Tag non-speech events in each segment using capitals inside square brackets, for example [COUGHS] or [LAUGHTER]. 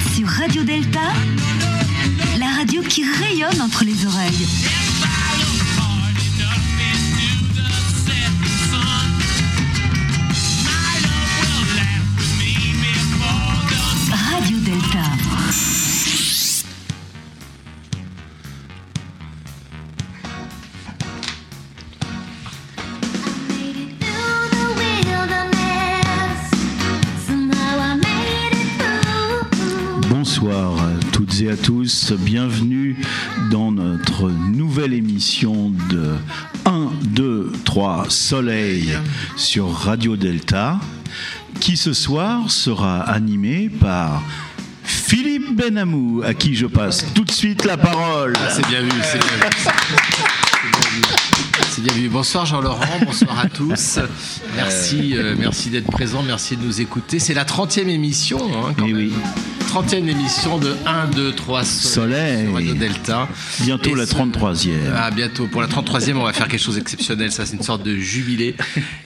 sur Radio Delta, la radio qui rayonne entre les oreilles. À tous, bienvenue dans notre nouvelle émission de 1, 2, 3 Soleil sur Radio Delta, qui ce soir sera animée par Philippe Benamou, à qui je passe tout de suite la parole. Ah, c'est bien vu, c'est bien vu. C'est bien vu. Bonsoir Jean-Laurent, bonsoir à tous. Merci, euh, merci d'être présent, merci de nous écouter. C'est la 30e émission, hein, quand Eh même. oui. 30e émission de 1, 2, 3 Soleil. sur Radio Delta. Bientôt Et la ce- 33e. Ah, bientôt. Pour la 33e, on va faire quelque chose d'exceptionnel. Ça, c'est une sorte de jubilé.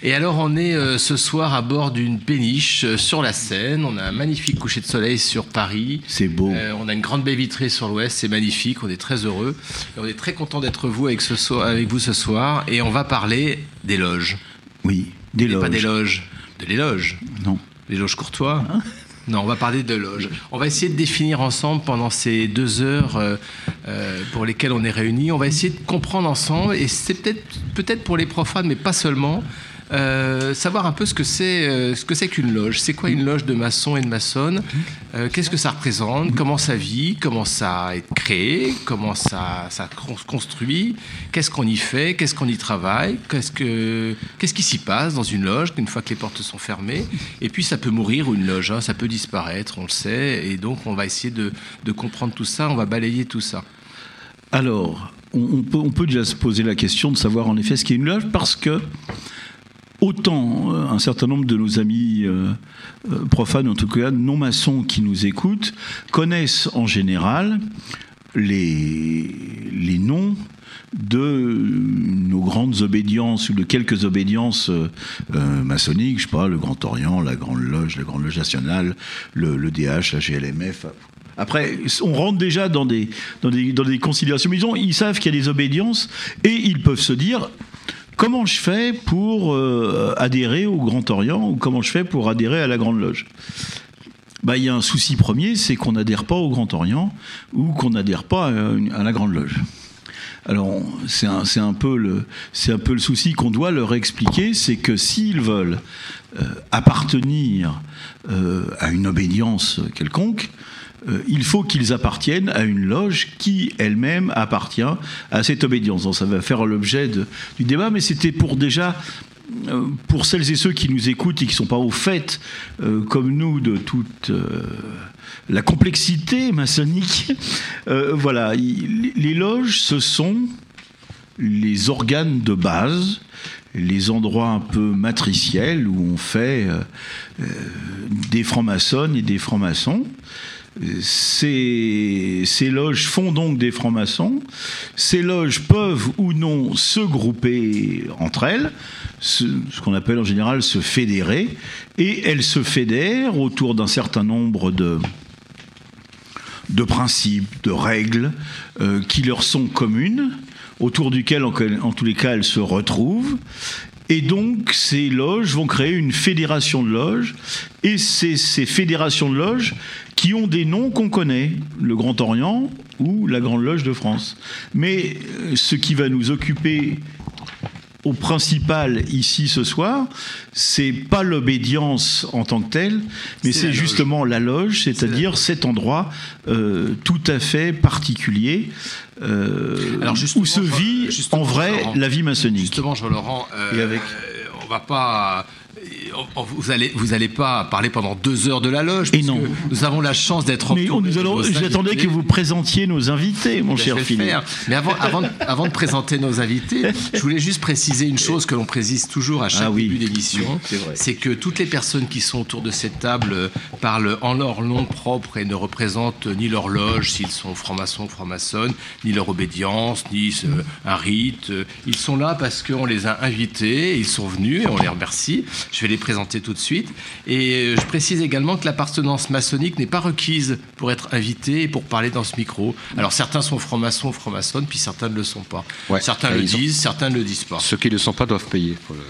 Et alors, on est euh, ce soir à bord d'une péniche euh, sur la Seine. On a un magnifique coucher de soleil sur Paris. C'est beau. Euh, on a une grande baie vitrée sur l'ouest, c'est magnifique, on est très heureux. Et on est très content d'être vous avec, ce so- avec vous ce soir. Et on va parler des loges. Oui, des Et pas des loges. loges, de l'éloge. Non. L'éloge courtois Non, on va parler de loges. On va essayer de définir ensemble pendant ces deux heures euh, euh, pour lesquelles on est réunis. On va essayer de comprendre ensemble, et c'est peut-être peut-être pour les profanes, mais pas seulement, euh, savoir un peu ce que c'est euh, ce que c'est qu'une loge. C'est quoi une loge de maçon et de maçonne? Euh, Qu'est-ce que ça représente? Comment ça vit? Comment ça été créé? Comment ça ça se construit? Qu'est-ce qu'on y fait? Qu'est-ce qu'on y travaille? Qu'est-ce que qu'est-ce qui s'y passe dans une loge une fois que les portes sont fermées? Et puis ça peut mourir ou une loge, hein, ça peut disparaître, on le sait. Et donc on va essayer de, de comprendre tout ça. On va balayer tout ça. Alors, on peut, on peut déjà se poser la question de savoir en effet ce qu'est une loge parce que autant euh, un certain nombre de nos amis euh, euh, profanes, en tout cas non maçons qui nous écoutent, connaissent en général les, noms de nos grandes obédiences ou de quelques obédiences maçonniques, je sais pas, le Grand Orient, la Grande Loge, la Grande Loge Nationale, le, DH, la GLMF. Après, on rentre déjà dans des, dans des, dans des conciliations. Mais ils savent qu'il y a des obédiences et ils peuvent se dire comment je fais pour euh, adhérer au Grand Orient ou comment je fais pour adhérer à la Grande Loge? Bah, il y a un souci premier, c'est qu'on n'adhère pas au Grand Orient ou qu'on n'adhère pas à, la Grande Loge. Alors, c'est un, un, peu le- un peu le souci qu'on doit leur expliquer, c'est que s'ils veulent euh, appartenir euh, à une obédience quelconque, euh, il faut qu'ils appartiennent à une loge qui elle-même appartient à cette obédience. Donc, ça va faire l'objet du débat, mais c'était pour déjà euh, pour celles et ceux qui nous écoutent et qui ne sont pas au fait, euh, comme nous, de toute la complexité maçonnique, voilà, il- les loges, ce sont les organes de base, les endroits un peu matriciels où on fait des francs-maçonnes et des francs-maçons. Ces, loges font donc des francs-maçons. Ces loges peuvent ou non se grouper entre elles, ce, qu'on appelle en général se fédérer, et elles se fédèrent autour d'un certain nombre de, principes, de règles euh, qui leur sont communes, autour duquel, en tous les cas, elles se retrouvent. Et donc, ces loges vont créer une fédération de loges, et c'est ces fédérations de loges qui ont des noms qu'on connaît, le Grand Orient ou la Grande Loge de France. Mais euh, ce qui va nous occuper au principal ici ce soir, c'est pas l'obédience en tant que telle, mais C'est justement la loge, c'est-à-dire cet endroit euh, tout à fait particulier euh, Alors, où se vit en vrai Laurent, la vie maçonnique. Justement, Jean-Laurent, euh, avec- on va pas. Vous allez, vous allez pas parler pendant deux heures de la loge. Et non. Nous avons la chance d'être Mais on nous allons- j'attendais que vous présentiez nos invités, mon Ben, cher Philippe. faire. Mais avant, avant, de- avant de présenter nos invités, je voulais juste préciser une chose que l'on précise toujours à chaque Ah oui. début d'émission. C'est vrai. C'est que toutes les personnes qui sont autour de cette table euh, parlent en leur nom propre et ne représentent ni leur loge, s'ils sont francs-maçons, francs-maçonnes, ni leur obédience, ni un rite. Ils sont là parce qu'on les a invités, ils sont venus et on les remercie. Je vais les présenter tout de suite. Et je précise également que l'appartenance maçonnique n'est pas requise pour être invité et pour parler dans ce micro. Alors certains sont francs-maçons, francs-maçonnes, puis certains ne le sont pas. Ouais. Certains Et le ont- disent, certains ne le disent pas. Ceux qui ne le sont pas doivent payer. pour le-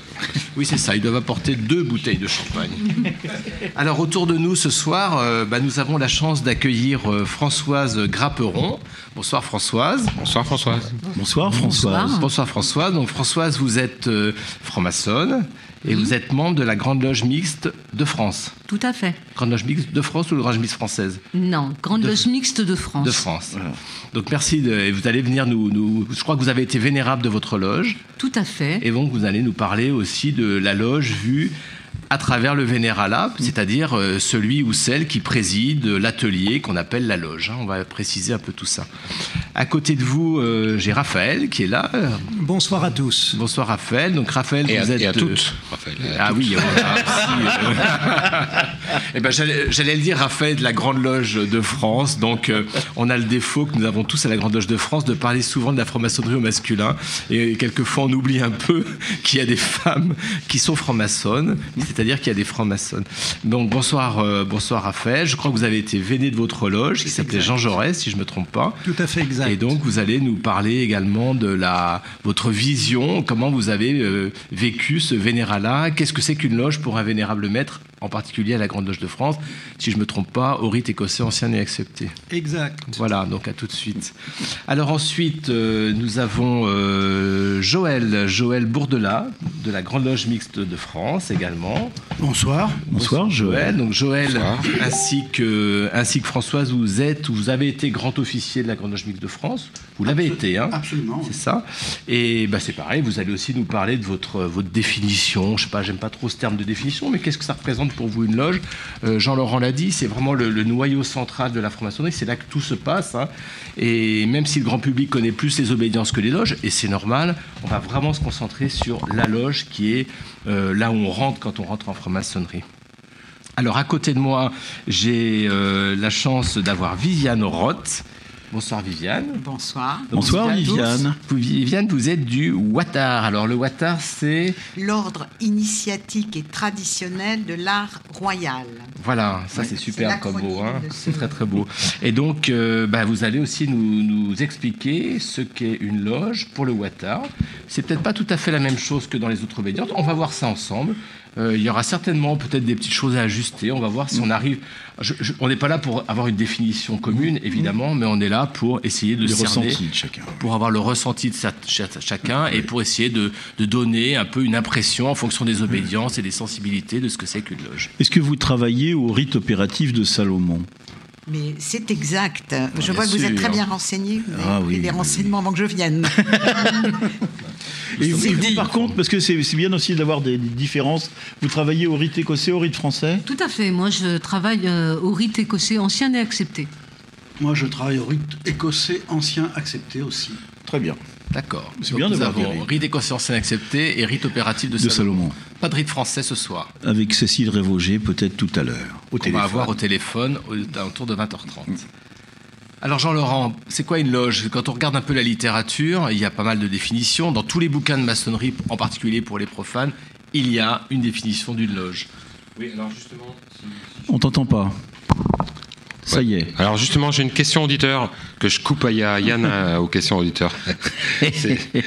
[LAUGHS] Oui, c'est ça. Ils doivent apporter deux bouteilles de champagne. [LAUGHS] Alors, autour de nous ce soir, euh, bah, nous avons la chance d'accueillir euh, Françoise Grapperon. Bonsoir Françoise. Bonsoir Françoise. Bonsoir Françoise. Bonsoir Françoise. Donc Françoise, vous êtes euh, franc-maçonne et vous êtes membre de la Grande Loge Mixte de France. Tout à fait. Grande Loge Mixte de France ou Grande Loge Mixte française Non, Grande De- Loge Mixte de France. De France. Donc merci. De, et vous allez venir nous, nous... Je crois que vous avez été vénérable de votre loge. Tout à fait. Et donc, vous allez nous parler aussi de la loge vue à travers le vénéralat, c'est-à-dire euh, celui ou celle qui préside l'atelier qu'on appelle la loge. hein. On va préciser un peu tout ça. À côté de vous, euh, j'ai Raphaël qui est là. Bonsoir à tous. Bonsoir Raphaël. Donc Raphaël, Et à, vous êtes et à euh, toutes, Raphaël. et à ah toutes. oui, euh, [LAUGHS] eh ben, j'allais le dire, Raphaël de la Grande Loge de France. Donc, euh, on a le défaut que nous avons tous à la Grande Loge de France de parler souvent de la franc-maçonnerie au masculin. Et quelquefois, on oublie un peu [LAUGHS] qu'il y a des femmes qui sont francs-maçonnes, c'est-à-dire qu'il y a des francs-maçonnes. Donc, bonsoir, euh, bonsoir Raphaël. Je crois que vous avez été véné de votre loge qui s'appelait Jean Jaurès, si je ne me trompe pas. Tout à fait exact. Et donc, vous allez nous parler également de la, votre vision, comment vous avez euh, vécu ce vénéralat. Qu'est-ce que c'est qu'une loge pour un vénérable maître, en particulier à la Grande Loge de France Si je ne me trompe pas, au rite écossais ancien et accepté. Exact. Voilà, donc à tout de suite. Alors ensuite, euh, nous avons euh, Joël, Joël Bourdelat, de la Grande Loge Mixte de France également. Bonsoir. Bonsoir Joël. Donc Joël, Bonsoir. ainsi que, ainsi que Françoise, vous êtes, vous avez été grand officier de la Grande Loge Mixte de France. Vous l'avez été, hein Absolument. c'est ça. Et bah, c'est pareil, vous allez aussi nous parler de votre, votre définition. Je sais pas, j'aime pas trop ce terme de définition, mais qu'est-ce que ça représente pour vous une loge Euh, Jean-Laurent l'a dit, c'est vraiment le, noyau central de la franc-maçonnerie, c'est là que tout se passe. hein. Et même si le grand public connaît plus les obédiences que les loges, et c'est normal, on va vraiment se concentrer sur la loge qui est euh, là où on rentre quand on rentre en franc-maçonnerie. Alors à côté de moi, j'ai euh, la chance d'avoir Viviane Roth. Bonsoir Viviane. Bonsoir. Bonsoir, Viviane. Vous, Viviane, vous êtes du Watar. Alors le Watar, c'est L'ordre initiatique et traditionnel de l'art royal. voilà, ça c'est c'est super comme mot, hein. c'est ce- très très beau. Et donc, euh, bah, vous allez aussi nous, nous expliquer ce qu'est une loge pour le Watar. C'est peut-être pas tout à fait la même chose que dans les autres obédiences. On va voir ça ensemble. Euh, il y aura certainement peut-être des petites choses à ajuster. On va voir si on arrive. je- je- on n'est pas là pour avoir une définition commune, évidemment, mais on est là pour essayer de Les cerner. de chacun. pour avoir le ressenti de sa- chacun et pour essayer de, de donner un peu une impression en fonction des obédiences et des sensibilités de ce que c'est qu'une loge. Est-ce que vous travaillez au rite opératif de Salomon? Mais c'est exact. Je vois que vous êtes très bien renseigné. Vous Ah oui, pris des oui, renseignements avant que je vienne. [LAUGHS] Et vous, par contre, parce que c'est c'est bien aussi d'avoir des, des différences, vous travaillez au rite écossais, au rite français Tout à fait. Moi, je travaille euh, au rite écossais ancien et accepté. Moi, je travaille au rite écossais ancien accepté aussi. Très bien. D'accord. C'est bien nous d'avoir rite écossais accepté et rite opératif de, De Salomon. Salomon. Pas de rite français ce soir. Avec Cécile Révauger, peut-être tout à l'heure, On téléphone. va avoir au téléphone au- autour de 20h30. Alors Jean-Laurent, c'est quoi une loge? Quand on regarde un peu la littérature, il y a pas mal de définitions. Dans tous les bouquins de maçonnerie, en particulier pour les profanes, il y a une définition d'une loge. Oui, alors justement. On t'entend pas. Ça y est. Alors justement, j'ai une question auditeur que je coupe à Ya- Yann [LAUGHS] euh, aux questions auditeurs.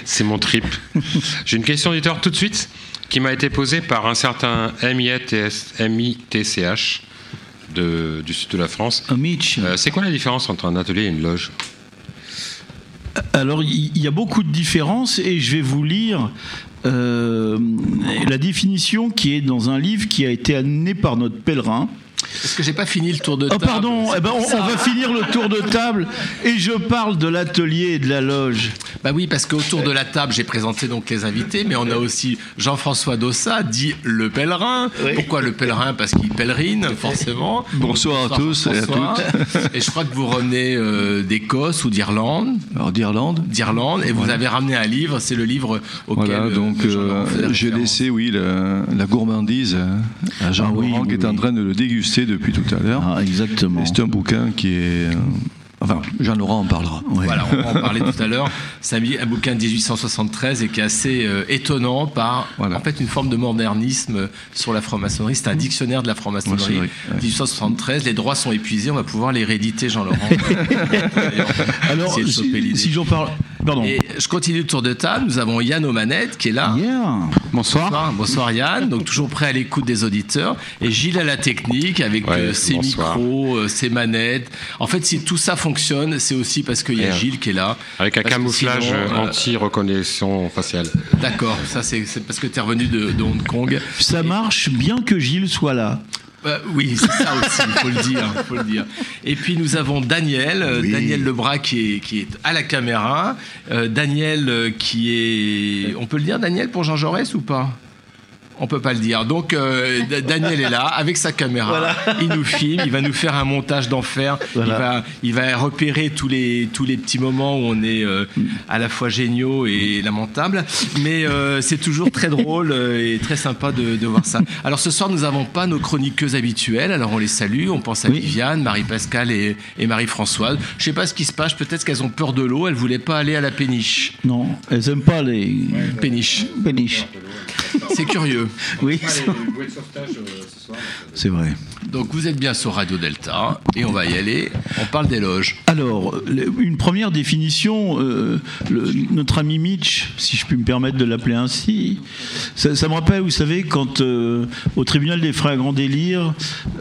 C'est- mon trip. J'ai une question auditeur tout de suite qui m'a été posée par un certain MITCH de, du sud de la France. Euh, c'est quoi la différence entre un atelier et une loge? Alors, il il y a beaucoup de différences et je vais vous lire euh, la définition qui est dans un livre qui a été amené par notre pèlerin. Est-ce que j'ai pas fini le tour de Oh, table pardon, eh ben, on, on va finir le tour de table et je parle de l'atelier et de la loge. Bah oui, parce qu'autour de la table, j'ai présenté donc les invités, mais on a aussi Jean-François Dossa, dit le pèlerin. Oui. Pourquoi le pèlerin? Parce qu'il pèlerine, forcément. Bonsoir à tous et à. Et je crois que vous revenez euh, d'Écosse ou d'Irlande, Alors d'Irlande. d'Irlande, et vous avez ramené un livre. C'est le livre auquel Voilà, euh, donc Jean-Laurent euh, j'ai laissé, oui, la, la gourmandise à Jean Ah oui, Laurent oui, qui est en train de le déguster depuis tout à l'heure. Ah, exactement. C'est un bouquin qui est, euh, Enfin, Jean-Laurent en parlera. Ouais. Voilà, on va en parler tout à l'heure. [LAUGHS] C'est un, un bouquin de 1873 et qui est assez euh, étonnant par Voilà. en fait une forme de modernisme sur la franc-maçonnerie. C'est un dictionnaire de la franc-maçonnerie. Maçonnerie, ouais. 1873, les droits sont épuisés, on va pouvoir les rééditer, Jean-Laurent. [LAUGHS] Alors, si, j'en parle. Pardon. Et je continue le tour de table. Nous avons Yann aux manettes qui est là. Yeah. Bonsoir. Bonsoir Yann, donc toujours prêt à l'écoute des auditeurs. Et Gilles à la technique avec Ouais, euh, ses bonsoir. micros, euh, ses manettes. En fait, si tout ça fonctionne, c'est aussi parce qu'il y a Gilles qui est là. Avec un camouflage sinon, euh, anti-reconnaissance faciale. D'accord, ça c'est parce que tu es revenu de, de Hong Kong. Ça marche bien que Gilles soit là. Euh, oui, c'est ça aussi, il faut le dire, faut le dire. Et puis nous avons Daniel, euh, Oui. Daniel Lebras qui est, qui est à la caméra. Euh, Daniel qui est... On peut le dire Daniel pour Jean Jaurès ou pas? On peut pas le dire. Donc euh, Da- Daniel est là avec sa caméra. Il nous filme. Il va nous faire un montage d'enfer. Voilà. Il va, il va repérer tous les tous les petits moments où on est euh, à la fois géniaux et lamentables. Mais euh, c'est toujours très drôle et très sympa de, de voir ça. Alors ce soir, nous n'avons pas nos chroniqueuses habituelles. Alors on les salue. On pense à Oui. Viviane, Marie-Pascale et, et Marie-Françoise. Je sais pas ce qui se passe. Peut-être qu'elles ont peur de l'eau. Elles voulaient pas aller à la péniche. Non, elles aiment pas les Péniche. péniches. C'est curieux. Oui, c'est vrai. Donc vous êtes bien sur Radio Delta et on va y aller. On parle des loges. Alors, une première définition, euh, le- notre ami Mitch, si je puis me permettre de l'appeler ainsi, ça, ça me rappelle, vous savez, quand euh, au tribunal des frères Grand Délire,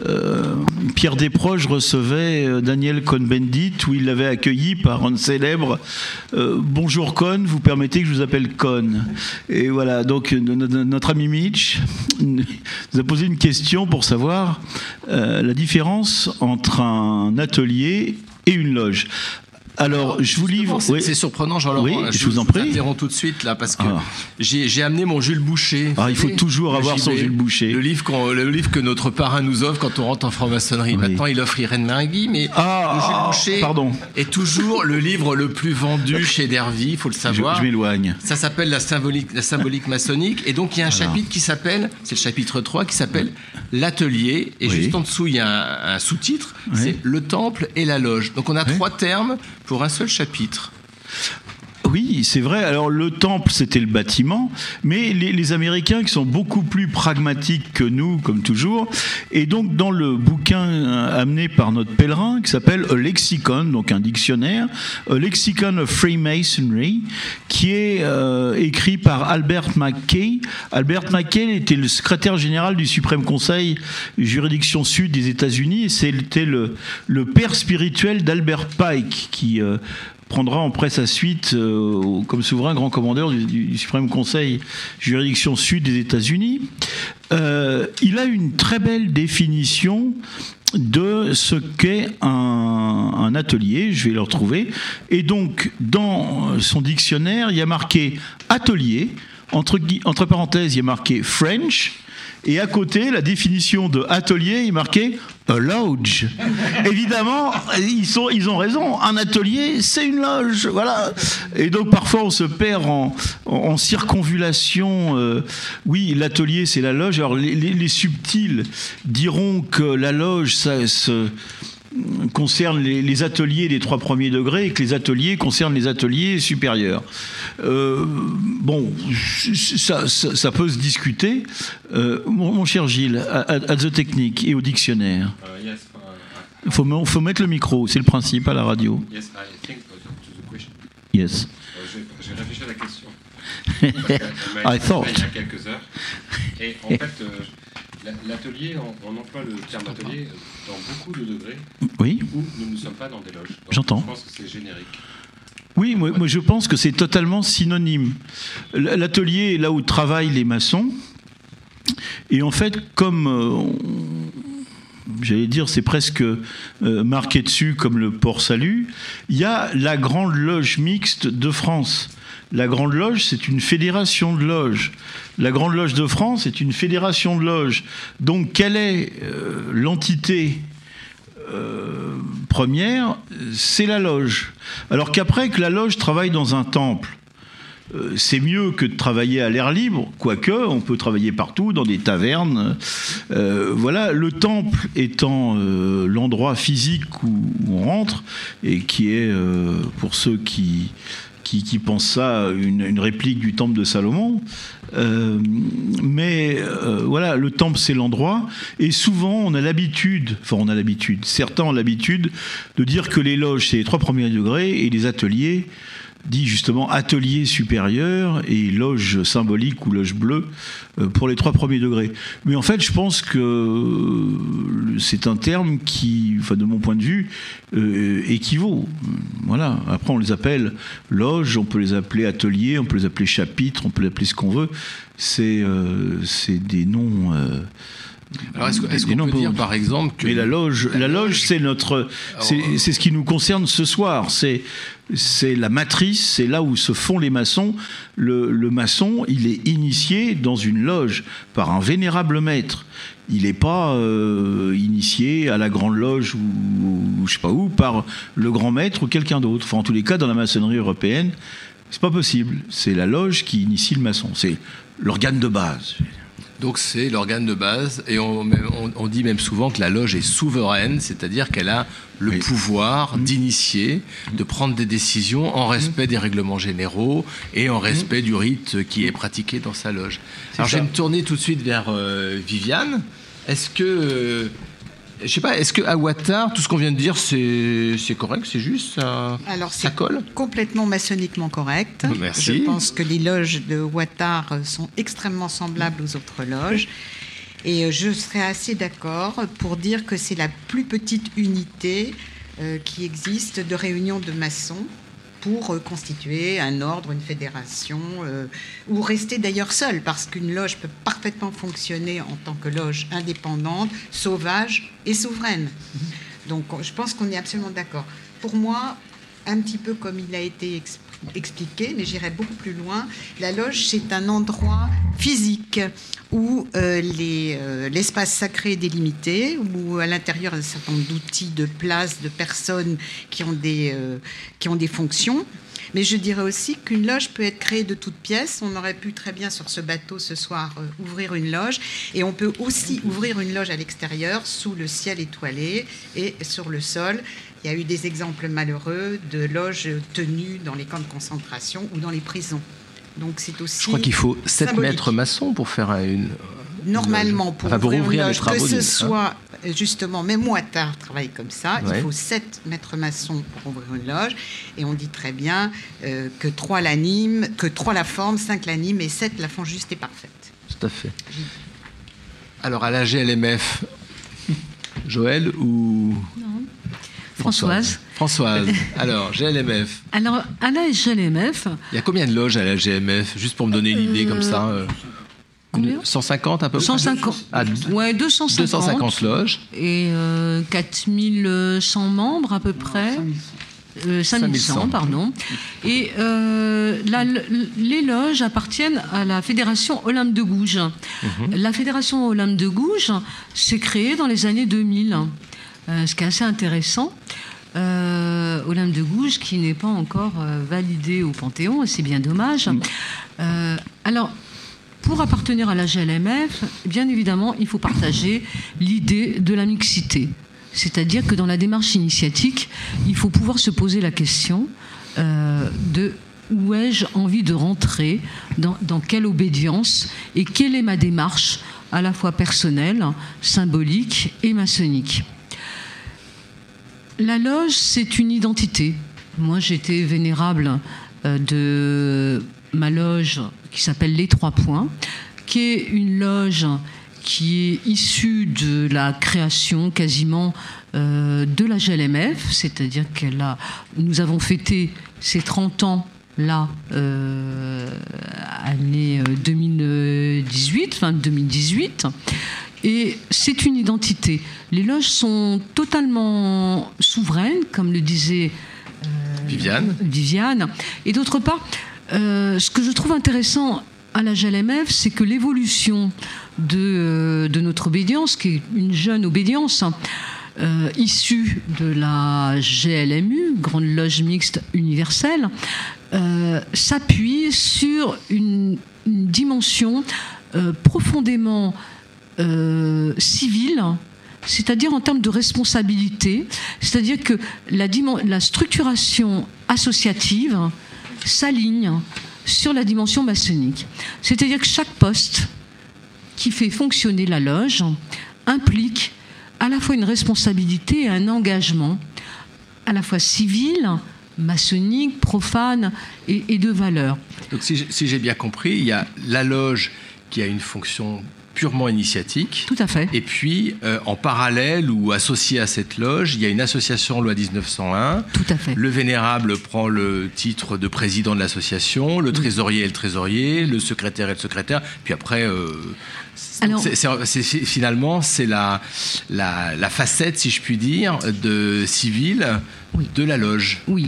euh, Pierre Desproges recevait Daniel Cohn-Bendit, où il l'avait accueilli par un célèbre Bonjour Cohn, vous permettez que je vous appelle Cohn? Et voilà, donc no- no- notre ami Mitch nous a posé une question pour savoir euh, la différence entre un atelier et une loge. Alors, je vous livre. C'est oui. surprenant, Jean-Laurent. Oui, je vous en prie. interromps tout de suite là parce que Ah. j'ai amené mon Jules Boucher. Ah, il faut toujours avoir son Jules Boucher. Le livre, qu'on- le livre que notre parrain nous offre quand on rentre en franc-maçonnerie. Oui. Maintenant, il offre Irène Marigui, mais Ah, le Jules ah, Boucher pardon. est toujours le livre le plus vendu [LAUGHS] chez Dervy, il faut le Je, savoir. je m'éloigne. Ça s'appelle la symbolique, la symbolique maçonnique. Et donc, il y a un chapitre qui s'appelle, c'est le chapitre 3, qui s'appelle L'atelier. Et juste en dessous, il y a un, un sous-titre, c'est Le temple et la loge. Donc, on a trois termes pour un seul chapitre. Oui, c'est vrai. Alors le temple, c'était le bâtiment, mais les, Américains qui sont beaucoup plus pragmatiques que nous, comme toujours, et donc dans le bouquin euh, amené par notre pèlerin, qui s'appelle A Lexicon, donc un dictionnaire, A Lexicon of Freemasonry, qui est euh, écrit par Albert McKay. Albert McKay était le secrétaire général du Suprême Conseil juridiction sud des États-Unis, et c'était le, le père spirituel d'Albert Pike, qui euh, prendra en près sa suite euh, comme souverain grand commandeur du, du Suprême Conseil juridiction sud des États-Unis. Euh, il a une très belle définition de ce qu'est un, atelier, je vais le retrouver. Et donc, dans son dictionnaire, il y a marqué atelier, entre, entre parenthèses, il y a marqué French, et à côté, la définition de atelier, est marqué a lodge. Évidemment, ils, sont, ils ont raison. Un atelier, c'est une loge. Voilà. Et donc, parfois, on se perd en, en- circonvulation. euh, oui, l'atelier, c'est la loge. Alors, les- les subtils diront que la loge, ça se concerne les, les ateliers des trois premiers degrés et que les ateliers concernent les ateliers supérieurs. Euh, bon, ça, ça- ça peut se discuter. Euh, mon, mon cher Gilles, à, The Technique et au dictionnaire, il faut, me- faut mettre le micro, c'est le principe à la radio. Yes, I think to the question. Yes. Euh, J'ai réfléchi à la question. [LAUGHS] I thought. Il y a quelques heures. Et en fait, l'atelier, on, on emploie le terme atelier dans beaucoup de degrés Oui, où nous ne sommes pas dans des loges. J'entends. Je pense que c'est générique. oui moi, moi, je pense que c'est totalement synonyme. L'atelier est là où travaillent les maçons. Et en fait, comme euh, j'allais dire, c'est presque euh, marqué dessus comme le port salut, il y a la Grande Loge mixte de France. La Grande Loge, c'est une fédération de loges. La Grande Loge de France est une fédération de loges. Donc, quelle est euh, l'entité euh, première? C'est la loge. Alors qu'après que la loge travaille dans un temple, euh, c'est mieux que de travailler à l'air libre, quoique on peut travailler partout, dans des tavernes. Voilà, le temple étant l'endroit physique où, on rentre, et qui est, pour ceux qui, qui, qui pensent ça, une, une réplique du temple de Salomon. Euh, mais euh, voilà, le temple c'est l'endroit, et souvent on a l'habitude, enfin on a l'habitude, certains ont l'habitude de dire que les loges c'est les trois premiers degrés et les ateliers dit justement atelier supérieur et loge symbolique ou loge bleue euh, pour les trois premiers degrés. Mais en fait, je pense que euh, c'est un terme qui, enfin, de mon point de vue, euh, équivaut. Voilà. Après, on les appelle loge, on peut les appeler atelier, on peut les appeler chapitre, on peut les appeler ce qu'on veut. C'est euh, des noms. Alors, est-ce, des qu'on peut dire, par exemple, que Mais la loge, la loge, c'est notre, c'est Alors, c'est ce qui nous concerne ce soir. C'est c'est la matrice, c'est là où se font les maçons. Le, le maçon, il est initié dans une loge par un vénérable maître. Il n'est pas euh, initié à la grande loge ou, ou je sais pas où par le grand maître ou quelqu'un d'autre. Enfin, en tous les cas, dans la maçonnerie européenne, c'est pas possible. C'est la loge qui initie le maçon. C'est l'organe de base. Donc c'est l'organe de base et on, on- on dit même souvent que la loge est souveraine, c'est-à-dire qu'elle a le Oui. pouvoir d'initier, de prendre des décisions en respect des règlements généraux et en respect du rite qui est pratiqué dans sa loge. Alors je vais me tourner tout de suite vers euh, Viviane. Est-ce que euh, je sais pas, est-ce que Ouattara, tout ce qu'on vient de dire, c'est correct, c'est juste, ça, Alors, ça colle? complètement maçonniquement correct. Merci. Je pense que les loges de Ouattara sont extrêmement semblables aux autres loges. Et euh, je serais assez d'accord pour dire que c'est la plus petite unité euh, qui existe de réunion de maçons pour euh, constituer un ordre, une fédération, euh, ou rester d'ailleurs seul, parce qu'une loge peut parfaitement fonctionner en tant que loge indépendante, sauvage et souveraine. Donc je pense qu'on est absolument d'accord. Pour moi, un petit peu comme il a été ex- expliqué, mais j'irai beaucoup plus loin, la loge, c'est un endroit physique où euh, euh, l'espace sacré est délimité, où à l'intérieur, un certain nombre d'outils, de places, de personnes qui ont des, euh, qui ont des fonctions. Mais je dirais aussi qu'une loge peut être créée de toutes pièces. On aurait pu très bien sur ce bateau ce soir ouvrir une loge. Et on peut aussi ouvrir une loge à l'extérieur, sous le ciel étoilé et sur le sol. Il y a eu des exemples malheureux de loges tenues dans les camps de concentration ou dans les prisons. Donc c'est aussi Je crois qu'il faut 7 symbolique. mètres maçons pour faire une. Normalement, pour, Enfin, pour ouvrir, les loge, travaux que ce hein. soit justement, même Ouattara travaille comme ça, Ouais. il faut 7 maîtres maçons pour ouvrir une loge, et on dit très bien euh, que 3 l'animent, que 3 la forment, 5 l'animent, et 7 la font juste et parfaite. Tout à fait. Alors à la GLMF, Joël ou Françoise. Françoise. Alors GLMF. Alors, à la GLMF, Il y a combien de loges à la GMF Juste pour me donner une idée comme ça. euh, combien une- 150 à peu? près 150. Ah, Ouais, 250. 250 loges. Et euh, 4100 membres à peu près. Euh, 5100, 5100. pardon. Et euh, la- les loges appartiennent à la Fédération Olympe de Gouges. La Fédération Olympe de Gouges s'est créée dans les années 2000, euh, ce qui est assez intéressant. Euh, Olympe de Gouges qui n'est pas encore euh, validé au Panthéon, et c'est bien dommage. Euh, alors, pour appartenir à la GLMF, bien évidemment, il faut partager l'idée de la mixité. C'est-à-dire que dans la démarche initiatique, il faut pouvoir se poser la question euh, de où ai-je envie de rentrer, dans, dans quelle obédience, et quelle est ma démarche, à la fois personnelle, symbolique et maçonnique. La loge, c'est une identité. Moi, j'étais vénérable euh, de ma loge qui s'appelle Les Trois Points, qui est une loge qui est issue de la création quasiment euh, de la GLMF, c'est-à-dire a, nous avons fêté ses 30 ans là, euh, année euh, 2018, fin 2018. Et c'est une identité. Les loges sont totalement souveraines, comme le disait Viviane. Viviane. Et d'autre part, euh, ce que je trouve intéressant à la GLMF, c'est que l'évolution de, euh, de notre obédience, qui est une jeune obédience, hein, euh, issue de la GLMU, Grande Loge Mixte Universelle, euh, s'appuie sur une, une dimension euh, profondément euh, civile, c'est-à-dire en termes de responsabilité, c'est-à-dire que la, structuration associative s'aligne sur la dimension maçonnique. C'est-à-dire que chaque poste qui fait fonctionner la loge implique à la fois une responsabilité et un engagement, à la fois civil, maçonnique, profane et, et de valeur. Donc si j'ai bien compris, il y a la loge qui a une fonction purement initiatique. Tout à fait. Et puis, euh, en parallèle ou associé à cette loge, il y a une association loi 1901. Tout à fait. Le vénérable prend le titre de président de l'association, le trésorier est le trésorier, le secrétaire est le secrétaire. Puis après, euh, Alors- c'est- c'est- c'est- c'est- finalement, c'est la, la, la facette, si je puis dire, de civile Oui. de la loge. Oui.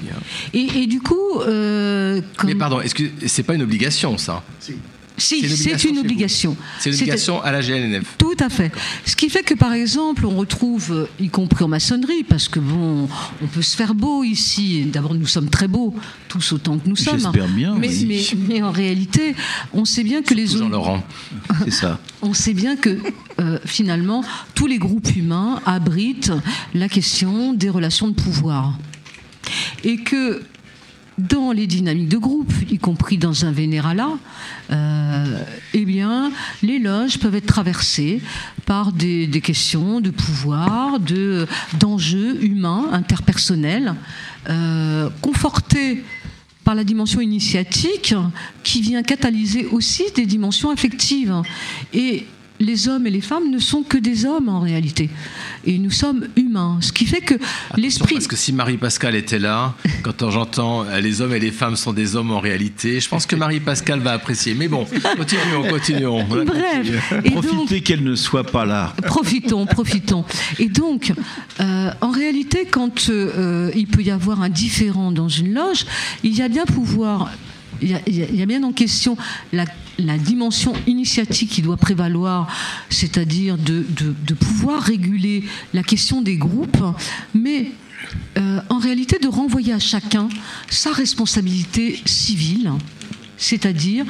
Et, et du coup, euh, comme- Mais pardon, est-ce que c'est pas une obligation, ça? Si, c'est une c'est obligation une obligation. C'est une obligation à la GLNF. Tout à fait. Ce qui fait que, par exemple, on retrouve, euh, y compris en maçonnerie, parce que bon, on peut se faire beau ici. D'abord, nous sommes très beaux, tous autant que nous sommes. J'espère bien, Mais, oui. mais- mais en réalité, on sait bien que les Jean autres. Laurent. [LAUGHS] C'est ça. [LAUGHS] On sait bien que euh, finalement, tous les groupes humains abritent la question des relations de pouvoir. Et que dans les dynamiques de groupe, y compris dans un vénéralat, euh, eh bien, les loges peuvent être traversées par des, questions de pouvoir, de, d'enjeux humains, interpersonnels, euh, confortés par la dimension initiatique qui vient catalyser aussi des dimensions affectives. Et les hommes et les femmes ne sont que des hommes en réalité. Et nous sommes humains. Ce qui fait que l'esprit... Parce que si Marie-Pascale était là, quand j'entends euh, les hommes et les femmes sont des hommes en réalité, je pense que Marie-Pascale va apprécier. Mais bon, [LAUGHS] continuons, continuons. Bref. Et donc, Profitez qu'elle ne soit pas là. Profitons, profitons. Et donc, euh, en réalité, quand euh, il peut y avoir un différent dans une loge, il y a bien pouvoir, il y a, bien en question la, dimension initiatique qui doit prévaloir, c'est-à-dire de, pouvoir réguler la question des groupes, mais euh, en réalité de renvoyer à chacun sa responsabilité civile, c'est-à-dire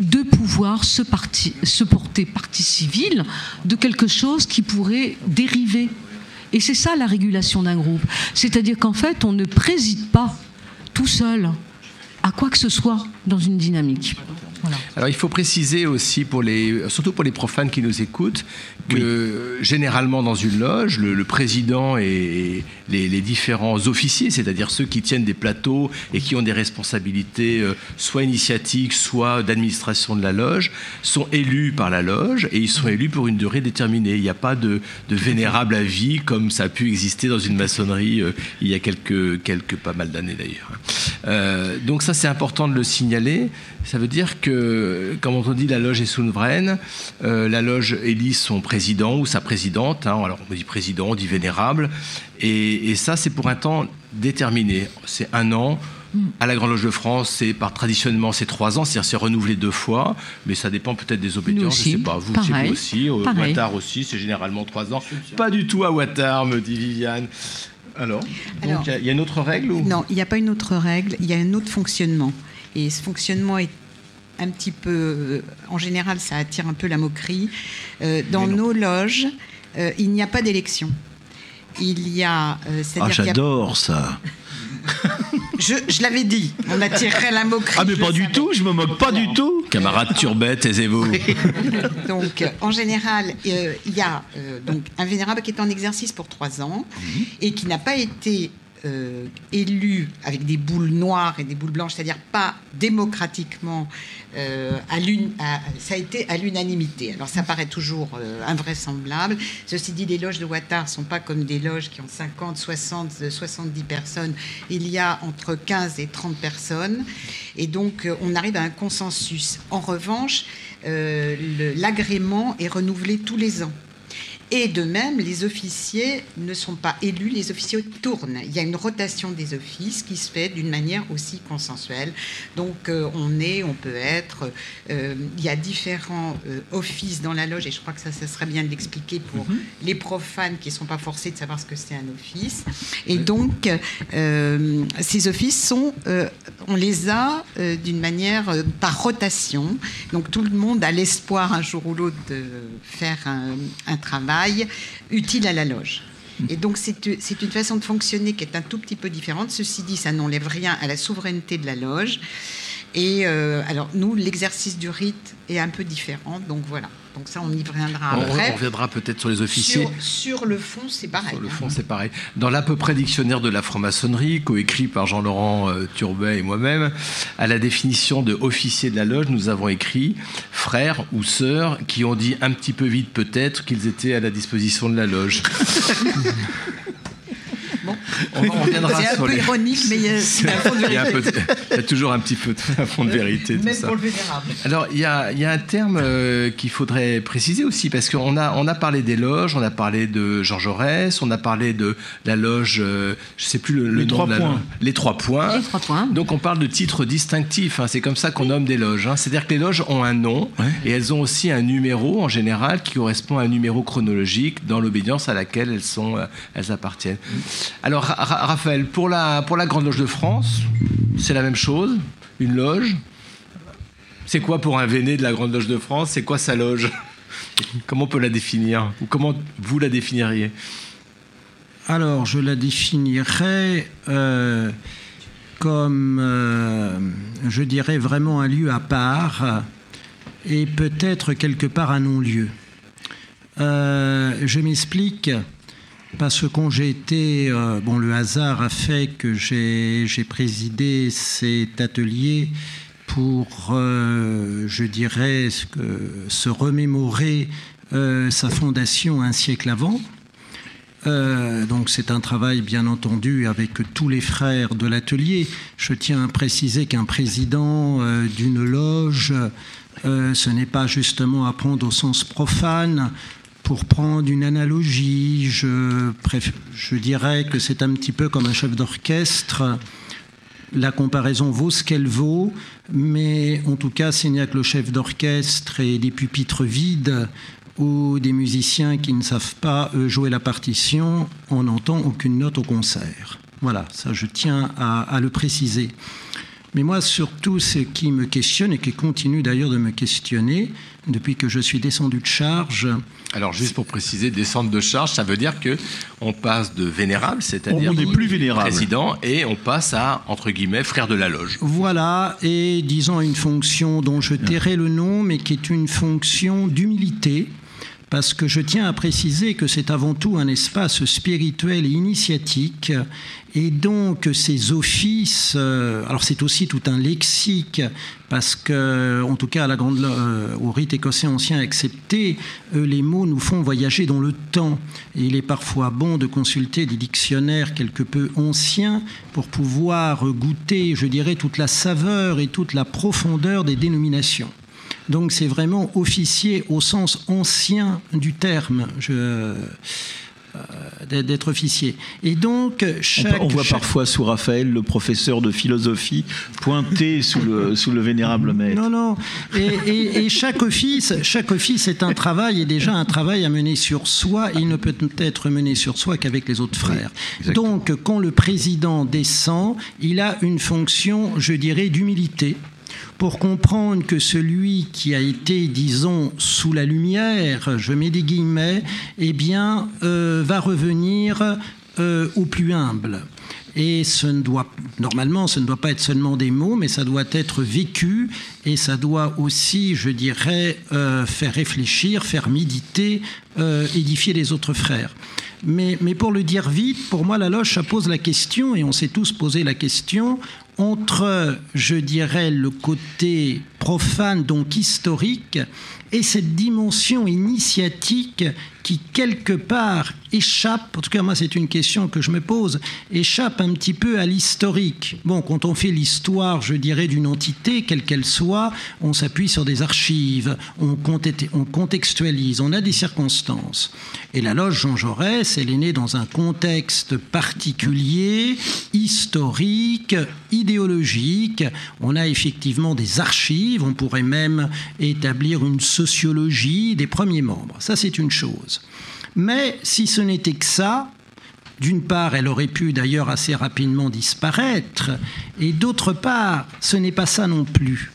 de pouvoir se porter partie civile de quelque chose qui pourrait dériver. Et c'est ça la régulation d'un groupe. C'est-à-dire qu'en fait, on ne préside pas tout seul à quoi que ce soit dans une dynamique. Voilà. Alors il faut préciser aussi, pour les, surtout pour les profanes qui nous écoutent, que généralement dans une loge, le, le président et les, les différents officiers, c'est-à-dire ceux qui tiennent des plateaux et qui ont des responsabilités euh, soit initiatiques, soit d'administration de la loge, sont élus par la loge et ils sont élus pour une durée déterminée. Il n'y a pas de, de vénérable à vie comme ça a pu exister dans une maçonnerie euh, il y a quelques, quelques pas mal d'années d'ailleurs. Euh, donc ça c'est important de le signaler. Ça veut dire que, comme on dit, la loge est souveraine. Euh, la loge élit son président ou sa présidente. hein. alors on dit président, on dit vénérable. Et, et ça c'est pour un temps déterminé. C'est un an. À la Grande Loge de France, c'est par traditionnellement c'est trois ans, c'est-à-dire c'est renouvelé deux fois, mais ça dépend peut-être des obédiences. aussi. Je sais pas, vous, Pareil. vous aussi, au Pareil. Ouattara aussi, c'est généralement trois ans. Pas du tout à Ouattara, me dit Viviane. Alors, il y y, a une autre règle ou? Non, il n'y a pas une autre règle, il y a un autre fonctionnement. Et ce fonctionnement est un petit peu, euh, en général, ça attire un peu la moquerie. Euh, dans nos loges, euh, il n'y a pas d'élection. Il y a, euh, Ah, a- j'adore ça. je, je l'avais dit, on attirerait la moquerie. Ah, mais pas du savais. tout, je me moque pas du tout. Camarade Turbette, taisez-vous. [LAUGHS] Donc, euh, en général, euh, il y a euh, donc un vénérable qui est en exercice pour trois ans et qui n'a pas été euh, élu avec des boules noires et des boules blanches, c'est-à-dire pas démocratiquement euh, à ça a été à l'unanimité. Alors, ça paraît toujours euh, invraisemblable. Ceci dit, les loges de Ouattara sont pas comme des loges qui ont 50, 60, euh, 70 personnes. Il y a entre 15 et 30 personnes. Et donc, on arrive à un consensus. En revanche, l'agrément est renouvelé tous les ans. Et de même, les officiers ne sont pas élus, les officiers tournent. Il y a une rotation des offices qui se fait d'une manière aussi consensuelle. Donc euh, on est, on peut être, euh, il y a différents euh, offices dans la loge, et je crois que ça, ça serait bien de l'expliquer pour Mhm. les profanes qui ne sont pas forcés de savoir ce que c'est un office. Et donc, ces offices sont, on les a d'une manière par rotation. Donc tout le monde a l'espoir un jour ou l'autre de faire un, un travail utile à la loge. Et donc c'est c'est une façon de fonctionner qui est un tout petit peu différente. Ceci dit, ça n'enlève rien à la souveraineté de la loge. Et euh, alors nous, l'exercice du rite est un peu différent. Donc voilà. Donc ça, on y reviendra On, après. on reviendra peut-être sur les officiers. Sur, sur le fond, c'est pareil. Sur le fond, c'est pareil. Dans l'à peu près dictionnaire de la franc-maçonnerie, coécrit par Jean-Laurent euh, Turbet et moi-même, à la définition de officier de la loge, nous avons écrit frères ou sœurs qui ont dit un petit peu vite peut-être qu'ils étaient à la disposition de la loge. [LAUGHS] [LAUGHS] Bon. On, on reviendra C'est un peu les. ironique, mais il y a- un fond de Il y, a un vérité. peu de- il y a toujours un petit peu de un fond de vérité. tout Même ça. pour le vénérable. Alors, il y a, il y a un terme euh, qu'il faudrait préciser aussi, parce qu'on a, on a parlé des loges, on a parlé de Georges Jaurès, on a parlé de la loge, euh, je sais plus le, le Les nom trois de la points. loge. Les trois points. Les trois points. Donc, on parle de titres distinctifs, hein, c'est comme ça qu'on nomme des loges. hein. C'est-à-dire que les loges ont un nom, Ouais. et elles ont aussi un numéro, en général, qui correspond à un numéro chronologique dans l'obédience à laquelle elles, sont, euh, elles appartiennent. Alors, Ra- Raphaël, pour la, pour la Grande Loge de France, c'est la même chose, une loge. C'est quoi pour un Véné de la Grande Loge de France C'est quoi sa loge? Comment on peut la définir? Ou comment vous la définiriez? Alors, je la définirais euh, comme, euh, je dirais, vraiment un lieu à part et peut-être quelque part un non-lieu. Euh, je m'explique parce que quand j'ai été, euh, le hasard a fait que j'ai présidé cet atelier pour, euh, je dirais, se remémorer euh, sa fondation un siècle avant. Donc c'est un travail bien entendu avec tous les frères de l'atelier. Je tiens à préciser qu'un président d'une loge, ce n'est pas justement à prendre au sens profane. Pour prendre une analogie, je, dirais que c'est un petit peu comme un chef d'orchestre. La comparaison vaut ce qu'elle vaut, mais en tout cas, s'il n'y a que le chef d'orchestre et des pupitres vides ou des musiciens qui ne savent pas jouer la partition, on n'entend aucune note au concert. Voilà, ça je tiens à le préciser. Mais moi, surtout, ce qui me questionne et qui continue d'ailleurs de me questionner depuis que je suis descendu de charge, Alors, juste pour préciser, descente de charge, ça veut dire que on passe de vénérable, c'est-à-dire On n'est plus vénérable. président, et on passe à, entre guillemets, frère de la loge. Voilà, et disons une fonction dont je tairai le nom, mais qui est une fonction d'humilité, parce que je tiens à préciser que c'est avant tout un espace spirituel et initiatique, et donc ces offices, euh, alors c'est aussi tout un lexique, parce que, en tout cas, euh, au rite écossais ancien accepté, euh, les mots nous font voyager dans le temps. Et il est parfois bon de consulter des dictionnaires quelque peu anciens pour pouvoir goûter, je dirais, toute la saveur et toute la profondeur des dénominations. Donc c'est vraiment officier au sens ancien du terme. Je, euh, d'être officier. Et donc, On, chaque, on voit chaque- parfois sous Raphaël le professeur de philosophie pointé sous le, sous le vénérable maître. Non, non. Et, et- et chaque office, chaque office est un travail et déjà un travail à mener sur soi. Il ne peut être mené sur soi qu'avec les autres frères. Donc, quand le président descend, il a une fonction, je dirais, d'humilité pour comprendre que celui qui a été, disons, sous la lumière, je mets des guillemets, eh bien, euh, va revenir euh, au plus humble. Et ce ne doit, normalement, ce ne doit pas être seulement des mots, mais ça doit être vécu et ça doit aussi, je dirais, euh, faire réfléchir, faire méditer, édifier les autres frères. Mais, mais pour le dire vite, pour moi, la loge, ça pose la question, et on s'est tous posé la question, entre, je dirais, le côté profane, donc historique, et cette dimension initiatique qui, quelque part, échappe, en tout cas moi c'est une question que je me pose, échappe un petit peu à l'historique. Bon, quand on fait l'histoire, je dirais, d'une entité, quelle qu'elle soit, on s'appuie sur des archives, on, on contextualise, on a des circonstances. Et la loge Jean Jaurès, elle est née dans un contexte particulier, historique, idéologique. On a effectivement des archives, on pourrait même établir une sociologie des premiers membres. Ça, c'est une chose. Mais si ce n'était que ça, d'une part, elle aurait pu d'ailleurs assez rapidement disparaître, et d'autre part, ce n'est pas ça non plus.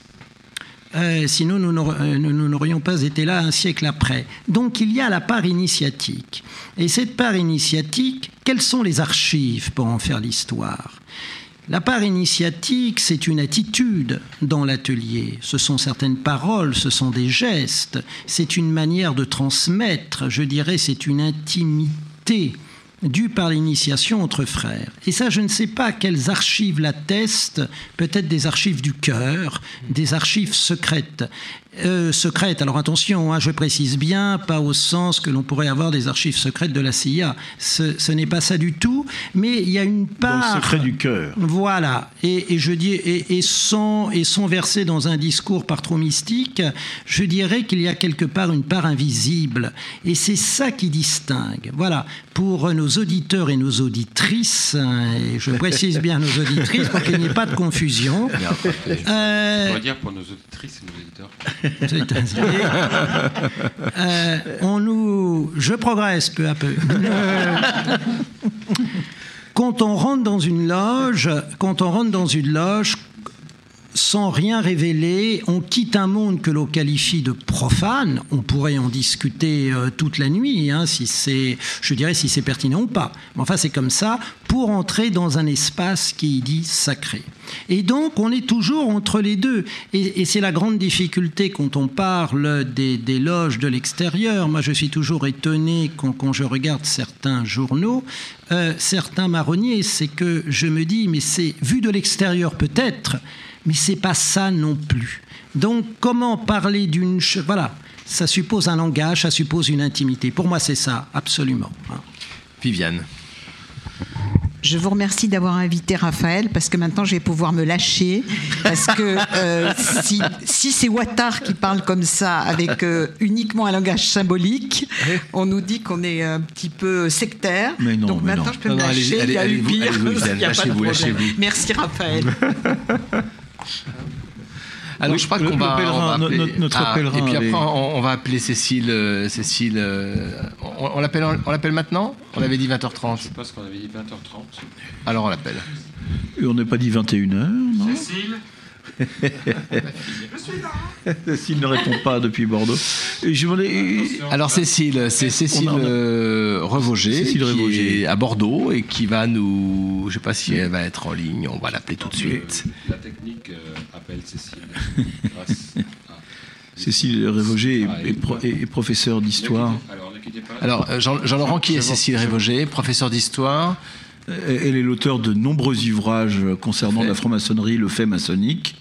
Euh, sinon, euh, nous n'aurions pas été là un siècle après. Donc, il y a la part initiatique. Et cette part initiatique, quelles sont les archives pour en faire l'histoire? La part initiatique, c'est une attitude dans l'atelier. Ce sont certaines paroles, ce sont des gestes, c'est une manière de transmettre, je dirais, c'est une intimité due par l'initiation entre frères. Et ça, je ne sais pas quelles archives l'attestent, peut-être des archives du cœur, des archives secrètes. Euh, secrète. Alors attention, hein, je précise bien, pas au sens que l'on pourrait avoir des archives secrètes de la CIA. Ce, n'est pas ça du tout, mais il y a une part. Dans le secret du cœur. Voilà. Et, je dis, et, et, sans, et sans verser dans un discours par trop mystique, je dirais qu'il y a quelque part une part invisible. Et c'est ça qui distingue. Voilà. Pour nos auditeurs et nos auditrices, hein, et je précise bien nos auditrices pour qu'il n'y ait pas de confusion. Euh, on va dire pour nos auditrices et nos auditeurs. [LAUGHS] Euh, on nous, je progresse peu à peu. [LAUGHS] quand on rentre dans une loge, quand on rentre dans une loge, sans rien révéler, on quitte un monde que l'on qualifie de profane. On pourrait en discuter euh, toute la nuit, hein, si c'est, je dirais, si c'est pertinent ou pas. Mais enfin, c'est comme ça pour entrer dans un espace qui dit sacré. Et donc, on est toujours entre les deux. Et, c'est la grande difficulté quand on parle des, loges de l'extérieur. Moi, je suis toujours étonné quand, je regarde certains journaux, euh, certains marronniers, c'est que je me dis, mais c'est vu de l'extérieur peut-être mais c'est pas ça non plus. Donc comment parler d'une voilà, ça suppose un langage, ça suppose une intimité. Pour moi, c'est ça, absolument. Viviane. Je vous remercie d'avoir invité Raphaël parce que maintenant je vais pouvoir me lâcher. Parce que euh, [LAUGHS] si, c'est Ouattard qui parle comme ça, avec euh, uniquement un langage symbolique, on nous dit qu'on est un petit peu sectaire. Mais non, Donc maintenant je peux me lâcher. [LAUGHS] il y a eu pire. Lâchez-vous, lâchez-vous. Merci Raphaël. [LAUGHS] Alors, je crois qu'on va, notre ah, pèlerin. Et puis après, on, va appeler Cécile. Euh, Cécile, euh, on, l'appelle, on l'appelle maintenant? On avait dit 20h30. Je pense qu'on avait dit 20h30. Alors on l'appelle. Et on n'a pas dit 21h, non? Cécile? Cécile [LAUGHS] ne répond pas depuis Bordeaux. Alors Cécile, c'est Cécile euh, Revogé, qui est à Bordeaux et qui va nous, je sais pas si elle va être en ligne, on va l'appeler tout de suite. La technique euh, appelle Cécile. [LAUGHS] Cécile Révogé est, professeur d'histoire. Alors, euh, Jean-Laurent, qui est Cécile Révogé, professeur d'histoire Elle est l'auteur de nombreux ouvrages concernant la franc-maçonnerie, le fait maçonnique.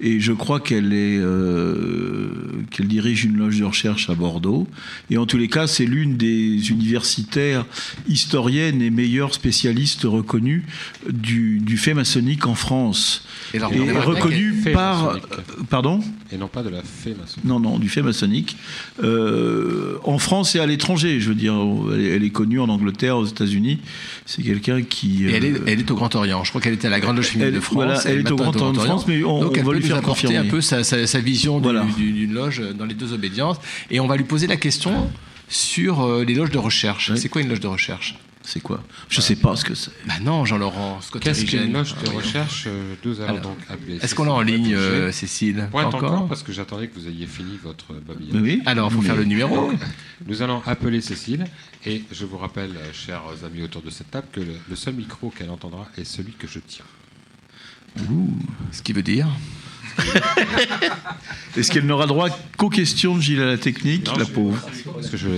Et je crois qu'elle est euh, qu'elle dirige une loge de recherche à Bordeaux. Et en tous les cas, c'est l'une des universitaires historiennes et meilleures spécialistes reconnues du, du fait maçonnique en France. Et, reconnue par euh, pardon? Et non pas de la fait maçonnique. Non, non, du fait maçonnique. Euh, en France et à l'étranger, je veux dire, elle est, connue en Angleterre, aux États-Unis. C'est quelqu'un qui. elle, est, elle, est, au Grand Orient. Je crois qu'elle était à la Grande Loge de France. Voilà, elle, est au Grand Orient de France, mais on, on va lui faire apporter un peu sa, vision d'une loge dans les deux obédiences. Et on va lui poser la question sur euh, les loges de recherche. C'est quoi une loge de recherche? C'est quoi? Je ne sais pas ce que c'est. Bah non, Jean-Laurent. Qu'est-ce qu'une loge de recherche Nous allons donc appeler. Est-ce qu'on l'a en ligne, euh, Cécile? Pas encore, parce que j'attendais que vous ayez fini votre babillage. Oui. Alors, il faut faire le numéro. Nous allons appeler Cécile et je vous rappelle, euh, chers amis autour de cette table, que le, seul micro qu'elle entendra est celui que je tiens. Ouh. Ce qui veut dire [LAUGHS] Est-ce qu'elle n'aura droit qu'aux questions de Gilles à la technique, la pauvre Parce que je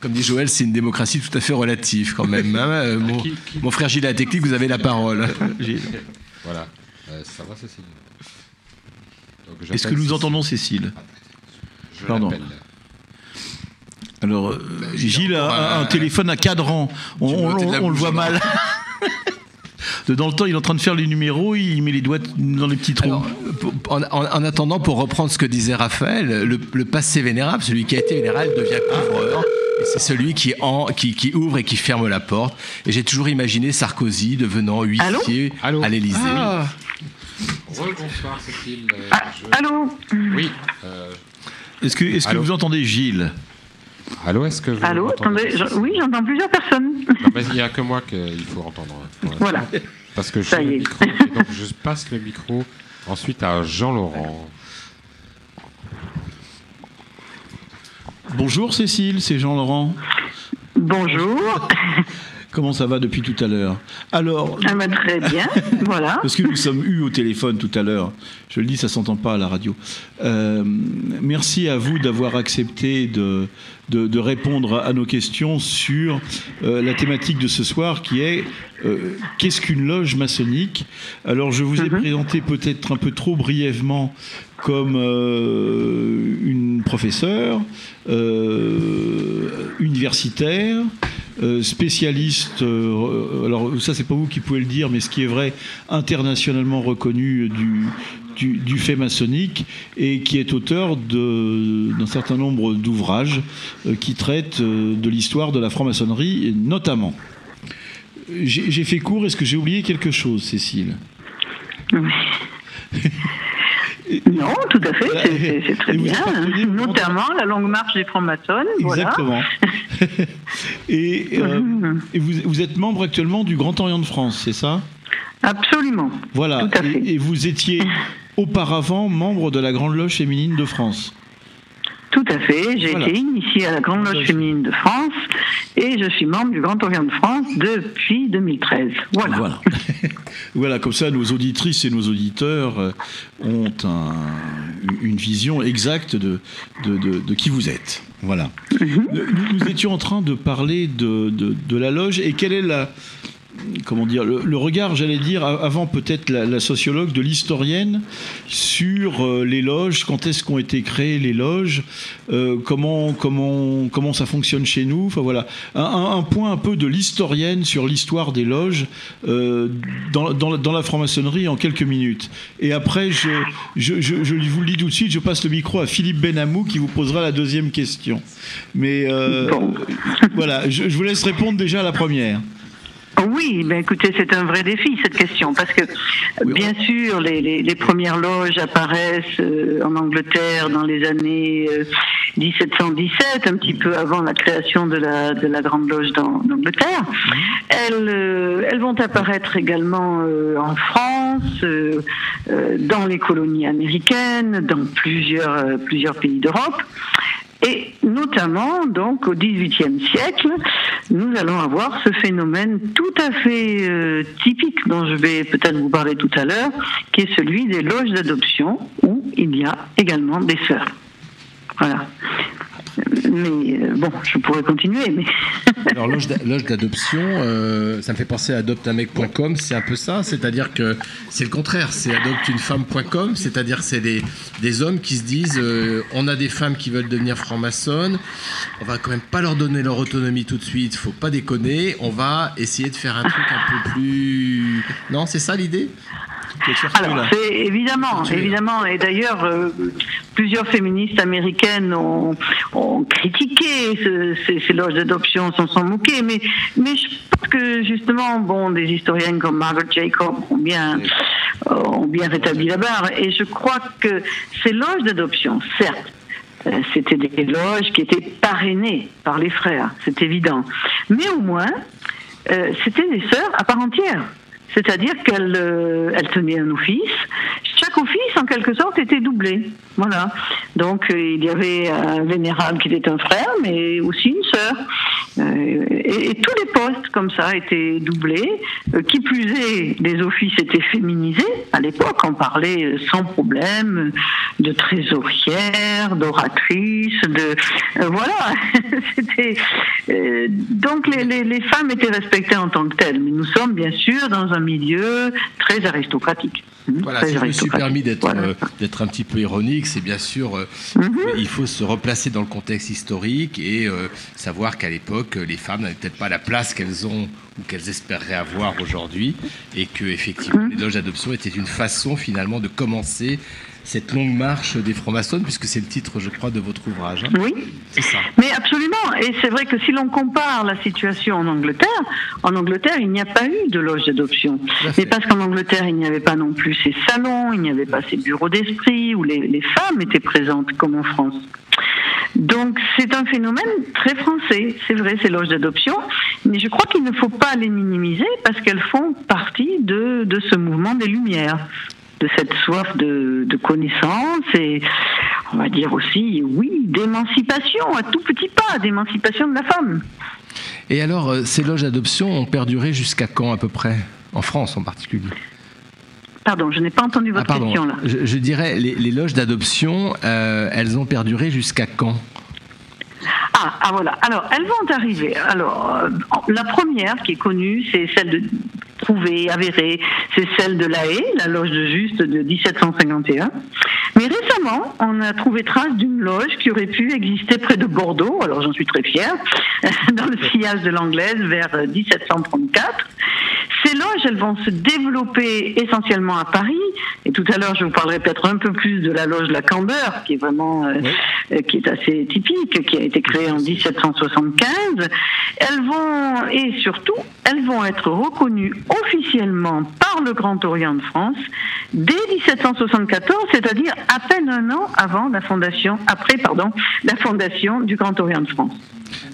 Comme dit Joël, c'est une démocratie tout à fait relative quand même. [LAUGHS] Hein, euh, mon, frère Gilles à la technique, vous avez la parole. [LAUGHS] Voilà. Euh, ça va, Cécile? Est-ce que nous Cécile. entendons Cécile? Je Pardon. Alors, euh, Gilles Gilles a, un un- téléphone à cadran. On, on- le voit mal. De- Dans le temps, il est en train de faire les numéros, il met les doigts dans les petits trous. Alors, en, en- en attendant, pour reprendre ce que disait Raphaël, le, le passé vénérable, celui qui a été vénérable devient couvreur. C'est celui qui, en- qui, qui ouvre et qui ferme la porte. Et j'ai toujours imaginé Sarkozy devenant huissier Allô à l'Élysée. Ah, Bonsoir Cécile. Euh, Ah, je- allô Oui. euh, est-ce que, vous entendez Gilles? Allô, est-ce que vous Allô Attendez, je- oui, j'entends plusieurs personnes. Non, mais il n'y a que moi qu'il faut entendre. hein. Voilà. Parce que je Ça suis y le est. micro. et donc je passe le micro ensuite à Jean-Laurent. Bonjour Cécile, c'est Jean-Laurent. Bonjour. [LAUGHS] Comment ça va depuis tout à l'heure Alors, Ah bah, très bien. [LAUGHS] Voilà. parce que nous sommes eus au téléphone tout à l'heure, je le dis, ça s'entend pas à la radio. Euh, merci à vous d'avoir accepté de, de, de répondre à nos questions sur euh, la thématique de ce soir qui est euh, qu'est-ce qu'une loge maçonnique? Alors, je vous ai présenté peut-être un peu trop brièvement comme une professeure universitaire, spécialiste, euh, alors ça c'est pas vous qui pouvez le dire, mais ce qui est vrai, internationalement reconnu du, du, du fait maçonnique et qui est auteur d'un certain nombre d'ouvrages euh, qui traitent euh, de l'histoire de la franc-maçonnerie, notamment. J'ai j'ai fait court, est-ce que j'ai oublié quelque chose, Cécile? [LAUGHS] Non, tout à fait, c'est- très bien. au- Notamment la longue marche des francs-maçons. Voilà. Exactement. [LAUGHS] et euh, Mhm. et vous, vous êtes membre actuellement du Grand Orient de France, c'est ça? Absolument. Voilà. Tout à fait. Et, et vous étiez [LAUGHS] auparavant membre de la Grande Loge féminine de France. Tout à fait. J'ai Voilà. été initiée à la Grande Loge féminine de France et je suis membre du Grand Orient de France depuis 2013. Voilà. Voilà. [LAUGHS] voilà, comme ça, nos auditrices et nos auditeurs euh, ont un- une vision exacte de, de, de- de qui vous êtes. Voilà. Mhm. Nous, nous étions en train de parler de la loge et quelle est la. Comment dire le, le regard, j'allais dire, avant peut-être la, la sociologue, de l'historienne sur euh, les loges, quand est-ce qu'ont été créées les loges, euh, comment, comment, comment ça fonctionne chez nous. Enfin voilà, un, un- un point un peu de l'historienne sur l'histoire des loges euh, dans, dans, la- dans la franc-maçonnerie en quelques minutes. Et après, je, je, je, je vous le dis tout de suite, je passe le micro à Philippe Benamou qui vous posera la deuxième question. Mais Bon. voilà, je vous laisse répondre déjà à la première. Oui, ben écoutez, c'est un vrai défi cette question parce que Oui, bien sûr les, les- les premières loges apparaissent euh, en Angleterre dans les années euh, 1717, un petit peu avant la création de la, de la Grande Loge d'An- d'Angleterre. Elles, euh, elles vont apparaître également euh, en France, euh, euh, dans les colonies américaines, dans plusieurs, euh, plusieurs pays d'Europe. Et notamment, donc, au XVIIIe siècle, nous allons avoir ce phénomène tout à fait euh, typique dont je vais peut-être vous parler tout à l'heure, qui est celui des loges d'adoption, où il y a également des sœurs. Voilà. Mais euh, bon, je pourrais continuer, [LAUGHS] Alors, loge d'a- loge d'adoption, euh, ça me fait penser à adoptamec.com, c'est un peu ça, c'est-à-dire que c'est le contraire, c'est adopteunefemme.com, c'est-à-dire c'est des, des hommes qui se disent euh, on a des femmes qui veulent devenir franc-maçonnes, on va quand même pas leur donner leur autonomie tout de suite, faut pas déconner, on va essayer de faire un truc un peu plus. Non, c'est ça l'idée? Alors, c'est évidemment, évidemment, et d'ailleurs, euh, plusieurs féministes américaines ont, ont critiqué ce- ces, ces loges d'adoption, s'en sont moquées, mais, mais je pense que justement, bon, des historiennes comme Margaret Jacob ont bien, euh, ont bien rétabli la barre, et je crois que ces loges d'adoption, certes, euh, c'était des loges qui étaient parrainées par les frères, c'est évident, mais au moins, euh, c'était des sœurs à part entière. C'est-à-dire qu'elles euh, tenaient un office. Chaque office, en quelque sorte, était doublé. Voilà. Donc, euh, il y avait un vénérable qui était un frère, mais aussi une sœur. Euh, et, tous les postes comme ça étaient doublés. Euh, qui plus est, les offices étaient féminisés. À l'époque, on parlait sans problème de trésorière, d'oratrice, de voilà. [LAUGHS] Donc les- les femmes étaient respectées en tant que telles. Mais nous sommes bien sûr dans un milieu très aristocratique. Hum, Voilà, si je me suis permis d'être Voilà. euh, d'être un petit peu ironique, c'est bien sûr, euh, Mhm. il faut se replacer dans le contexte historique et euh, savoir qu'à l'époque, les femmes n'avaient peut-être pas la place qu'elles ont ou qu'elles espéreraient avoir aujourd'hui, et que effectivement, Mhm. les loges d'adoption étaient une façon finalement de commencer cette longue marche des francs-maçons, puisque c'est le titre, je crois, de votre ouvrage. hein. Oui. C'est ça. Mais absolument. Et c'est vrai que si l'on compare la situation en Angleterre, en Angleterre, il n'y a pas eu de loge d'adoption. Mais parce qu'en Angleterre, il n'y avait pas non plus ces salons, il n'y avait pas ces bureaux d'esprit où les, les femmes étaient présentes comme en France. Donc c'est un phénomène très français, c'est vrai, ces loges d'adoption, mais je crois qu'il ne faut pas les minimiser parce qu'elles font partie de, de ce mouvement des Lumières, de cette soif de, de connaissance et on va dire aussi, oui, d'émancipation, à tout petit pas, d'émancipation de la femme. Et alors, euh, ces loges d'adoption ont perduré jusqu'à quand à peu près En France en particulier? Pardon, je n'ai pas entendu Ah, votre pardon. question là. Je, je dirais, les, les loges d'adoption, euh, elles ont perduré jusqu'à quand? Ah, ah, voilà. Alors, elles vont arriver. Alors, euh, la première qui est connue, c'est celle de prouvée, avérée, c'est celle de La Haye, la loge de Juste de 1751. Mais récemment, on a trouvé trace d'une loge qui aurait pu exister près de Bordeaux, alors j'en suis très fière, [LAUGHS] dans le sillage de l'Anglaise vers euh, 1734. Ces loges, elles vont se développer essentiellement à Paris. Et tout à l'heure, je vous parlerai peut-être un peu plus de la loge La Candeur, qui est vraiment, euh, euh, qui est assez typique, qui a été créée en 1775. Elles vont, et surtout, elles vont être reconnues officiellement par le Grand Orient de France dès 1774, c'est-à-dire à peine un an avant la fondation, après, la fondation du Grand Orient de France.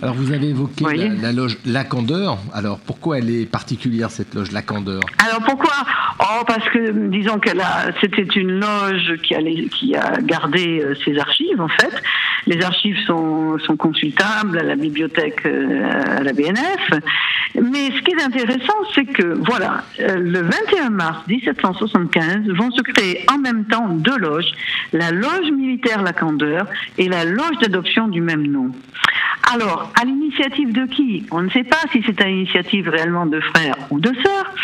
Alors, vous avez évoqué la, la loge Lacandeur. Alors, pourquoi elle est particulière, cette loge Lacandeur? Alors pourquoi? Oh parce que disons qu'elle a, c'était une loge qui a, les- qui a gardé euh, ses archives en fait. Les archives sont, sont consultables à la bibliothèque, euh, à la BNF. Mais ce qui est intéressant, c'est que voilà, euh, le 21 mars 1775 vont se créer en même temps deux loges, la loge militaire La Candeur et la loge d'adoption du même nom. Alors, à l'initiative de qui On ne sait pas si c'est à l'initiative réellement de frères ou de sœurs.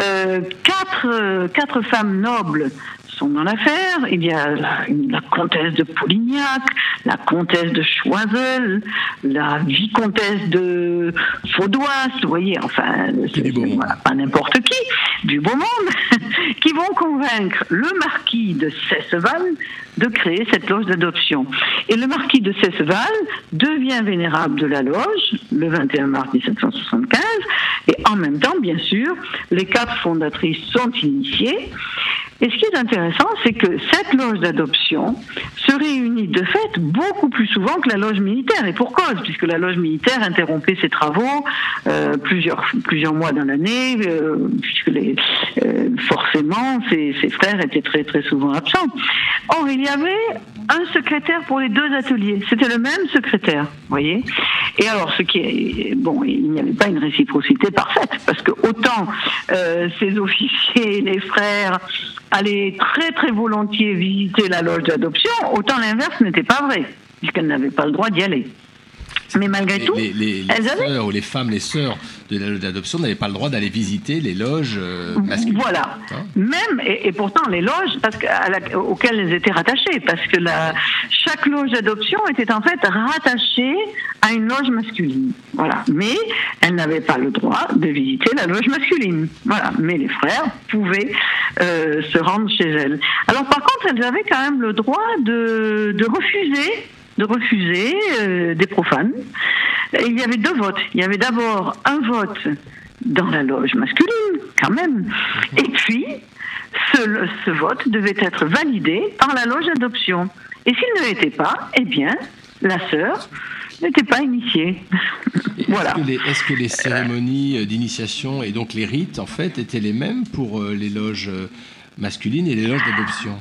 Euh, quatre, euh, quatre femmes nobles sont dans l'affaire. Il y a la, comtesse de Polignac, la comtesse de Choiseul, la vicomtesse de Faudois, vous voyez, enfin, voilà, pas n'importe qui, du beau monde, [LAUGHS] qui vont convaincre le marquis de Cesseval de créer cette loge d'adoption. Et le marquis de Cesseval devient vénérable de la loge le 21 mars 1775, et en même temps, bien sûr, les quatre fondatrices sont initiées. Et ce qui est intéressant, c'est que cette loge d'adoption se réunit de fait beaucoup plus souvent que la loge militaire, et pour cause, puisque la loge militaire interrompait ses travaux euh, plusieurs, plusieurs mois dans l'année, euh, puisque euh, forcément ses, ses frères étaient très très souvent absents. Y avait un secrétaire pour les deux ateliers. C'était le même secrétaire, vous voyez. Et alors, ce qui est bon, il n'y avait pas une réciprocité parfaite, parce que autant euh, ces officiers, les frères, allaient très très volontiers visiter la loge d'adoption, autant l'inverse n'était pas vrai, puisqu'elles n'avaient pas le droit d'y aller. Mais malgré les, tout, les, les- sœurs ou les femmes, les sœurs de la loge d'adoption n'avaient pas le droit d'aller visiter les loges euh, masculines. Voilà. Hein Même, et, et pourtant, les loges parce que, à la- auxquelles elles étaient rattachées, parce que la, chaque loge d'adoption était en fait rattachée à une loge masculine. Voilà. Mais elles n'avaient pas le droit de visiter la loge masculine. Voilà. Mais les frères pouvaient euh, se rendre chez elles. Alors, par contre, elles avaient quand même le droit de, de refuser de refuser euh, des profanes. Et il y avait deux votes. Il y avait d'abord un vote dans la loge masculine, quand même. Et puis, ce, ce vote devait être validé par la loge d'adoption. Et s'il ne l'était pas, eh bien, la sœur n'était pas initiée. [LAUGHS] voilà. Est-ce que, que les cérémonies euh, d'initiation et donc les rites, en fait, étaient les mêmes pour euh, les loges masculines et les loges d'adoption?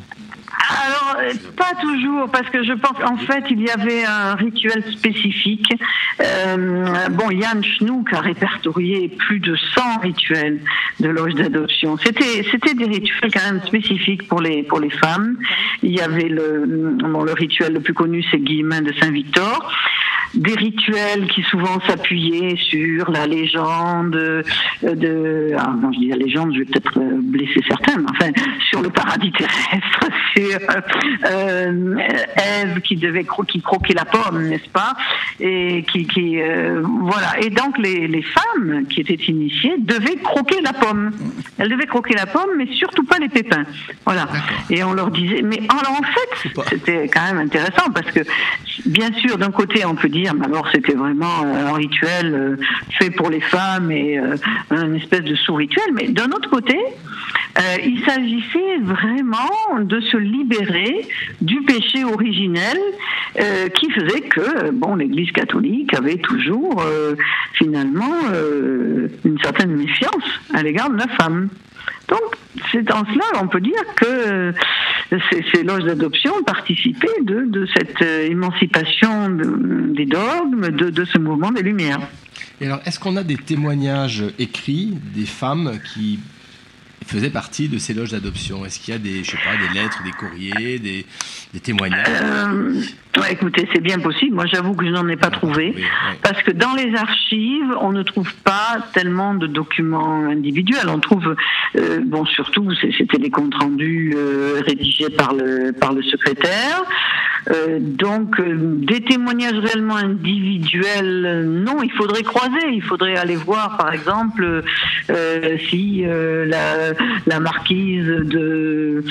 Alors, euh, pas toujours, parce que je pense qu'en fait, il y avait un rituel spécifique. Euh, bon, Yann Schnook a répertorié plus de 100 rituels de loge d'adoption. C'était, c'était des rituels quand même spécifiques pour les, pour les femmes. Il y avait le, bon, le rituel le plus connu, c'est Guillemin de Saint-Victor des rituels qui souvent s'appuyaient sur la légende euh, de ah, non je dis la légende je vais peut-être euh, blesser certains mais enfin sur le paradis terrestre [LAUGHS] sur euh, Ève qui devait cro qui croquait la pomme n'est-ce pas? Et qui, qui euh, voilà. Et donc les, les femmes qui étaient initiées devaient croquer la pomme. Elles devaient croquer la pomme mais surtout pas les pépins. Voilà. Et on leur disait mais alors en fait c'était quand même intéressant parce que bien sûr d'un côté on peut dire mais alors c'était vraiment euh, un rituel euh, fait pour les femmes et euh, une espèce de sous-rituel. Mais d'un autre côté, euh, il s'agissait vraiment de se libérer du péché originel euh, qui faisait que bon l'Église catholique avait toujours euh, finalement euh, une certaine méfiance à l'égard de la femme. Donc, c'est en cela, on peut dire que ces, loges d'adoption participaient de, de cette émancipation de- des dogmes, de, de ce mouvement des Lumières. Et alors, est-ce qu'on a des témoignages écrits des femmes qui faisaient partie de ces loges d'adoption Est-ce qu'il y a des, je sais pas, des lettres, des courriers, des, des témoignages Euh, ouais, écoutez, c'est bien possible. Moi, j'avoue que je n'en ai pas trouvé. Parce que dans les archives, on ne trouve pas tellement de documents individuels. On trouve, euh, bon, surtout, c'était des comptes rendus euh, rédigés par le, par le secrétaire. Euh, donc, euh, des témoignages réellement individuels, euh, non, il faudrait croiser. Il faudrait aller voir, par exemple, euh, si la, la marquise de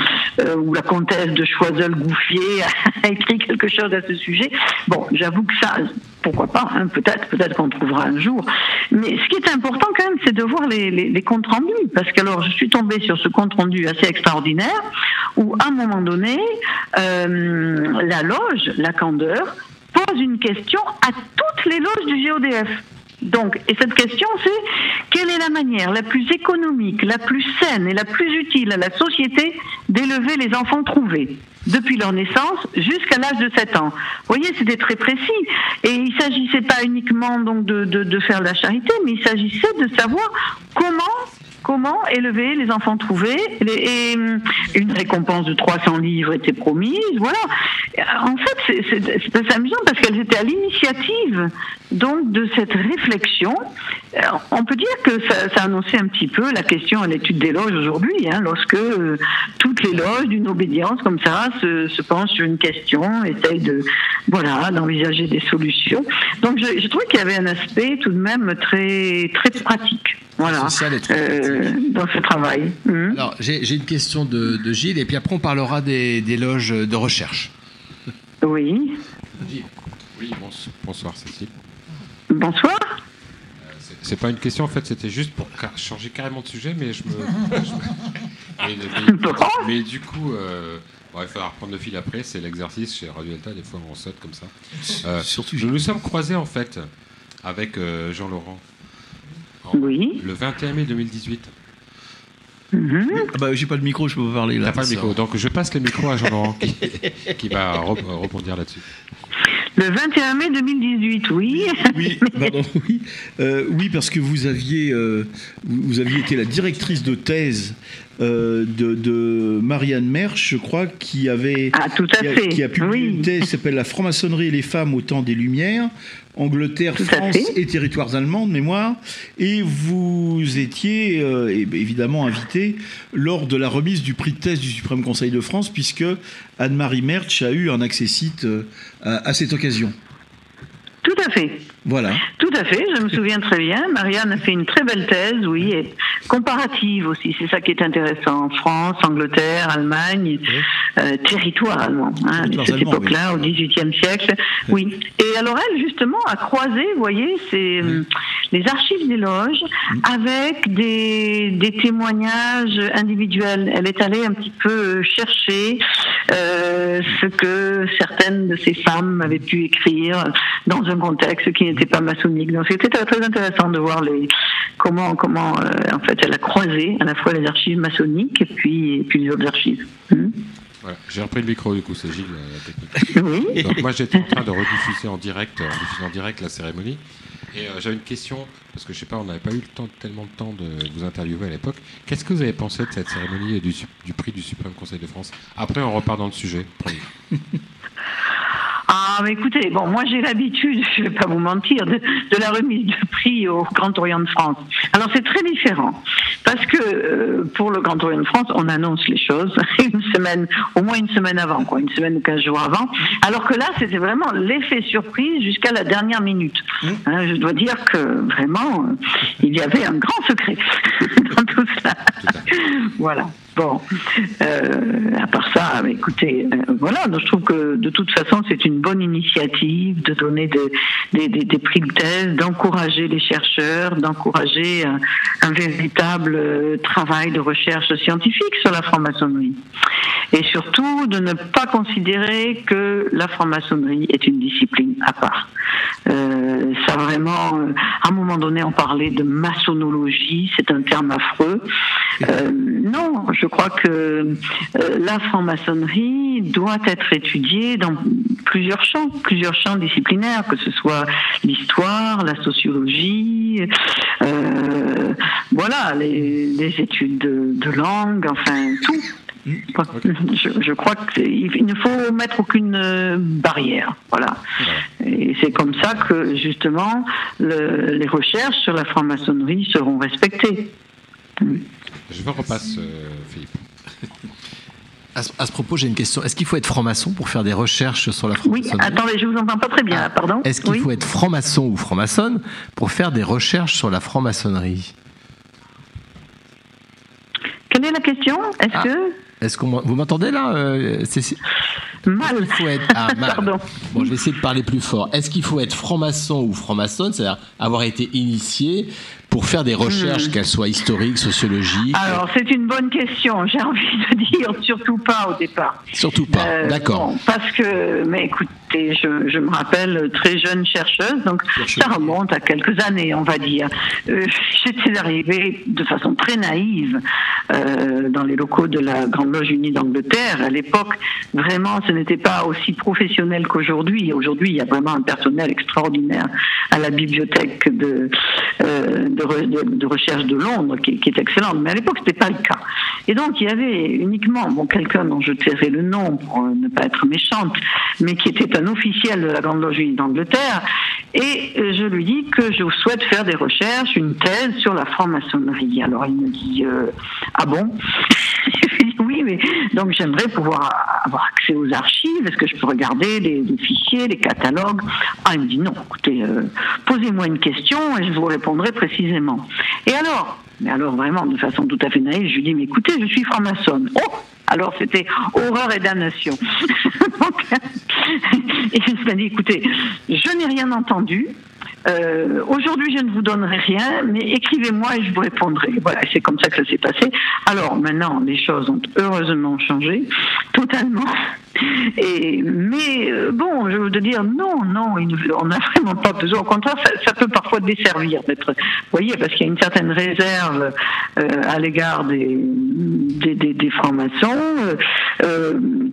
ou la comtesse de Choiseul-Gouffier [LAUGHS] a écrit quelque chose à ce sujet. Bon, j'avoue que ça, pourquoi pas, hein, peut-être, peut-être qu'on trouvera un jour. Mais ce qui est important quand même, c'est de voir les, comptes rendus, parce que alors je suis tombée sur ce compte rendu assez extraordinaire, où à un moment donné, euh, la loge, la candeur, pose une question à toutes les loges du GODF. Donc, et cette question, c'est quelle est la manière la plus économique, la plus saine et la plus utile à la société d'élever les enfants trouvés depuis leur naissance jusqu'à l'âge de 7 ans? Vous voyez, c'était très précis. Et il s'agissait pas uniquement donc de, de, faire de la charité, mais il s'agissait de savoir comment comment élever les enfants trouvés et une récompense de 300 livres était promise voilà en fait c'est assez amusant parce qu'elles étaient à l'initiative donc de cette réflexion Alors, on peut dire que ça, ça annonçait un petit peu la question à l'étude des loges aujourd'hui hein, lorsque euh, toutes les loges d'une obédience comme ça se, se penchent sur une question essayent de voilà d'envisager des solutions donc je, je trouvais qu'il y avait un aspect tout de même très très pratique voilà euh, dans ce travail. Mhm. Alors, j'ai une question de, de Gilles, et puis après, on parlera des, des loges de recherche. Oui. Oui, bonsoir, bonsoir Cécile. Bonsoir. C'est- C'est pas une question en fait, c'était juste pour changer carrément de sujet, mais je me. je me- mais, mais- [LAUGHS] mais du coup, euh, bon, il faudra reprendre le fil après. C'est l'exercice chez Radio Delta. Des fois, on saute comme ça. Euh, nous nous sommes croisés en fait avec euh, Jean-Laurent. en- Oui. Le 21 mai 2018. Ah bah, j'ai pas le micro, je peux pas parler là. T'as pas le micro, donc je passe le micro à Jean-Laurent qui, qui va re- rebondir là-dessus. Le 21 mai 2018, oui. Oui, [LAUGHS] pardon, oui. Euh, oui, parce que vous aviez, euh, vous aviez été la directrice de thèse euh, de, de Marianne Mersch, je crois, qui avait Ah, tout à qui a, fait, qui a publié oui. une thèse qui s'appelle La franc-maçonnerie et les femmes au temps des Lumières, Angleterre, Tout France et territoires allemands de mémoire. Et vous étiez euh, évidemment invité lors de la remise du prix de thèse du Suprême Conseil de France, puisque Anne-Marie Mersch a eu un accessite euh, à, à cette occasion. Tout à fait. Voilà. Tout à fait, je me souviens très bien. Marianne a fait une très belle thèse, oui, et comparative aussi. C'est ça qui est intéressant. France, Angleterre, Allemagne, euh, territoire allemand. Hein, à cette époque-là, au XVIIIe siècle. Oui. Et alors elle, justement, a croisé, vous voyez, c'est euh, les archives des loges avec des, des témoignages individuels. Elle est allée un petit peu chercher euh, ce que certaines de ces femmes avaient pu écrire dans un contexte qui n'était pas maçonnique. Donc c'était très, intéressant de voir les comment comment euh, en fait elle a croisé à la fois les archives maçonniques et puis et puis les autres archives. Hmm. Voilà, j'ai repris le micro du coup, c'est Gilles, euh, la technique. Oui. Donc moi j'étais en train de rediffuser en direct, en diffusant en direct la cérémonie. Et euh, j'avais une question, parce que je sais pas, on n'avait pas eu le temps, tellement de temps de vous interviewer à l'époque. Qu'est-ce que vous avez pensé de cette cérémonie et du, du prix du Suprême Conseil de France? Après on repart dans le sujet. [LAUGHS] Ah, mais écoutez, bon, moi j'ai l'habitude, [LAUGHS] je vais pas vous mentir, de, de la remise de prix au Grand Orient de France. Alors c'est très différent, parce que euh, pour le Grand Orient de France, on annonce les choses [LAUGHS] une semaine, au moins une semaine avant, quoi, une semaine ou quinze jours avant, alors que là c'était vraiment l'effet surprise jusqu'à la dernière minute. Hein, je dois dire que vraiment, euh, il y avait un grand secret [LAUGHS] dans tout cela. Voilà. Bon, euh, à part ça, écoutez, euh, voilà, donc je trouve que de toute façon, c'est une bonne initiative de donner de- des, prix de thèse, d'encourager les chercheurs, d'encourager un, un véritable euh, travail de recherche scientifique sur la franc-maçonnerie. Et surtout, de ne pas considérer que la franc-maçonnerie est une discipline à part. Euh, ça vraiment, euh, à un moment donné, on parlait de maçonnologie, c'est un terme affreux. Euh, non, je crois que euh, la franc-maçonnerie doit être étudiée dans plusieurs champs, plusieurs champs disciplinaires, que ce soit l'histoire, la sociologie, euh, voilà, les, les études de, de langue, enfin tout. Je, je crois qu'il ne faut mettre aucune euh, barrière, voilà. Et c'est comme ça que justement le- les recherches sur la franc-maçonnerie seront respectées. Je vous repasse, euh, Philippe. [LAUGHS] À ce, à ce propos, j'ai une question. Est-ce qu'il faut être franc-maçon pour faire des recherches sur la Oui, franc-maçonnerie? attendez, je vous entends pas très bien, pardon. Est-ce qu'il Oui. faut être franc-maçon ou franc-maçonne pour faire des recherches sur la franc-maçonnerie? Quelle est la question? Est-ce Ah. que Est-ce qu'on vous m'entendez là, euh, Cécile mal Il faut être ah, mal. Pardon. Bon, je vais essayer de parler plus fort. Est-ce qu'il faut être franc-maçon ou franc-maçonne, c'est-à-dire avoir été initié pour faire des recherches, Hmm. qu'elles soient historiques, sociologiques Alors, c'est une bonne question. [LAUGHS] J'ai envie de dire surtout pas au départ. Surtout pas. Euh, D'accord. bon, parce que, mais écoutez, je, je me rappelle très jeune chercheuse, donc ça remonte à quelques années, on va dire. Euh, J'étais arrivée de façon très naïve euh, dans les locaux de la Grande Loge Unie d'Angleterre. À l'époque, vraiment, ce n'était pas aussi professionnel qu'aujourd'hui. Aujourd'hui, il y a vraiment un personnel extraordinaire à la bibliothèque de, euh, de, de- recherche de Londres, qui, est excellente. Mais à l'époque, ce n'était pas le cas. Et donc, il y avait uniquement bon, quelqu'un dont je tairai le nom pour euh, ne pas être méchante, mais qui était un officiel de la Grande Loge d'Angleterre. Et euh, je lui dis que je souhaite faire des recherches, une thèse sur la franc-maçonnerie. Alors, il me dit euh, Ah bon? [LAUGHS] Oui, mais donc j'aimerais pouvoir avoir accès aux archives. Est-ce que je peux regarder les, les fichiers, les catalogues? Ah, il me dit Non, écoutez, euh, posez-moi une question et je vous répondrai précisément. Et alors mais alors vraiment, de façon tout à fait naïve, je lui dis, mais écoutez, je suis franc-maçonne. Oh Alors c'était horreur et damnation. [LAUGHS] [LAUGHS] Et je me dis, écoutez, je n'ai rien entendu. Euh, Aujourd'hui, je ne vous donnerai rien, mais écrivez-moi et je vous répondrai. Voilà, c'est comme ça que ça s'est passé. Alors maintenant, les choses ont heureusement changé, totalement. Mais euh, bon, je veux dire, non, non, on n'a vraiment pas besoin. Au contraire, ça, ça peut parfois desservir d'être, vous voyez, parce qu'il y a une certaine réserve euh, à l'égard des, des, des, francs-maçons.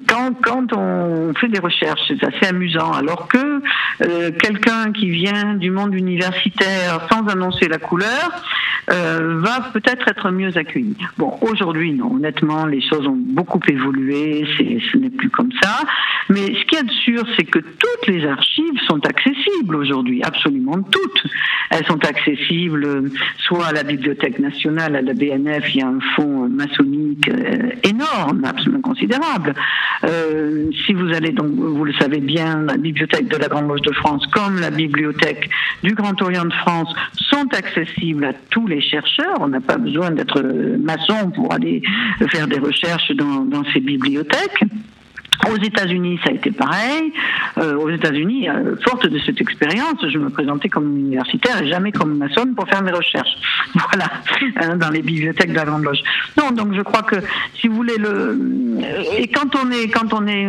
Quand, quand on fait des recherches, c'est assez amusant. Alors que quelqu'un qui vient du monde universitaire sans annoncer la couleur euh, va peut-être être mieux accueilli. Bon, aujourd'hui, non. Honnêtement, les choses ont beaucoup évolué. Ce n'est plus comme ça. Mais ce qu'il y a de sûr, c'est que toutes les archives sont accessibles aujourd'hui, absolument toutes. Elles sont accessibles euh, soit à la Bibliothèque nationale, à la BNF, il y a un fonds maçonnique euh, énorme, absolument considérable. Si vous allez donc, vous le savez bien, la bibliothèque de la Grande Loge de France comme la bibliothèque du Grand Orient de France sont accessibles à tous les chercheurs. On n'a pas besoin d'être maçon pour aller faire des recherches dans, dans ces bibliothèques. Aux États-Unis, ça a été pareil. Euh, aux États-Unis, euh, forte de cette expérience, je me présentais comme universitaire et jamais comme maçonne pour faire mes recherches. [LAUGHS] Voilà, hein, dans les bibliothèques de la Grande Loge. Non, donc je crois que, si vous voulez, le euh, et quand on est quand on est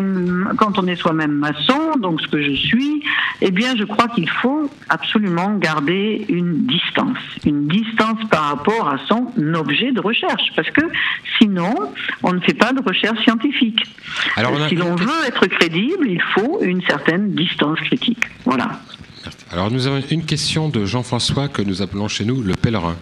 quand on est soi-même maçon, donc ce que je suis, eh bien, je crois qu'il faut absolument garder une distance, une distance par rapport à son objet de recherche, parce que sinon, on ne fait pas de recherche scientifique. Alors, on a- si l'on veut être crédible, il faut une certaine distance critique. Voilà. Alors nous avons une question de Jean-François que nous appelons chez nous le pèlerin.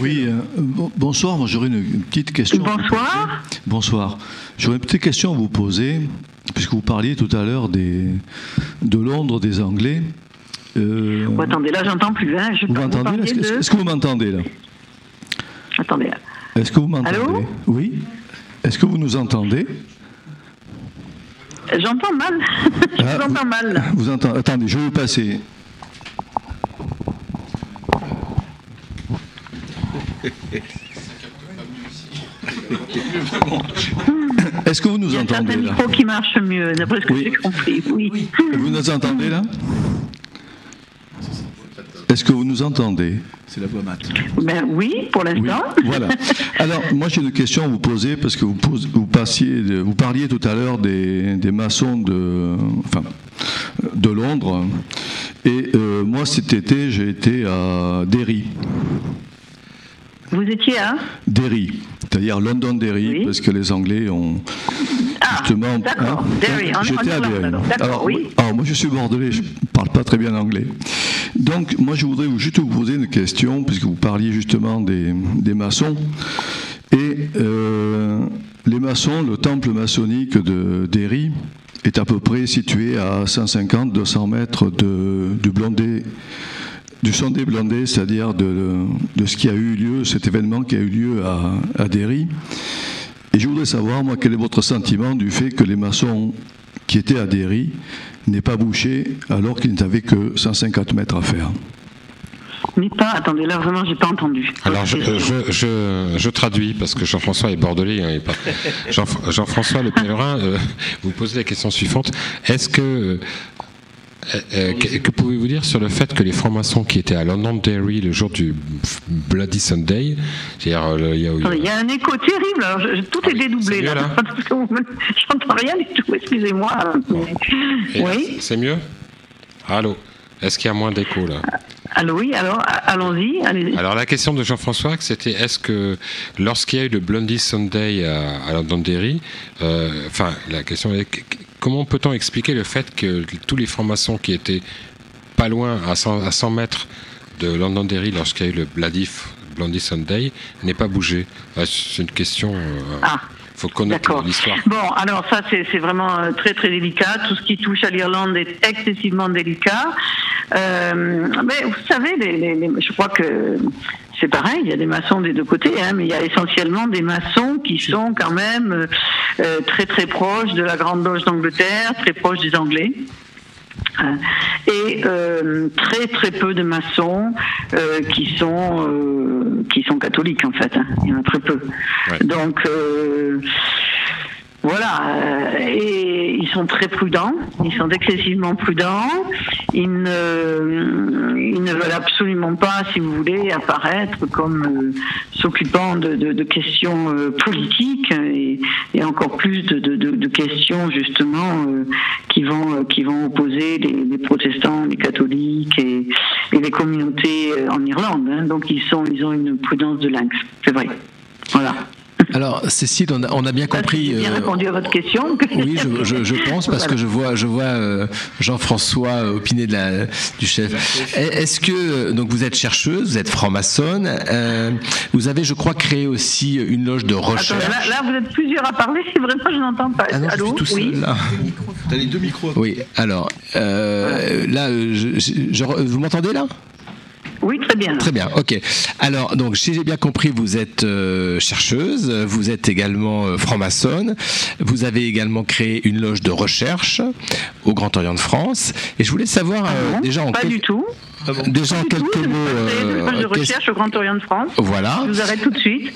Oui, euh, bon- bonsoir. Moi, j'aurais une, une petite question. à vous Bonsoir. poser. Bonsoir. J'aurais une petite question à vous poser, puisque vous parliez tout à l'heure des, de Londres, des Anglais. Euh, Oh, attendez, là, j'entends plus. Hein. Je vous m'entendez là? parliez Est-ce que, de- est-ce que vous m'entendez là? Attendez. Est-ce que vous m'entendez Allô Oui. Est-ce que vous nous entendez J'entends mal. [LAUGHS] Ah, j'entends mal. Vous entendez Attendez, je vais vous passer. [LAUGHS] Est-ce que vous nous Il y a entendez micros qui marchent mieux, d'après ce que j'ai compris. Oui. Vous nous entendez là [LAUGHS] Est-ce que vous nous entendez? C'est la voix mat. Ben oui, pour Oui, l'instant. voilà. Alors, moi, j'ai une question à vous poser parce que vous, pose- vous, passiez de- vous parliez tout à l'heure des, des maçons de, enfin, de Londres. Et euh, moi, cet été, j'ai été à Derry. Vous étiez à Derry, c'est-à-dire Londonderry, parce que les Anglais ont justement. Ah, d'accord, J'étais à alors. Oui. alors, moi, je suis bordelais, je ne parle pas très bien anglais. Donc, moi, je voudrais juste vous poser une question, puisque vous parliez justement des, des maçons. Et euh, les maçons, le temple maçonnique de Derry est à peu près situé à 150-200 mètres de, du Blondé du sondé blindé, c'est-à-dire de, de ce qui a eu lieu, cet événement qui a eu lieu à, à Derry. Et je voudrais savoir, moi, quel est votre sentiment du fait que les maçons qui étaient à Derry n'aient pas bouché alors qu'ils n'avaient que 150 mètres à faire? Mais pas, attendez, là vraiment, j'ai pas entendu. Alors je, je, je, je traduis parce que Jean-François est bordelais. hein, Jean- Jean-François le pèlerin euh, vous posez la question suivante. Est-ce que... euh, euh, que, que pouvez-vous dire sur le fait que les francs-maçons qui étaient à Londonderry le jour du Bloody Sunday, c'est-à-dire euh, il y a eu- Attendez, Il y a un écho terrible, alors je- je- tout est dédoublé mieux, là. [LAUGHS] là J'entends rien du tout, excusez-moi. Oui, C'est mieux? Allô? Est-ce qu'il y a moins d'écho là? Allô, oui, alors allons-y, allez Alors la question de Jean-François, c'était est-ce que lorsqu'il y a eu le Blondie Sunday à, à Londonderry, euh, enfin la question est comment peut-on expliquer le fait que tous les francs-maçons qui étaient pas loin, à 100, à 100 mètres de Londonderry lorsqu'il y a eu le Bloody, Blondie Sunday, n'aient pas bougé? Ouais, C'est une question... Il Ah. Faut connaître l'histoire. Bon, alors ça c'est vraiment euh, très très délicat. Tout ce qui touche à l'Irlande est excessivement délicat. Euh, mais vous savez, les- les- les- je crois que c'est pareil. Il y a des maçons des deux côtés, hein, mais il y a essentiellement des maçons qui sont quand même euh, très très proches de la Grande Loge d'Angleterre, très proches des Anglais. Et euh, très très peu de maçons euh, qui sont euh, qui sont catholiques en fait. hein. Il y en a très peu. Donc voilà, euh, et ils sont très prudents, ils sont excessivement prudents, ils ne, ils ne veulent absolument pas, si vous voulez, apparaître comme euh, s'occupant de, de- de questions euh, politiques et, et encore plus de, de- questions justement euh, qui vont euh, qui vont opposer les, les protestants, les catholiques et, et les communautés en Irlande. hein. Donc ils sont ils ont une prudence de lynx, c'est vrai. Voilà. Alors, Cécile, on a, on a bien compris. J'ai bien euh, répondu à votre question. Oui, je, je- je pense parce que je vois, je vois euh, Jean-François euh, opiner de la, du chef. Est-ce que donc vous êtes chercheuse, vous êtes franc-maçonne, euh, vous avez, je crois, créé aussi une loge de recherche. Là, là, vous êtes plusieurs à parler, vraiment, je n'entends pas. Ah non, je Allô suis tout seul, oui là. T'as les deux micros. Oui. Alors euh, là, je, je- je- vous m'entendez là? Oui, très bien. Très bien, ok. Alors, donc, si j'ai bien compris, vous êtes euh, chercheuse, vous êtes également euh, franc-maçonne, vous avez également créé une loge de recherche au Grand Orient de France. Et je voulais savoir, euh, déjà en Pas quel- du tout. Déjà en tout, quelques je mots. fais une euh, loge de qu'est-ce- recherche au Grand Orient de France. Voilà. Je vous arrête tout de suite.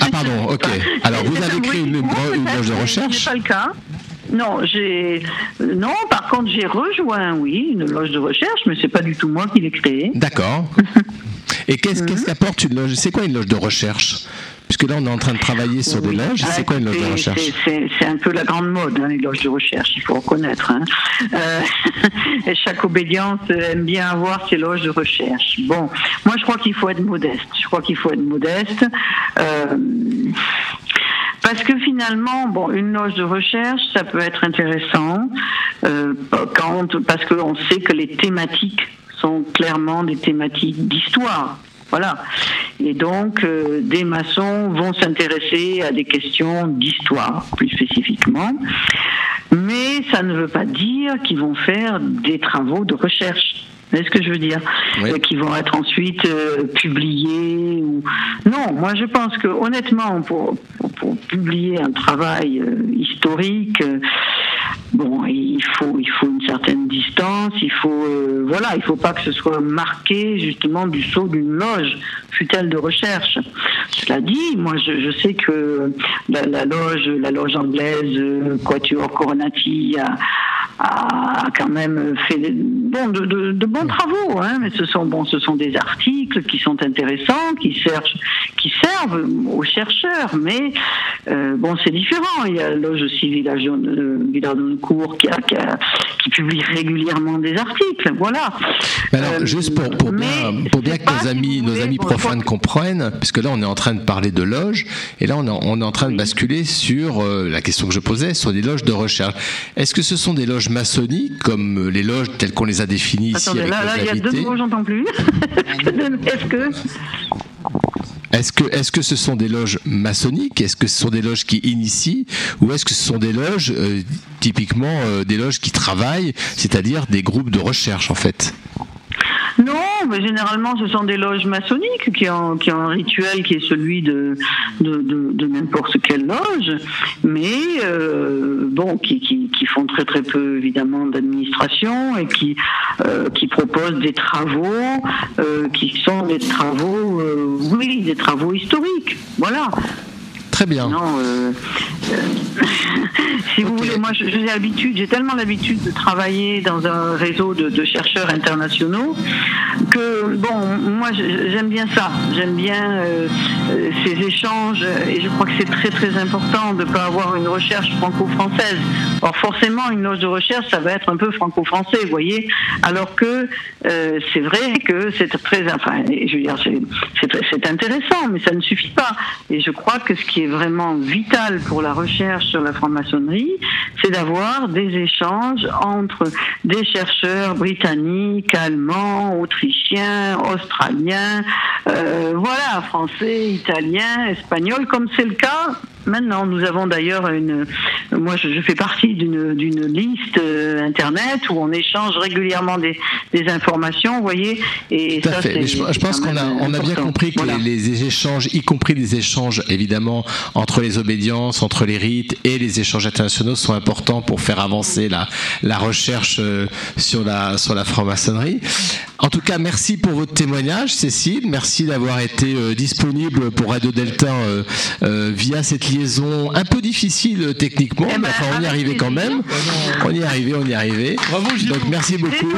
Ah, pardon, ok. [LAUGHS] Alors, vous avez créé une, une loge de recherche Ce n'est pas le cas. Non, j'ai non. Par contre, j'ai rejoint, oui, une loge de recherche, mais c'est pas du tout moi qui l'ai créée. D'accord. [LAUGHS] Et qu'est-ce qu'est-ce qu'apporte une loge C'est quoi une loge de recherche? Puisque là, on est en train de travailler sur des loges. Ah, C'est quoi une loge de écoutez, recherche? c'est- un peu la grande mode, hein, les loges de recherche, il faut reconnaître. hein. Euh, [LAUGHS] chaque obédience aime bien avoir ses loges de recherche. Bon, moi je crois qu'il faut être modeste. Je crois qu'il faut être modeste. Euh, parce que finalement, bon, une loge de recherche, ça peut être intéressant euh, quand, parce qu'on sait que les thématiques sont clairement des thématiques d'histoire. Voilà. Et donc, euh, des maçons vont s'intéresser à des questions d'histoire, plus spécifiquement. Mais ça ne veut pas dire qu'ils vont faire des travaux de recherche. Vous voyez ce que je veux dire Euh, Qui vont être ensuite euh, publiés ou... Non, moi je pense que honnêtement, pour, pour, pour publier un travail euh, historique, bon, il faut, il faut une certaine distance, il faut, euh, voilà, il faut pas que ce soit marqué justement du sceau d'une loge, fut-elle de recherche. Cela dit, moi je, sais que la, la loge, la loge anglaise, euh, Quatuor Coronati, a, a quand même fait des- bon, de, de- de bons travaux, hein, mais ce sont, bon, ce sont des articles qui sont intéressants, qui servent, qui servent aux chercheurs, mais euh, bon, c'est différent. Il y a la loge aussi Village euh, Villard de Cour qui, qui, publie régulièrement des articles, voilà. Mais alors, juste pour, pour bien, pour bien que nos amis, nos amis profanes comprennent, puisque là on est en train de parler de loges, et là on est, on est en train de basculer sur euh, la question que je posais, sur des loges de recherche. Est-ce que ce sont des loges maçonniques, comme euh, les loges telles qu'on les a définies ici Attendez, avec là, là, il y a deux mots, j'entends plus. [LAUGHS] Est-ce que Est-ce que, est-ce que ce sont des loges maçonniques? Est-ce que ce sont des loges qui initient? Ou est-ce que ce sont des loges, euh, typiquement euh, des loges qui travaillent, c'est-à-dire des groupes de recherche en fait? Non, mais généralement, ce sont des loges maçonniques qui ont, qui ont un rituel qui est celui de, de, n'importe quelle loge, mais euh, bon, qui, qui, font très très peu évidemment d'administration et qui, euh, proposent des travaux euh, qui sont des travaux, oui, des travaux historiques. Voilà. Très bien. Non, euh, euh, [LAUGHS] si vous voulez, moi j'ai l'habitude, j'ai tellement l'habitude de travailler dans un réseau de, de chercheurs internationaux que bon, moi j'aime bien ça, j'aime bien euh, ces échanges et je crois que c'est très très important de ne pas avoir une recherche franco-française. Alors forcément, une loge de recherche, ça va être un peu franco-français, vous voyez, alors que c'est vrai que c'est très, enfin, je veux dire, c'est intéressant, mais ça ne suffit pas. Et je crois que ce qui vraiment vital pour la recherche sur la franc-maçonnerie, c'est d'avoir des échanges entre des chercheurs britanniques, allemands, autrichiens, australiens, euh, voilà, français, italiens, espagnols, comme c'est le cas maintenant. Nous avons d'ailleurs une, moi je, fais partie d'une liste euh, internet où on échange régulièrement des, des informations, vous voyez, et Tout à fait. je, je pense qu'on a, on a bien compris que Voilà. les, les échanges, y compris les échanges évidemment entre les obédiences, entre les rites et les échanges internationaux sont importants pour faire avancer la, la recherche euh, sur la, sur la franc-maçonnerie. En tout cas, merci pour votre témoignage, Cécile. Merci d'avoir été euh, disponible pour Radio Delta euh, via cette liaison un peu difficile techniquement, Eh mais ben, enfin on y est arrivé quand même. On y est arrivé, on y est arrivé. Donc merci beaucoup.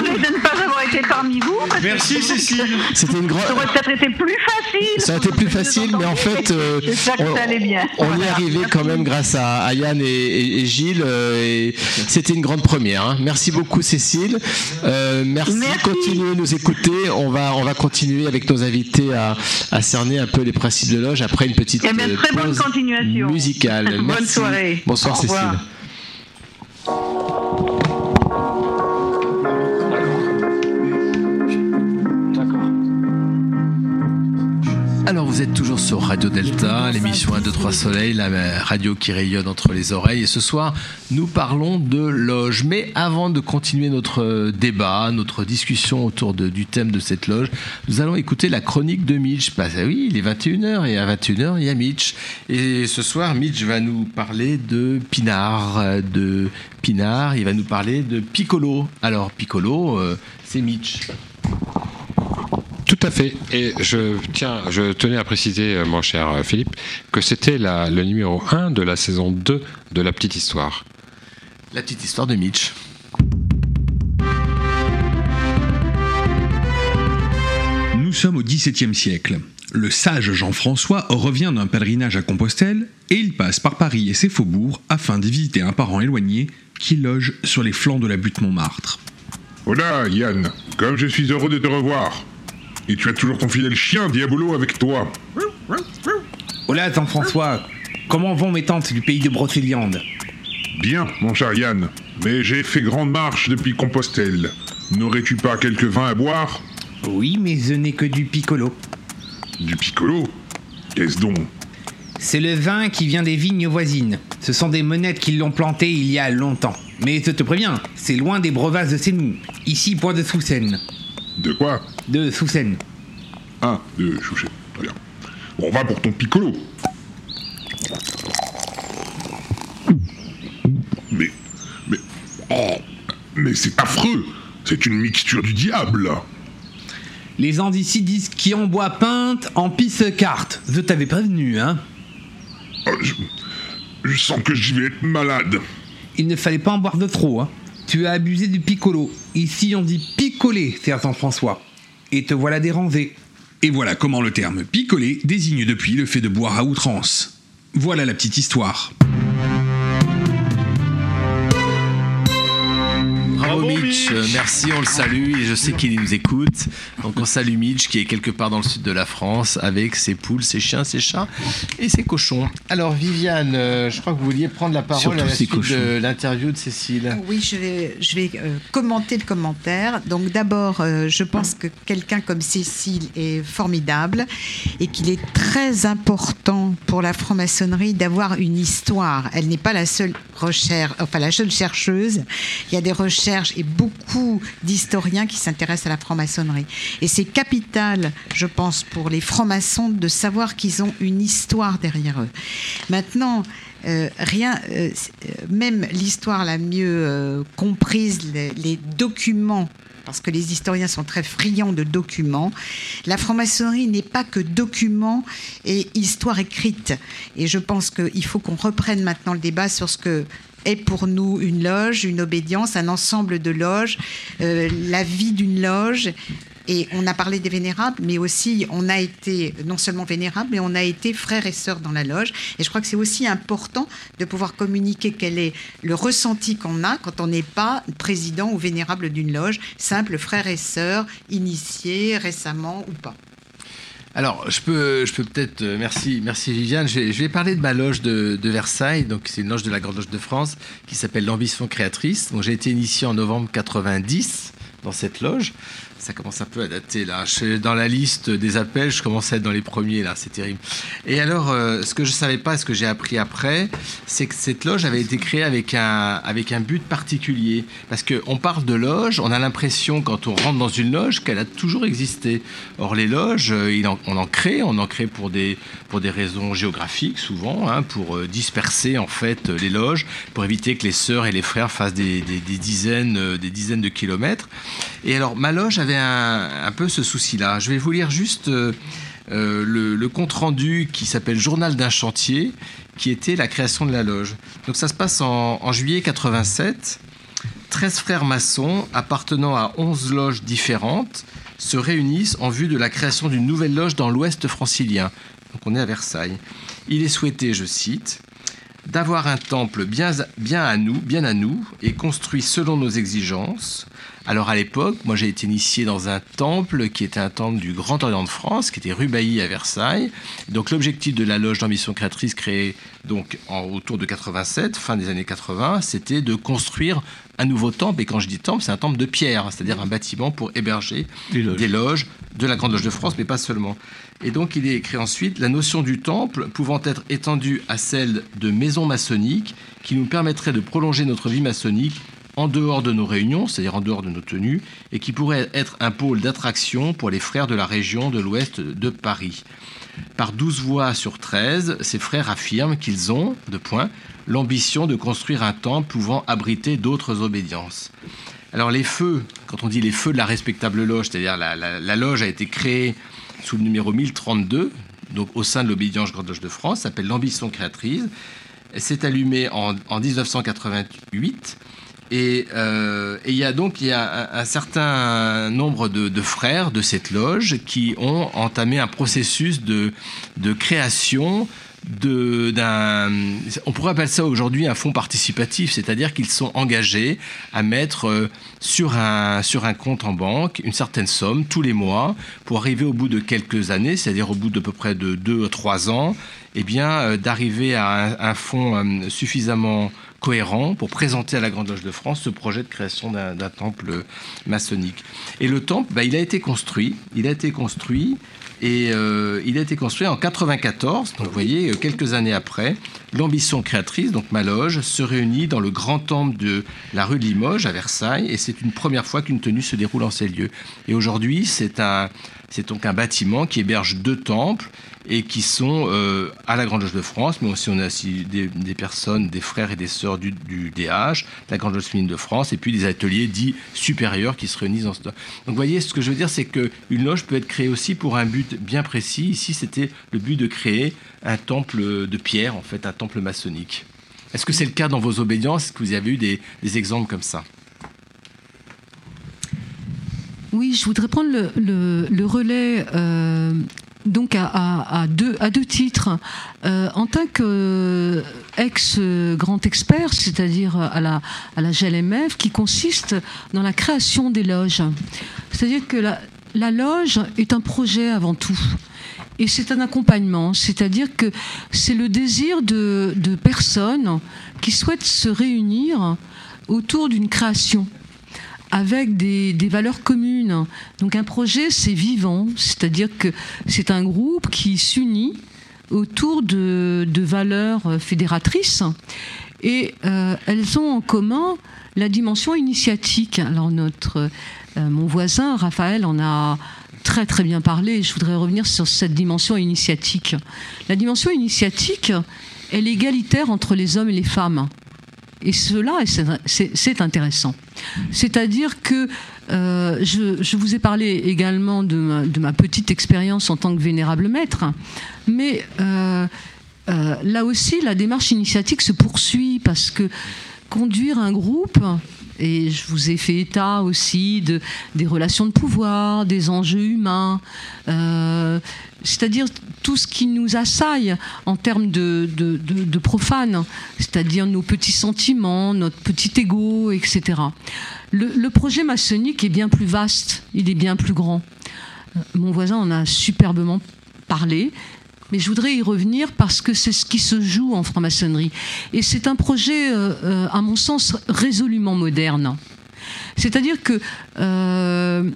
Été parmi vous. parce que Merci, Cécile. C'était une grande. Ça aurait peut-être été plus facile. Ça a été plus facile, mais en fait, euh, J'espère que ça allait bien. on y est arrivé quand même grâce à, à Yann et, et- et Gilles. euh, et c'était une grande première. hein. Merci beaucoup, Cécile. Euh, merci. Continuez à nous écouter. On va, on va continuer avec nos invités à, à cerner un peu les principes de loge après une petite Eh très bonne pause continuation. musicale. Bonne Merci. soirée. Bonsoir, Au revoir. Cécile. Alors vous êtes toujours sur Radio Delta, l'émission 1, 2, 3 Soleil, la radio qui rayonne entre les oreilles. Et ce soir, nous parlons de loge. Mais avant de continuer notre débat, notre discussion autour du thème de cette loge, nous allons écouter la chronique de Mitch. Bah oui, il est 21h et à 21h, il y a Mitch. Et ce soir, Mitch va nous parler de Pinard, euh, de Pinard, il va nous parler de Piccolo. Alors, Piccolo, euh, c'est Mitch. Tout à fait. Et je tiens, je tenais à préciser, euh, mon cher euh, Philippe, que c'était la- le numéro 1 de la saison 2 de La Petite Histoire. La petite histoire de Mitch. Nous sommes au XVIIe siècle. Le sage Jean-François revient d'un pèlerinage à Compostelle et il passe par Paris et ses faubourgs afin d'y visiter un parent éloigné qui loge sur les flancs de la butte Montmartre. Hola, Yann. Comme je suis heureux de te revoir. Et tu as toujours ton fidèle chien Diabolo avec toi. Hola Jean-François, comment vont mes tantes du pays de Brocéliande? Bien, mon cher Yann. Mais j'ai fait grande marche depuis Compostelle. N'aurais-tu pas quelques vins à boire? Oui, mais ce n'est que du piccolo. Du piccolo? Qu'est-ce donc? C'est le vin qui vient des vignes voisines. Ce sont des monettes qui l'ont planté il y a longtemps. Mais je te préviens, c'est loin des brevasses de Sénou. Ici, point de Soussène. De quoi De Soussène. Ah, de chouchet. Très bien. On va pour ton piccolo. Mais. Mais. Oh Mais c'est affreux C'est une mixture du diable Les gens d'ici disent qui en boit peinte en pisse carte. Je t'avais prévenu, hein Oh, je, je sens que je vais être malade. Il ne fallait pas en boire de trop, hein. Tu as abusé du piccolo. Ici, on dit picoler, sergent François. Et te voilà dérangé. Et voilà comment le terme picoler désigne depuis le fait de boire à outrance. Voilà la petite histoire. Bravo Mitch, Euh, merci, on le salue et je sais qu'il nous écoute. Donc on salue Mitch qui est quelque part dans le sud de la France avec ses poules, ses chiens, ses chats et ses cochons. Alors Viviane, euh, je crois que vous vouliez prendre la parole Surtout à la ses suite cochons. de l'interview de Cécile. Oui, je vais, je vais euh, commenter le commentaire. Donc d'abord, euh, je pense que quelqu'un comme Cécile est formidable et qu'il est très important pour la franc-maçonnerie d'avoir une histoire. Elle n'est pas la seule recherche, enfin la seule chercheuse. Il y a des recherches et beaucoup d'historiens qui s'intéressent à la franc-maçonnerie. Et c'est capital, je pense, pour les francs-maçons de savoir qu'ils ont une histoire derrière eux. Maintenant, euh, rien, euh, euh, même l'histoire la mieux comprise, les, les documents, parce que les historiens sont très friands de documents, la franc-maçonnerie n'est pas que documents et histoire écrite. Et je pense qu'il faut qu'on reprenne maintenant le débat sur ce que est pour nous une loge, une obédience, un ensemble de loges, euh, la vie d'une loge. Et on a parlé des vénérables, mais aussi on a été non seulement vénérables, mais on a été frères et sœurs dans la loge. Et je crois que c'est aussi important de pouvoir communiquer quel est le ressenti qu'on a quand on n'est pas président ou vénérable d'une loge, simple frères et sœurs, initiés récemment ou pas. Alors, je peux, je peux peut-être. euh, merci, merci Viviane. Je vais, parler de ma loge de, de Versailles. Donc, c'est une loge de la Grande Loge de France qui s'appelle l'Ambition Créatrice. Donc, j'ai été initié en novembre 90 dans cette loge. Ça commence un peu à dater là. Je dans la liste des appels, je commence à être dans les premiers là, c'est terrible. Et alors, euh, ce que je savais pas, ce que j'ai appris après, c'est que cette loge avait été créée avec un, avec un but particulier. Parce qu'on parle de loge, on a l'impression quand on rentre dans une loge qu'elle a toujours existé. Or, les loges, euh, on en crée, on en crée pour des, pour des raisons géographiques souvent, hein, pour euh, disperser en fait les loges, pour éviter que les sœurs et les frères fassent des, des- des dizaines, des dizaines de kilomètres. Et alors, ma loge avait un, peu ce souci-là. Je vais vous lire juste euh, euh, le, compte-rendu qui s'appelle Journal d'un chantier, qui était la création de la loge. Donc, ça se passe en, juillet 87. 13 frères maçons appartenant à 11 loges différentes se réunissent en vue de la création d'une nouvelle loge dans l'ouest francilien. Donc on est à Versailles. Il est souhaité, je cite, d'avoir un temple bien à nous, bien à nous, et construit selon nos exigences, Alors à l'époque, moi j'ai été initié dans un temple qui était un temple du Grand Orient de France, qui était rue Bailly à Versailles. Donc l'objectif de la loge d'ambition créatrice créée donc en, autour de 87, fin des années 80, c'était de construire un nouveau temple. Et quand je dis temple, c'est un temple de pierre, c'est-à-dire un bâtiment pour héberger des loges de la Grande Loge de France, mais pas seulement. Et donc il est écrit ensuite la notion du temple pouvant être étendue à celle de maison maçonnique qui nous permettrait de prolonger notre vie maçonnique en dehors de nos réunions, c'est-à-dire en dehors de nos tenues, et qui pourrait être un pôle d'attraction pour les frères de la région de l'ouest de Paris. Par 12 voix sur 13, ces frères affirment qu'ils ont, de point, l'ambition de construire un temple pouvant abriter d'autres obédiences. Alors les feux, quand on dit les feux de la respectable loge, c'est-à-dire la, loge a été créée sous le numéro 1032, donc au sein de l'obédience Grande Loge de France, s'appelle l'ambition créatrice. Elle s'est allumée en, en 1988 euh, et il y a donc un, certain nombre de, de, frères de cette loge qui ont entamé un processus de, de création d'un, on pourrait appeler ça aujourd'hui un fonds participatif, c'est-à-dire qu'ils sont engagés à mettre euh, sur un, compte en banque une certaine somme tous les mois pour arriver au bout de quelques années, c'est-à-dire au bout d'à peu près de deux à trois ans, eh bien, euh, d'arriver à un fonds suffisamment cohérent pour présenter à la Grande Loge de France ce projet de création d'un temple maçonnique. Et le temple, bah, il a été construit. Il a été construit et euh, il a été construit en 94. Donc, vous voyez, euh, quelques années après, l'ambition créatrice, donc ma loge, se réunit dans le grand temple de la rue de Limoges à Versailles. Et c'est une première fois qu'une tenue se déroule en ces lieux. Et aujourd'hui, c'est un, c'est donc un bâtiment qui héberge deux temples et qui sont euh, à la Grande Loge de France, mais aussi on a des, personnes, des frères et des sœurs du, DH, la Grande Loge féminine de France, et puis des ateliers dits supérieurs qui se réunissent dans ce. Donc vous voyez, ce que je veux dire, c'est qu'une loge peut être créée aussi pour un but bien précis. Ici, c'était le but de créer un temple de pierre, en fait, un temple maçonnique. Est-ce que c'est le cas dans vos obédiences? Est-ce que vous avez eu des exemples comme ça? Oui, je voudrais prendre le, relais euh, donc à, deux, titres. Euh, en tant qu'ex-grand expert, c'est-à-dire à la, GLMF, qui consiste dans la création des loges. C'est-à-dire que la, loge est un projet avant tout. Et c'est un accompagnement, c'est-à-dire que c'est le désir de personnes qui souhaitent se réunir autour d'une création avec des, valeurs communes. Donc un projet, c'est vivant, c'est-à-dire que c'est un groupe qui s'unit autour de, de, valeurs fédératrices et euh, elles ont en commun la dimension initiatique. Alors notre, euh, mon voisin Raphaël en a très très bien parlé. Je voudrais revenir sur cette dimension initiatique. La dimension initiatique, elle est égalitaire entre les hommes et les femmes. Et cela, c'est intéressant. C'est-à-dire que euh, je, vous ai parlé également de ma, petite expérience en tant que vénérable maître, mais euh, euh, là aussi, la démarche initiatique se poursuit parce que conduire un groupe, et je vous ai fait état aussi de, des relations de pouvoir, des enjeux humains, c'est-à-dire tout ce qui nous assaille en termes de, de, profane, c'est-à-dire nos petits sentiments, notre petit ego, etc. Le, projet maçonnique est bien plus vaste, il est bien plus grand. Mon voisin en a superbement parlé. Mais je voudrais y revenir parce que c'est ce qui se joue en franc-maçonnerie. Et c'est un projet, euh, à mon sens, résolument moderne. C'est-à-dire que, euh,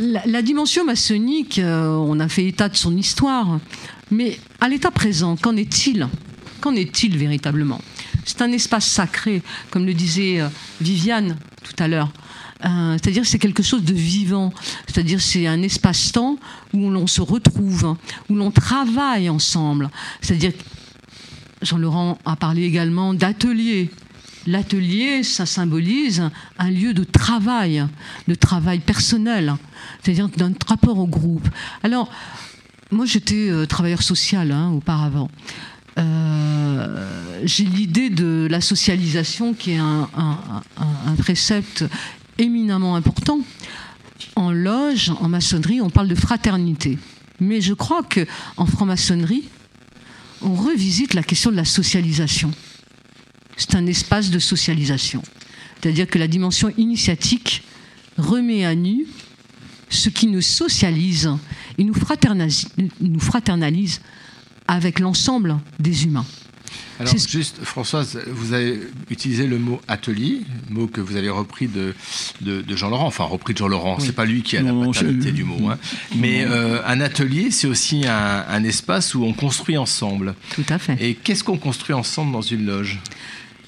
la, dimension maçonnique, euh, on a fait état de son histoire, mais à l'état présent, qu'en est-il? Qu'en est-il véritablement? C'est un espace sacré, comme le disait Viviane tout à l'heure. Euh, c'est-à-dire c'est quelque chose de vivant, c'est-à-dire c'est un espace-temps où l'on se retrouve, où l'on travaille ensemble. C'est-à-dire, Jean-Laurent a parlé également d'atelier. L'atelier, ça symbolise un lieu de travail, de travail personnel, c'est-à-dire d'un rapport au groupe. Alors, moi j'étais euh, travailleur social hein, auparavant. Euh, j'ai l'idée de la socialisation qui est un, un, précepte éminemment important. En loge, en maçonnerie, on parle de fraternité. Mais je crois que en franc-maçonnerie, on revisite la question de la socialisation. C'est un espace de socialisation. C'est-à-dire que la dimension initiatique remet à nu ce qui nous socialise et nous fraternalise, nous fraternalise avec l'ensemble des humains. Alors, juste, Françoise, vous avez utilisé le mot atelier, mot que vous avez repris de, de, Jean Laurent, enfin repris de Jean Laurent, c'est pas lui qui a la paternité du mot. Hein. Mais euh, un atelier, c'est aussi un, un, espace où on construit ensemble. Tout à fait. Et qu'est-ce qu'on construit ensemble dans une loge?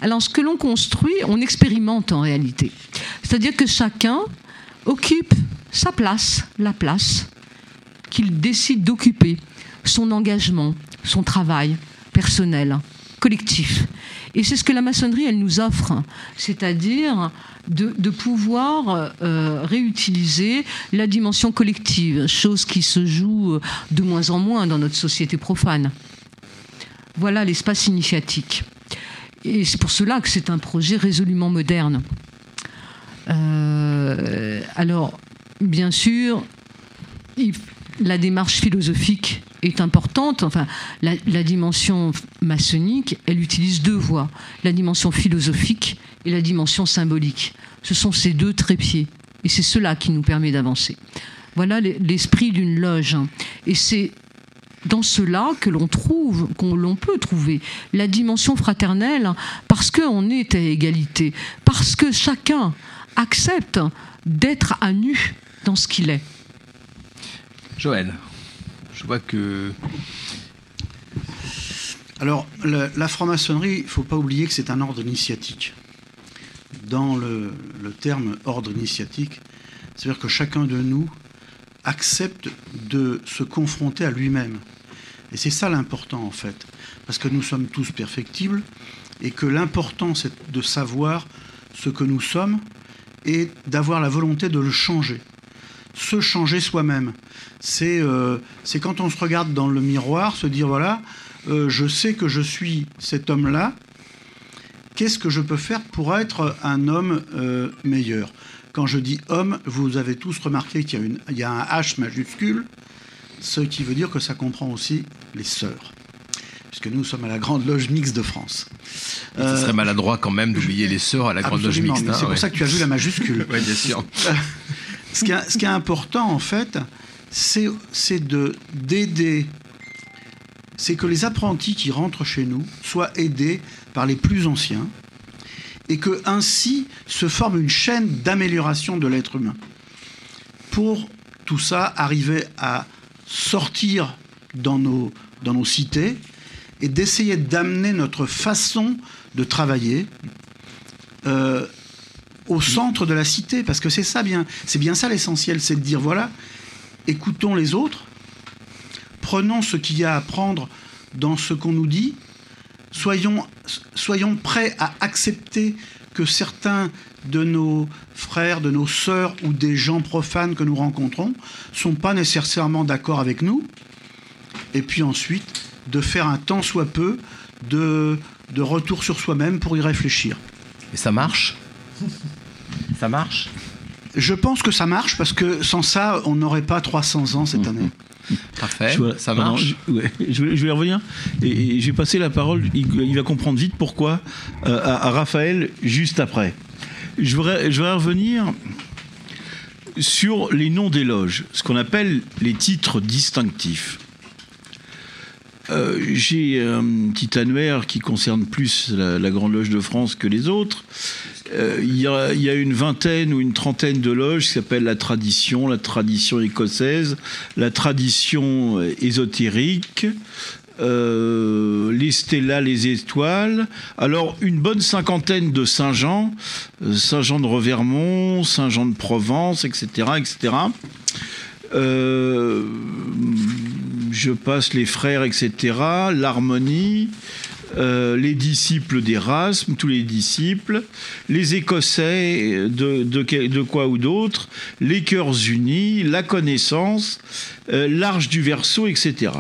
Alors, ce que l'on construit, on expérimente en réalité. C'est-à-dire que chacun occupe sa place, la place qu'il décide d'occuper, son engagement, son travail personnel collectif. Et c'est ce que la maçonnerie, elle nous offre, c'est-à-dire de, pouvoir euh, réutiliser la dimension collective, chose qui se joue de moins en moins dans notre société profane. Voilà l'espace initiatique. Et c'est pour cela que c'est un projet résolument moderne. Euh, alors, bien sûr, la démarche philosophique est importante. Enfin, la, dimension maçonnique, elle utilise deux voies la dimension philosophique et la dimension symbolique. Ce sont ces deux trépieds, et c'est cela qui nous permet d'avancer. Voilà l'esprit d'une loge, et c'est dans cela que l'on trouve, qu'on l'on peut trouver la dimension fraternelle, parce qu'on est à égalité, parce que chacun accepte d'être à nu dans ce qu'il est. Joël. Je vois que. Alors, la, franc-maçonnerie, il ne faut pas oublier que c'est un ordre initiatique. Dans le, terme ordre initiatique, c'est-à-dire que chacun de nous accepte de se confronter à lui-même. Et c'est ça l'important en fait, parce que nous sommes tous perfectibles et que l'important c'est de savoir ce que nous sommes et d'avoir la volonté de le changer. Se changer soi-même c'est euh, quand on se regarde dans le miroir, se dire voilà, euh, je sais que je suis cet homme-là, qu'est-ce que je peux faire pour être un homme euh, meilleur? Quand je dis homme, vous avez tous remarqué qu'il y, a une, il y a un H majuscule, ce qui veut dire que ça comprend aussi les sœurs puisque nous sommes à la Grande Loge Mixte de France. Ce serait maladroit quand même d'oublier les sœurs à la Grande Loge Mixte. Hein, c'est pour ça que tu as vu la majuscule. [LAUGHS] oui, bien sûr. ce, qui est, ce qui est important, en fait, c'est d'aider, c'est que les apprentis qui rentrent chez nous soient aidés par les plus anciens et que ainsi se forme une chaîne d'amélioration de l'être humain. Pour tout ça, arriver à sortir dans nos, dans cités et d'essayer d'amener notre façon de travailler euh, au centre de la cité, parce que c'est ça bien, c'est bien ça l'essentiel, c'est de dire voilà, écoutons les autres, prenons ce qu'il y a à prendre dans ce qu'on nous dit, soyons, soyons prêts à accepter que certains de nos frères, de nos sœurs ou des gens profanes que nous rencontrons sont pas nécessairement d'accord avec nous, et puis ensuite de faire un tant soit peu de, de retour sur soi-même pour y réfléchir. Et ça marche? Ça marche? Je pense que ça marche parce que sans ça, on n'aurait pas 300 ans cette année. [LAUGHS] Parfait, ça marche. je, vais, revenir et, je vais passer la parole. Il, va comprendre vite pourquoi euh, à, Raphaël juste après. Je voudrais, je voudrais revenir sur les noms des loges, ce qu'on appelle les titres distinctifs. Euh, j'ai un petit annuaire qui concerne plus la, Grande Loge de France que les autres. Euh, il y, a une vingtaine ou une trentaine de loges qui s'appellent la tradition, la tradition écossaise, la tradition ésotérique, euh, les stellas, les étoiles. Alors, une bonne cinquantaine de Saint-Jean, Saint-Jean de Revermont, Saint-Jean de Provence, etc. etc. Euh, je passe les frères, etc., l'harmonie, euh, les disciples d'Erasme, tous les disciples, les Écossais de, de, quoi ou d'autre, les cœurs unis, la connaissance, euh, l'arche du verso, etc.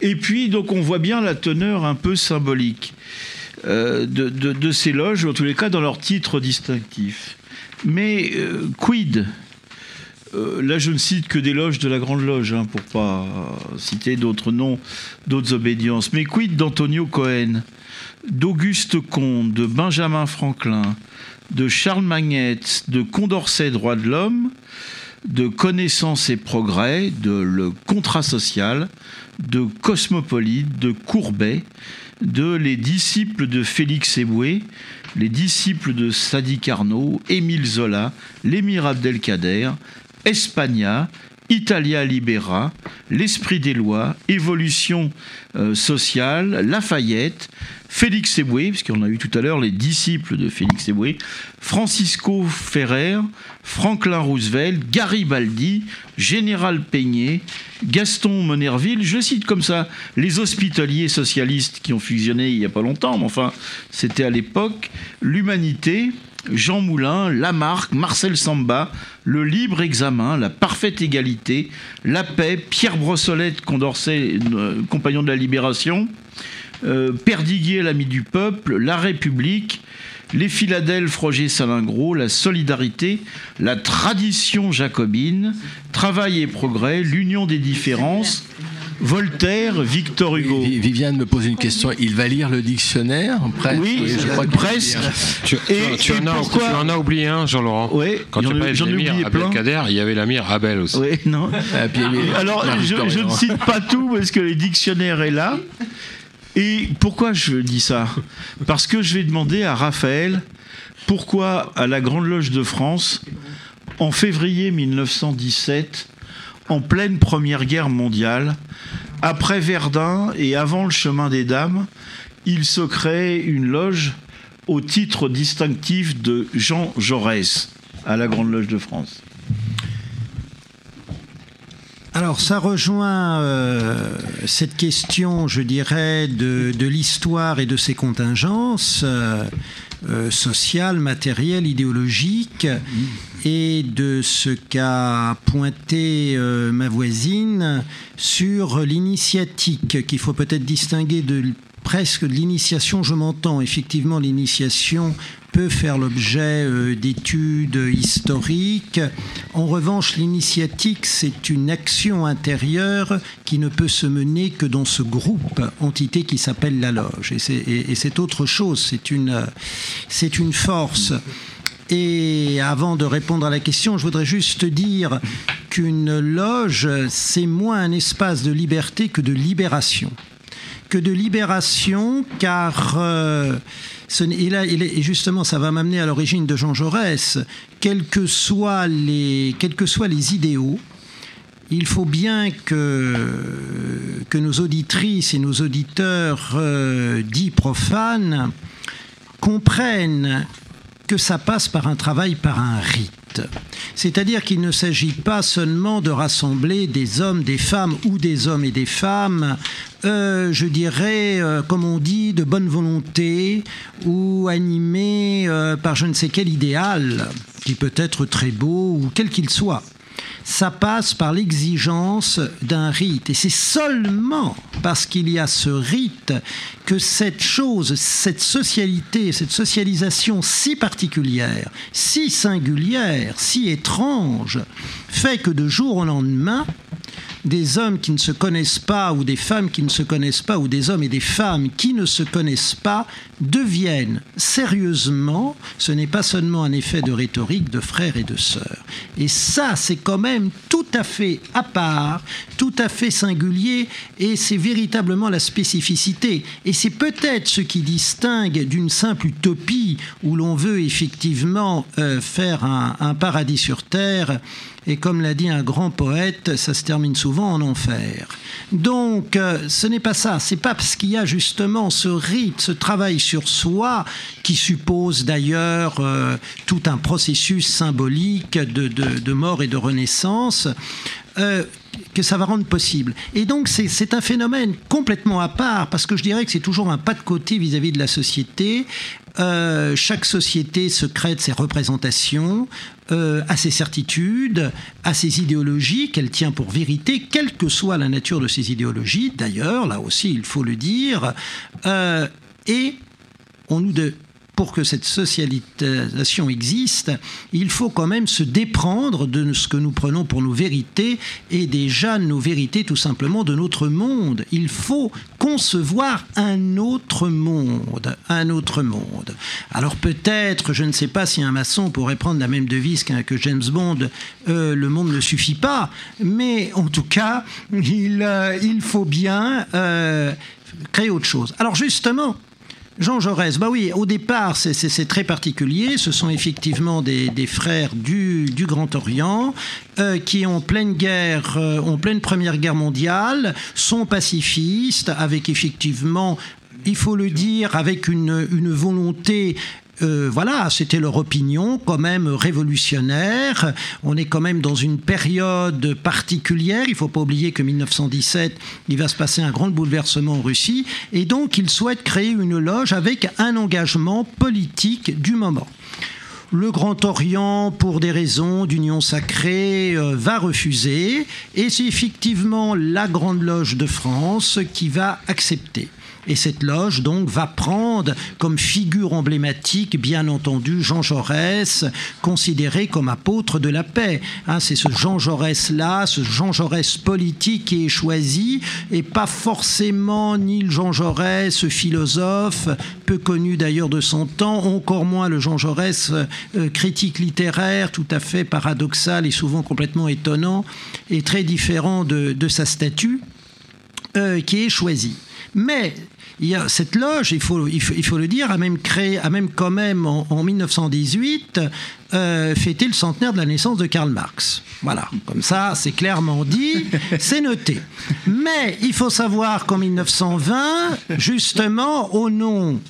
Et puis, donc, on voit bien la teneur un peu symbolique de, de, ces loges, en tous les cas dans leur titre distinctif. Mais quid euh, là, je ne cite que des loges de la Grande Loge, hein, pour pas citer d'autres noms, d'autres obédiences. Mais quid d'Antonio Cohen, d'Auguste Comte, de Benjamin Franklin, de Charles Magnette, de Condorcet Droits de l'homme, de Connaissance et Progrès, de Le Contrat social, de Cosmopolite, de Courbet, de Les disciples de Félix Eboué, Les disciples de Sadi Carnot, Émile Zola, L'émir Abdelkader, Espagna, Italia Libera, L'Esprit des lois, Évolution euh, sociale, Lafayette, Félix Eboué, puisqu'on a eu tout à l'heure les disciples de Félix Eboué, Francisco Ferrer, Franklin Roosevelt, Garibaldi, Général Peigné, Gaston Monerville, je cite comme ça les hospitaliers socialistes qui ont fusionné il n'y a pas longtemps, mais enfin c'était à l'époque, l'humanité, Jean Moulin, Lamarck, Marcel Samba, le libre examen, la parfaite égalité, la paix, Pierre Brossolette, Condorcet, euh, compagnon de la libération, euh, Perdiguier, l'ami du peuple, la République, les Philadelphes, Roger Salingro, la solidarité, la tradition jacobine, travail et progrès, l'union des différences, Voltaire, Victor Hugo. Vi- Viviane me pose une question. Il va lire le dictionnaire presque Oui, je crois qu'il presque. Tu, Et- tu et en as, pourquoi- tu en as oublié un, Jean-Laurent. Oui, Quand tu parlais de l'émir. Abdelkader, il y avait l'amir Abel aussi. Oui, non. Ah, puis, Alors, je, ne cite pas tout parce que le dictionnaire est là. Et pourquoi je dis ça? Parce que je vais demander à Raphaël pourquoi, à la Grande Loge de France, en février 1917, en pleine Première Guerre mondiale, après Verdun et avant le chemin des dames, il se crée une loge au titre distinctif de Jean Jaurès à la Grande Loge de France. Alors ça rejoint euh, cette question, je dirais, de, l'histoire et de ses contingences euh, euh, sociales, matérielles, idéologiques, et de ce qu'a pointé euh, ma voisine sur l'initiatique, qu'il faut peut-être distinguer de presque de l'initiation, je m'entends, effectivement l'initiation peut faire l'objet euh, d'études historiques. En revanche, l'initiatique, c'est une action intérieure qui ne peut se mener que dans ce groupe entité qui s'appelle la loge. Et c'est, autre chose, c'est une, c'est une force. Et avant de répondre à la question, je voudrais juste dire qu'une loge, c'est moins un espace de liberté que de libération que de libération, car euh, justement, ça va m'amener à l'origine de Jean Jaurès. Quels que soient les, idéaux, il faut bien que, que nos auditrices et nos auditeurs euh, dits profanes comprennent que ça passe par un travail, par un rite. C'est-à-dire qu'il ne s'agit pas seulement de rassembler des hommes, des femmes ou des hommes et des femmes, euh, je dirais, euh, comme on dit, de bonne volonté ou animés euh, par je ne sais quel idéal, qui peut être très beau ou quel qu'il soit ça passe par l'exigence d'un rite. Et c'est seulement parce qu'il y a ce rite que cette chose, cette socialité, cette socialisation si particulière, si singulière, si étrange, fait que de jour au lendemain, des hommes qui ne se connaissent pas, ou des femmes qui ne se connaissent pas, ou des hommes et des femmes qui ne se connaissent pas, deviennent sérieusement, ce n'est pas seulement un effet de rhétorique de frères et de sœurs. Et ça, c'est quand même tout à fait à part, tout à fait singulier, et c'est véritablement la spécificité. Et c'est peut-être ce qui distingue d'une simple utopie où l'on veut effectivement euh, faire un, un paradis sur terre et comme l'a dit un grand poète, ça se termine souvent en enfer. Donc, euh, ce n'est pas ça. C'est pas parce qu'il y a justement ce rite, ce travail sur soi, qui suppose d'ailleurs euh, tout un processus symbolique de, de- mort et de renaissance. euh, que ça va rendre possible. Et donc c'est- un phénomène complètement à part, parce que je dirais que c'est toujours un pas de côté vis-à-vis de la société. Chaque société se crée ses représentations, euh, à ses certitudes, à ses idéologies qu'elle tient pour vérité, quelle que soit la nature de ces idéologies, d'ailleurs, là aussi il faut le dire, euh, et on nous de, pour que cette socialisation existe, il faut quand même se déprendre de ce que nous prenons pour nos vérités et déjà nos vérités tout simplement de notre monde. Il faut concevoir un autre monde, un autre monde. Alors peut-être, je ne sais pas si un maçon pourrait prendre la même devise que James Bond, euh, le monde ne suffit pas, mais en tout cas, il, euh, il faut bien euh, créer autre chose. Alors justement, Jean Jaurès, bah oui, au départ, c'est très particulier. Ce sont effectivement des, frères du, Grand Orient euh, qui, en pleine guerre, euh, en pleine Première Guerre mondiale, sont pacifistes, avec effectivement il faut le dire, avec une volonté euh, voilà, c'était leur opinion, quand même révolutionnaire. On est quand même dans une période particulière. Il ne faut pas oublier que 1917, il va se passer un grand bouleversement en Russie. Et donc, ils souhaitent créer une loge avec un engagement politique du moment. Le Grand Orient, pour des raisons d'union sacrée, euh, va refuser. Et c'est effectivement la Grande Loge de France qui va accepter. Et cette loge, donc, va prendre comme figure emblématique, bien entendu, Jean Jaurès, considéré comme apôtre de la paix. Hein, c'est ce Jean Jaurès-là, ce Jean Jaurès politique qui est choisi, et pas forcément ni le Jean Jaurès philosophe, peu connu d'ailleurs de son temps, encore moins le Jean Jaurès euh, critique littéraire, tout à fait paradoxal et souvent complètement étonnant, et très différent de, sa statue, euh, qui est choisi. Mais il y a cette loge, il faut, il faut, le dire, a même créé, a même quand même en, 1918 euh, fêté le centenaire de la naissance de Karl Marx. Voilà, comme ça, c'est clairement dit, [LAUGHS] c'est noté. Mais il faut savoir qu'en 1920, justement, au nom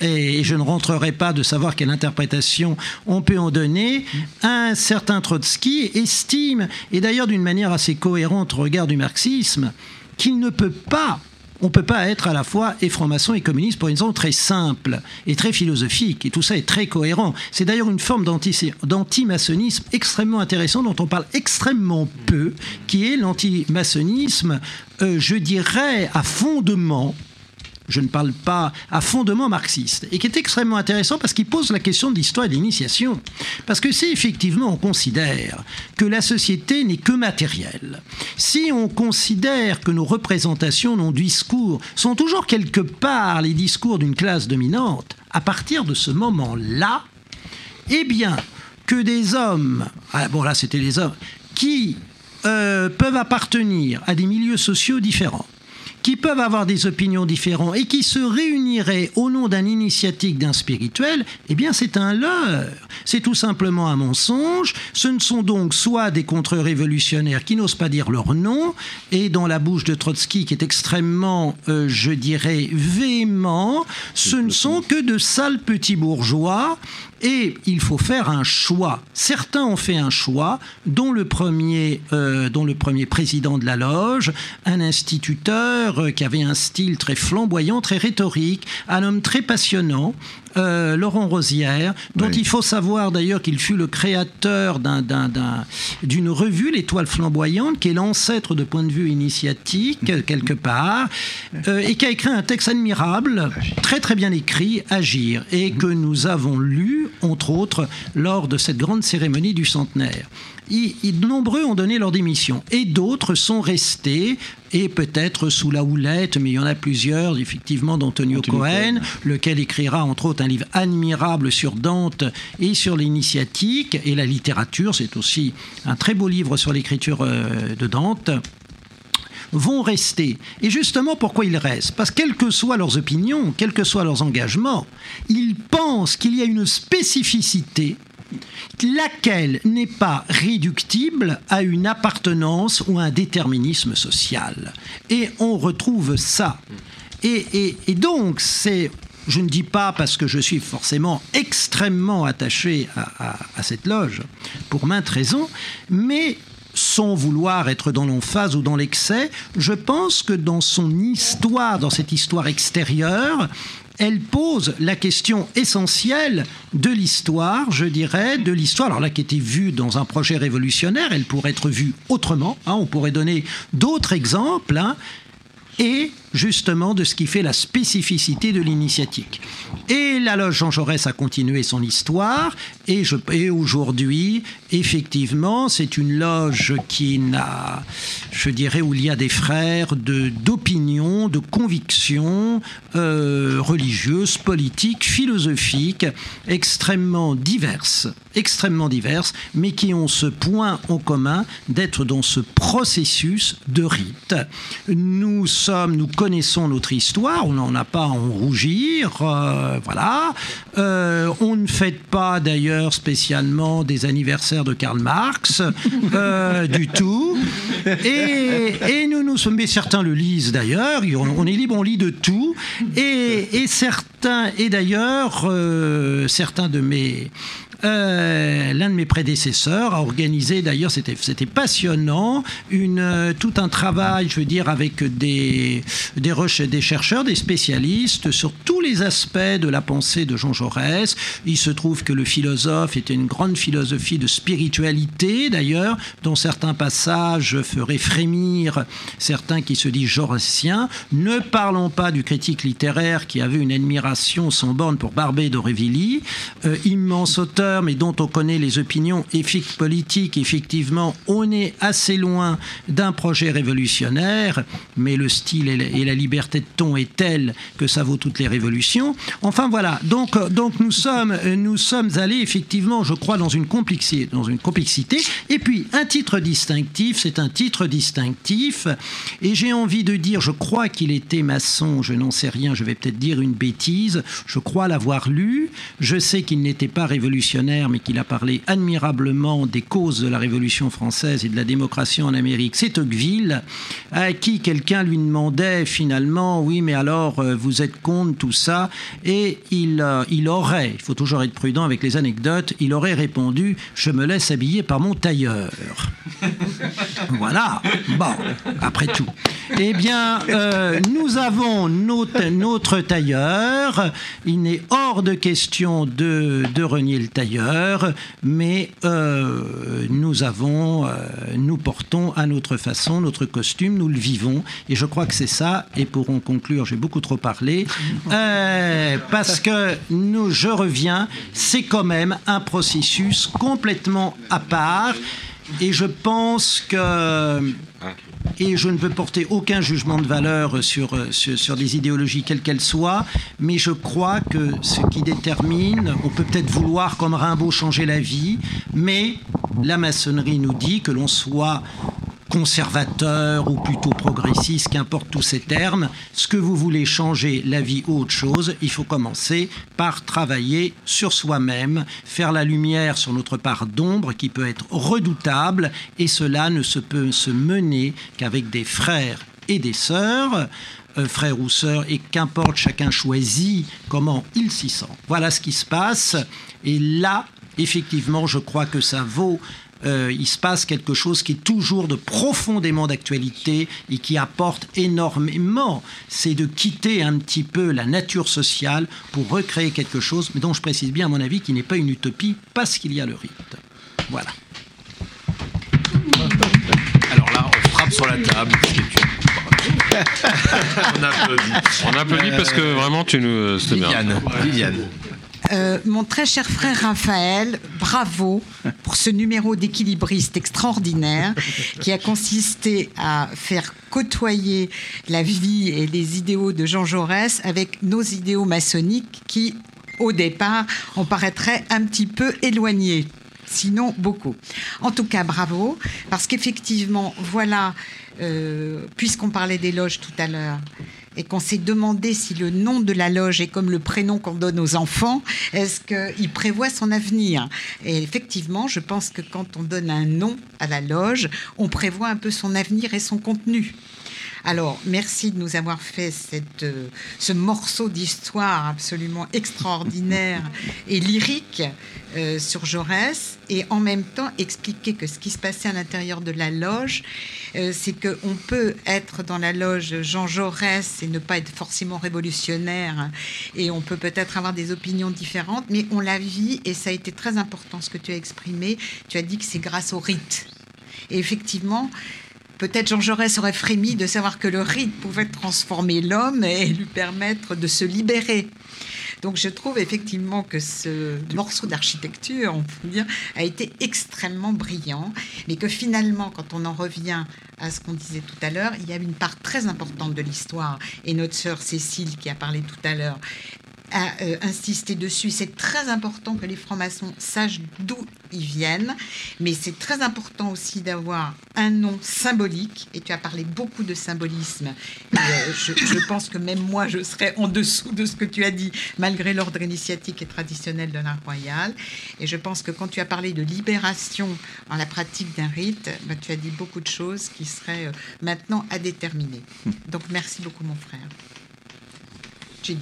et je ne rentrerai pas de savoir quelle interprétation on peut en donner, un certain Trotsky estime, et d'ailleurs d'une manière assez cohérente au regard du marxisme, qu'il ne peut pas on ne peut pas être à la fois et franc-maçon et communiste pour une raison très simple et très philosophique. Et tout ça est très cohérent. C'est d'ailleurs une forme d'anti-maçonnisme extrêmement intéressant dont on parle extrêmement peu, qui est l'anti-maçonnisme, euh, je dirais, à fondement je ne parle pas à fondement marxiste, et qui est extrêmement intéressant parce qu'il pose la question de l'histoire et de l'initiation. Parce que si effectivement on considère que la société n'est que matérielle, si on considère que nos représentations, nos discours sont toujours quelque part les discours d'une classe dominante, à partir de ce moment-là, eh bien, que des hommes, ah, bon là c'était les hommes, qui euh, peuvent appartenir à des milieux sociaux différents, qui peuvent avoir des opinions différentes et qui se réuniraient au nom d'un initiatique, d'un spirituel, eh bien c'est un leurre. C'est tout simplement un mensonge. Ce ne sont donc soit des contre-révolutionnaires qui n'osent pas dire leur nom, et dans la bouche de Trotsky qui est extrêmement, euh, je dirais, véhément, ce ne sont que de sales petits bourgeois et il faut faire un choix. Certains ont fait un choix, dont le premier, euh, dont le premier président de la loge, un instituteur euh, qui avait un style très flamboyant, très rhétorique, un homme très passionnant, euh, Laurent Rosière, dont il faut savoir d'ailleurs qu'il fut le créateur d'une revue, L'Étoile flamboyante, qui est l'ancêtre de point de vue initiatique, quelque part, euh, et qui a écrit un texte admirable, très très bien écrit, Agir, et que nous avons lu, entre autres, lors de cette grande cérémonie du centenaire de nombreux ont donné leur démission et d'autres sont restés et peut-être sous la houlette, mais il y en a plusieurs, effectivement, d'Antonio Cohen, lequel écrira entre autres un livre admirable sur Dante et sur l'initiatique et la littérature. C'est aussi un très beau livre sur l'écriture euh, de Dante vont rester. Et justement, pourquoi ils restent? Parce que quelles que soient leurs opinions, quels que soient leurs engagements, ils pensent qu'il y a une spécificité laquelle n'est pas réductible à une appartenance ou un déterminisme social. Et on retrouve ça. Et, donc, c'est je ne dis pas parce que je suis forcément extrêmement attaché à, cette loge, pour maintes raisons, mais sans vouloir être dans l'emphase ou dans l'excès, je pense que dans son histoire, dans cette histoire extérieure, elle pose la question essentielle de l'histoire, je dirais, de l'histoire, alors là qui était vue dans un projet révolutionnaire, elle pourrait être vue autrement, hein, on pourrait donner d'autres exemples, hein. et justement de ce qui fait la spécificité de l'initiatique. Et la loge Jean Jaurès a continué son histoire et, aujourd'hui, effectivement, c'est une loge qui n'a, je dirais, où il y a des frères de d'opinion, de convictions euh, religieuses, politiques, philosophiques, extrêmement diverses, extrêmement diverses, mais qui ont ce point en commun d'être dans ce processus de rite. Nous sommes, nous notre histoire, on n'en a pas à en rougir, euh, voilà. Euh, on ne fête pas d'ailleurs spécialement des anniversaires de Karl Marx, euh, [LAUGHS] du tout. Et, et nous nous sommes, mais certains le lisent d'ailleurs, on, on est libre, on lit de tout. Et, et certains, et d'ailleurs, certains de mes. Euh, L'un de mes prédécesseurs a organisé, d'ailleurs, c'était passionnant, euh, tout un travail, je veux dire, avec des, des, des chercheurs, des spécialistes sur tous les aspects de la pensée de Jean Jaurès. Il se trouve que le philosophe était une grande philosophie de spiritualité, d'ailleurs, dont certains passages feraient frémir certains qui se disent jaurétiens. Ne parlons pas du critique littéraire qui avait une admiration sans borne pour Barbé d'Aurevilly, euh, immense auteur, mais dont on connaît les opinions politiques. Effectivement, on est assez loin d'un projet révolutionnaire, mais le style et la, et la liberté de ton est telle que ça vaut toutes les révolutions. Enfin voilà, donc, euh, donc nous, sommes, euh, nous sommes allés effectivement, je crois, dans une complexité. Dans une complexité. Et puis, un titre distinctif, c'est un titre distinctif. Et j'ai envie de dire, je crois qu'il était maçon, je n'en sais rien, je vais peut-être dire une bêtise, je crois l'avoir lu. Je sais qu'il n'était pas révolutionnaire, mais qu'il a parlé admirablement des causes de la Révolution française et de la démocratie en Amérique. C'est Tocqueville, à qui quelqu'un lui demandait finalement, oui, mais alors, euh, vous êtes contre tout ça? Et il, euh, il aurait, il faut toujours être prudent avec les anecdotes, il aurait répondu, je me laisse habiller par mon tailleur. [LAUGHS] Voilà, bon, après tout. Eh bien, euh, nous avons notre, tailleur. Il n'est hors de question de, de renier le tailleur, mais euh, nous avons, euh, nous portons à notre façon notre costume, nous le vivons, et je crois que c'est ça. Et pour en conclure, j'ai beaucoup trop parlé, [LAUGHS] euh, parce que nous, je reviens, c'est quand même un processus complètement à part. Et je pense que et je ne veux porter aucun jugement de valeur sur, sur, des idéologies quelles qu'elles soient, mais je crois que ce qui détermine, on peut peut-être vouloir comme Rimbaud changer la vie, mais la maçonnerie nous dit que l'on soit conservateur ou plutôt progressiste, qu'importe tous ces termes, ce que vous voulez changer la vie ou autre chose, il faut commencer par travailler sur soi-même, faire la lumière sur notre part d'ombre qui peut être redoutable, et cela ne se peut se mener qu'avec des frères et des sœurs, euh, frères ou sœurs, et qu'importe, chacun choisit comment il s'y sent. Voilà ce qui se passe, et là, effectivement, je crois que ça vaut euh, il se passe quelque chose qui est toujours de profondément d'actualité et qui apporte énormément. C'est de quitter un petit peu la nature sociale pour recréer quelque chose, mais dont je précise bien, à mon avis, qui n'est pas une utopie parce qu'il y a le rite. Voilà. Alors là, on frappe sur la table. [LAUGHS] on applaudit. On applaudit parce que vraiment, tu nous. c'était bien. Euh, mon très cher frère Raphaël, bravo pour ce numéro d'équilibriste extraordinaire qui a consisté à faire côtoyer la vie et les idéaux de Jean Jaurès avec nos idéaux maçonniques qui, au départ, on paraîtrait un petit peu éloignés. Sinon, beaucoup. En tout cas, bravo, parce qu'effectivement, voilà, euh, puisqu'on parlait des loges tout à l'heure, et qu'on s'est demandé si le nom de la loge est comme le prénom qu'on donne aux enfants, est-ce qu'il prévoit son avenir? Et effectivement, je pense que quand on donne un nom à la loge, on prévoit un peu son avenir et son contenu. Alors, merci de nous avoir fait cette, euh, ce morceau d'histoire absolument extraordinaire [LAUGHS] et lyrique euh, sur Jaurès, et en même temps expliquer que ce qui se passait à l'intérieur de la loge, euh, c'est qu'on peut être dans la loge Jean Jaurès et ne pas être forcément révolutionnaire, et on peut peut-être avoir des opinions différentes, mais on la vit, et ça a été très important ce que tu as exprimé. Tu as dit que c'est grâce au rite. Et effectivement, peut-être Jean Jaurès aurait frémi de savoir que le rite pouvait transformer l'homme et lui permettre de se libérer. Donc je trouve effectivement que ce morceau d'architecture, on peut dire, a été extrêmement brillant, mais que finalement, quand on en revient à ce qu'on disait tout à l'heure, il y a une part très importante de l'histoire. Et notre sœur Cécile, qui a parlé tout à l'heure, a euh, insisté dessus. C'est très important que les francs-maçons sachent d'où ils viennent, mais c'est très important aussi d'avoir un nom symbolique. Et tu as parlé beaucoup de symbolisme. Et, euh, je, je pense que même moi, je serais en dessous de ce que tu as dit, malgré l'ordre initiatique et traditionnel de l'art royal. Et je pense que quand tu as parlé de libération en la pratique d'un rite, bah, tu as dit beaucoup de choses qui seraient euh, maintenant à déterminer. Donc merci beaucoup, mon frère. J'ai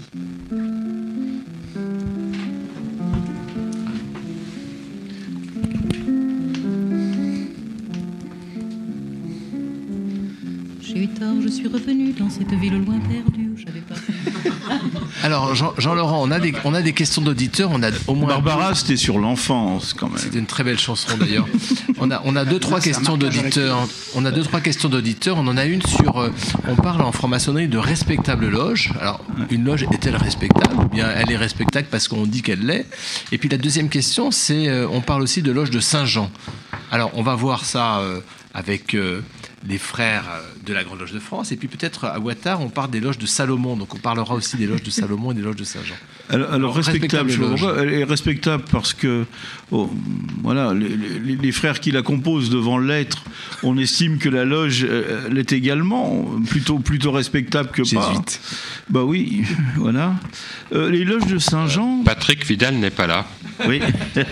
eu tort, je suis revenu dans cette ville au loin perdue. J'avais pas. [LAUGHS] Alors, Jean- Jean-Laurent, on, a des- on a des questions d'auditeurs. On a au moins. Barbara, c'était sur l'enfance quand même. C'était une très belle chanson d'ailleurs. on, a, on a deux, trois questions d'auditeurs. On a deux, trois questions d'auditeurs. On en a une sur. euh, on parle en franc-maçonnerie de respectable loge. Alors, une loge est-elle respectable Ou bien elle est respectable parce qu'on dit qu'elle l'est? Et puis la deuxième question, c'est. euh, on parle aussi de loge de Saint-Jean. Alors, on va voir ça euh, avec. euh, les frères euh, de la Grande Loge de France, et puis peut-être à Ouattara, on parle des loges de Salomon, donc on parlera aussi des loges de Salomon et des loges de Saint-Jean. Alors, alors, respectable, pourquoi. elle est respectable parce que, oh, voilà, les, les- les frères qui la composent devant l'être, on estime que la loge euh, l'est également, plutôt, plutôt respectable que pas. Jésuite. Bah oui, voilà. Euh, les loges de Saint-Jean. Patrick Vidal n'est pas là. Oui.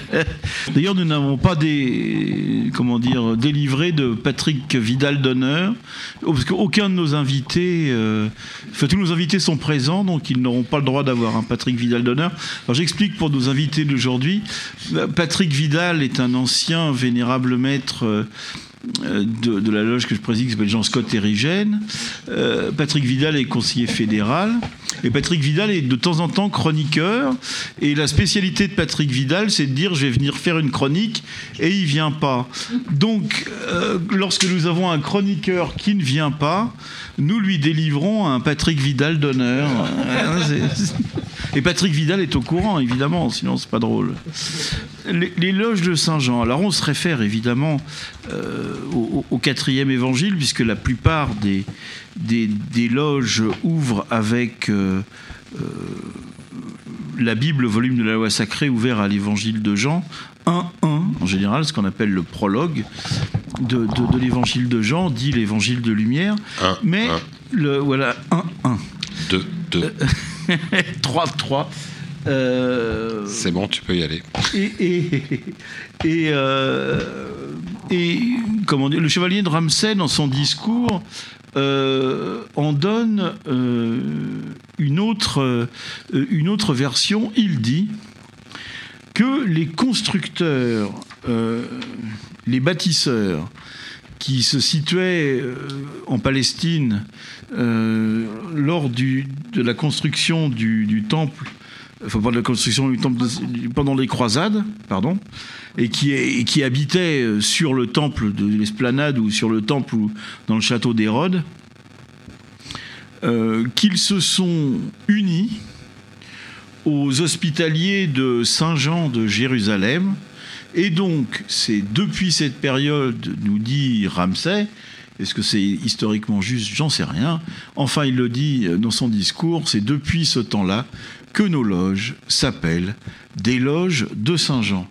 [LAUGHS] D'ailleurs, nous n'avons pas des, comment dire, délivré de Patrick Vidal d'honneur, parce qu'aucun de nos invités, euh, enfin, tous nos invités sont présents, donc ils n'auront pas le droit d'avoir un Patrick Vidal d'honneur. Alors j'explique pour nos invités d'aujourd'hui. Euh, Patrick Vidal est un ancien vénérable maître. Euh, de, la loge que je préside, qui s'appelle Jean Scott Érigène. Euh, Patrick Vidal est conseiller fédéral. Et Patrick Vidal est de temps en temps chroniqueur. Et la spécialité de Patrick Vidal, c'est de dire je vais venir faire une chronique et il vient pas. Donc, euh, lorsque nous avons un chroniqueur qui ne vient pas, nous lui délivrons un Patrick Vidal d'honneur. [LAUGHS] C'est- Et Patrick Vidal est au courant, évidemment, sinon c'est pas drôle. Loges de Saint-Jean. Alors on se réfère évidemment euh, au, au quatrième évangile, puisque la plupart des, des, des loges ouvrent avec euh, euh, la Bible, le volume de la loi sacrée, ouvert à l'évangile de Jean. 1-1, en général, ce qu'on appelle le prologue de, de- de l'évangile de Jean, dit l'évangile de lumière. Mais le voilà 1-1. 2, 2. 3-3. Euh, C'est bon, tu peux y aller. et, et, et, euh, et, comment dire, le chevalier de Ramsay, dans son discours, euh, en donne euh, une, autre, une autre version. Il dit que les constructeurs, les bâtisseurs, qui se situaient euh, en Palestine euh, lors de la construction du, temple, enfin de la construction du temple pendant les croisades, pardon, et qui, et qui habitaient euh, sur le temple de l'esplanade ou sur le temple ou dans le château d'Hérode, qu'ils se sont unis aux hospitaliers de Saint-Jean de Jérusalem. Et donc, c'est depuis cette période, nous dit Ramsay, est-ce que c'est historiquement juste? J'en sais rien. Enfin, il le dit dans son discours, c'est depuis ce temps-là que nos loges s'appellent des loges de Saint-Jean.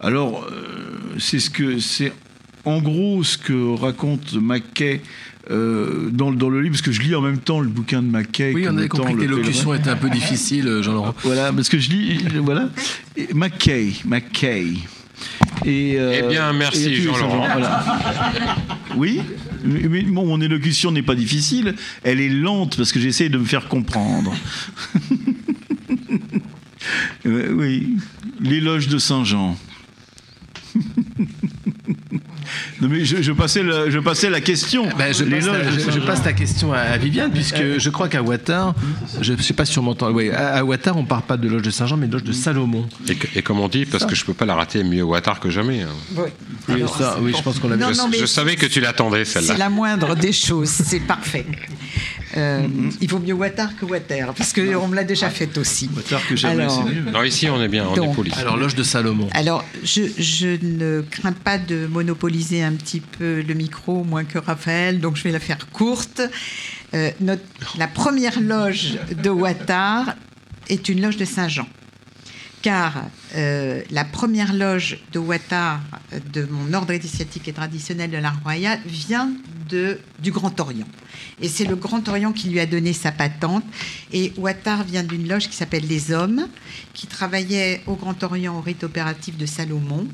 Alors, euh, c'est ce que c'est en gros ce que raconte Mackay euh, dans, dans le livre, parce que je lis en même temps le bouquin de Mackay. Oui, on avait compris que l'élocution était un peu difficile, euh, Jean-Laurent. Voilà, parce que je lis, voilà. Mackay, Mackay. Et, euh, Eh bien, merci, Jean-Laurent. Voilà. [LAUGHS] Oui, mais bon, mon élocution n'est pas difficile, elle est lente parce que j'essaie de me faire comprendre. [LAUGHS] Euh, oui, l'éloge de Saint-Jean. [LAUGHS] Non mais je, je passais, le- je passais la question. Ben, je, passe la, je- je passe la question à, à Viviane, puisque je crois qu'à Ouattara, je ne sais pas si on m'entend, oui, à, à Ouattara, on ne parle pas de loge de Saint-Jean, mais de loge de Salomon. Et, et comme on dit, parce que je peux pas la rater, mieux Ouattara que jamais. hein. Oui. Oui, Alors, ça, oui, je pense qu'on l'avait je, non, mais je savais que tu l'attendais, C'est celle-là. la moindre des choses, c'est parfait. Euh, Il vaut mieux Watar que Water, parce qu'on me l'a déjà fait aussi. Watar que jamais, Alors, c'est mieux. Non, ici, on est bien, on Donc, est poli. Alors, loge de Salomon. Alors, je, je ne crains pas de monopoliser un petit peu le micro, moins que Raphaël, donc je vais la faire courte. Euh, notre- la première loge de Ouattara est une loge de Saint-Jean. Car euh, la première loge de Ouattara, de mon ordre initiatique et traditionnel de l'art royal, vient du Grand Orient. Et c'est le Grand Orient qui lui a donné sa patente. Et Ouattara vient d'une loge qui s'appelle Les Hommes, qui travaillait au Grand Orient au rite opératif de Salomon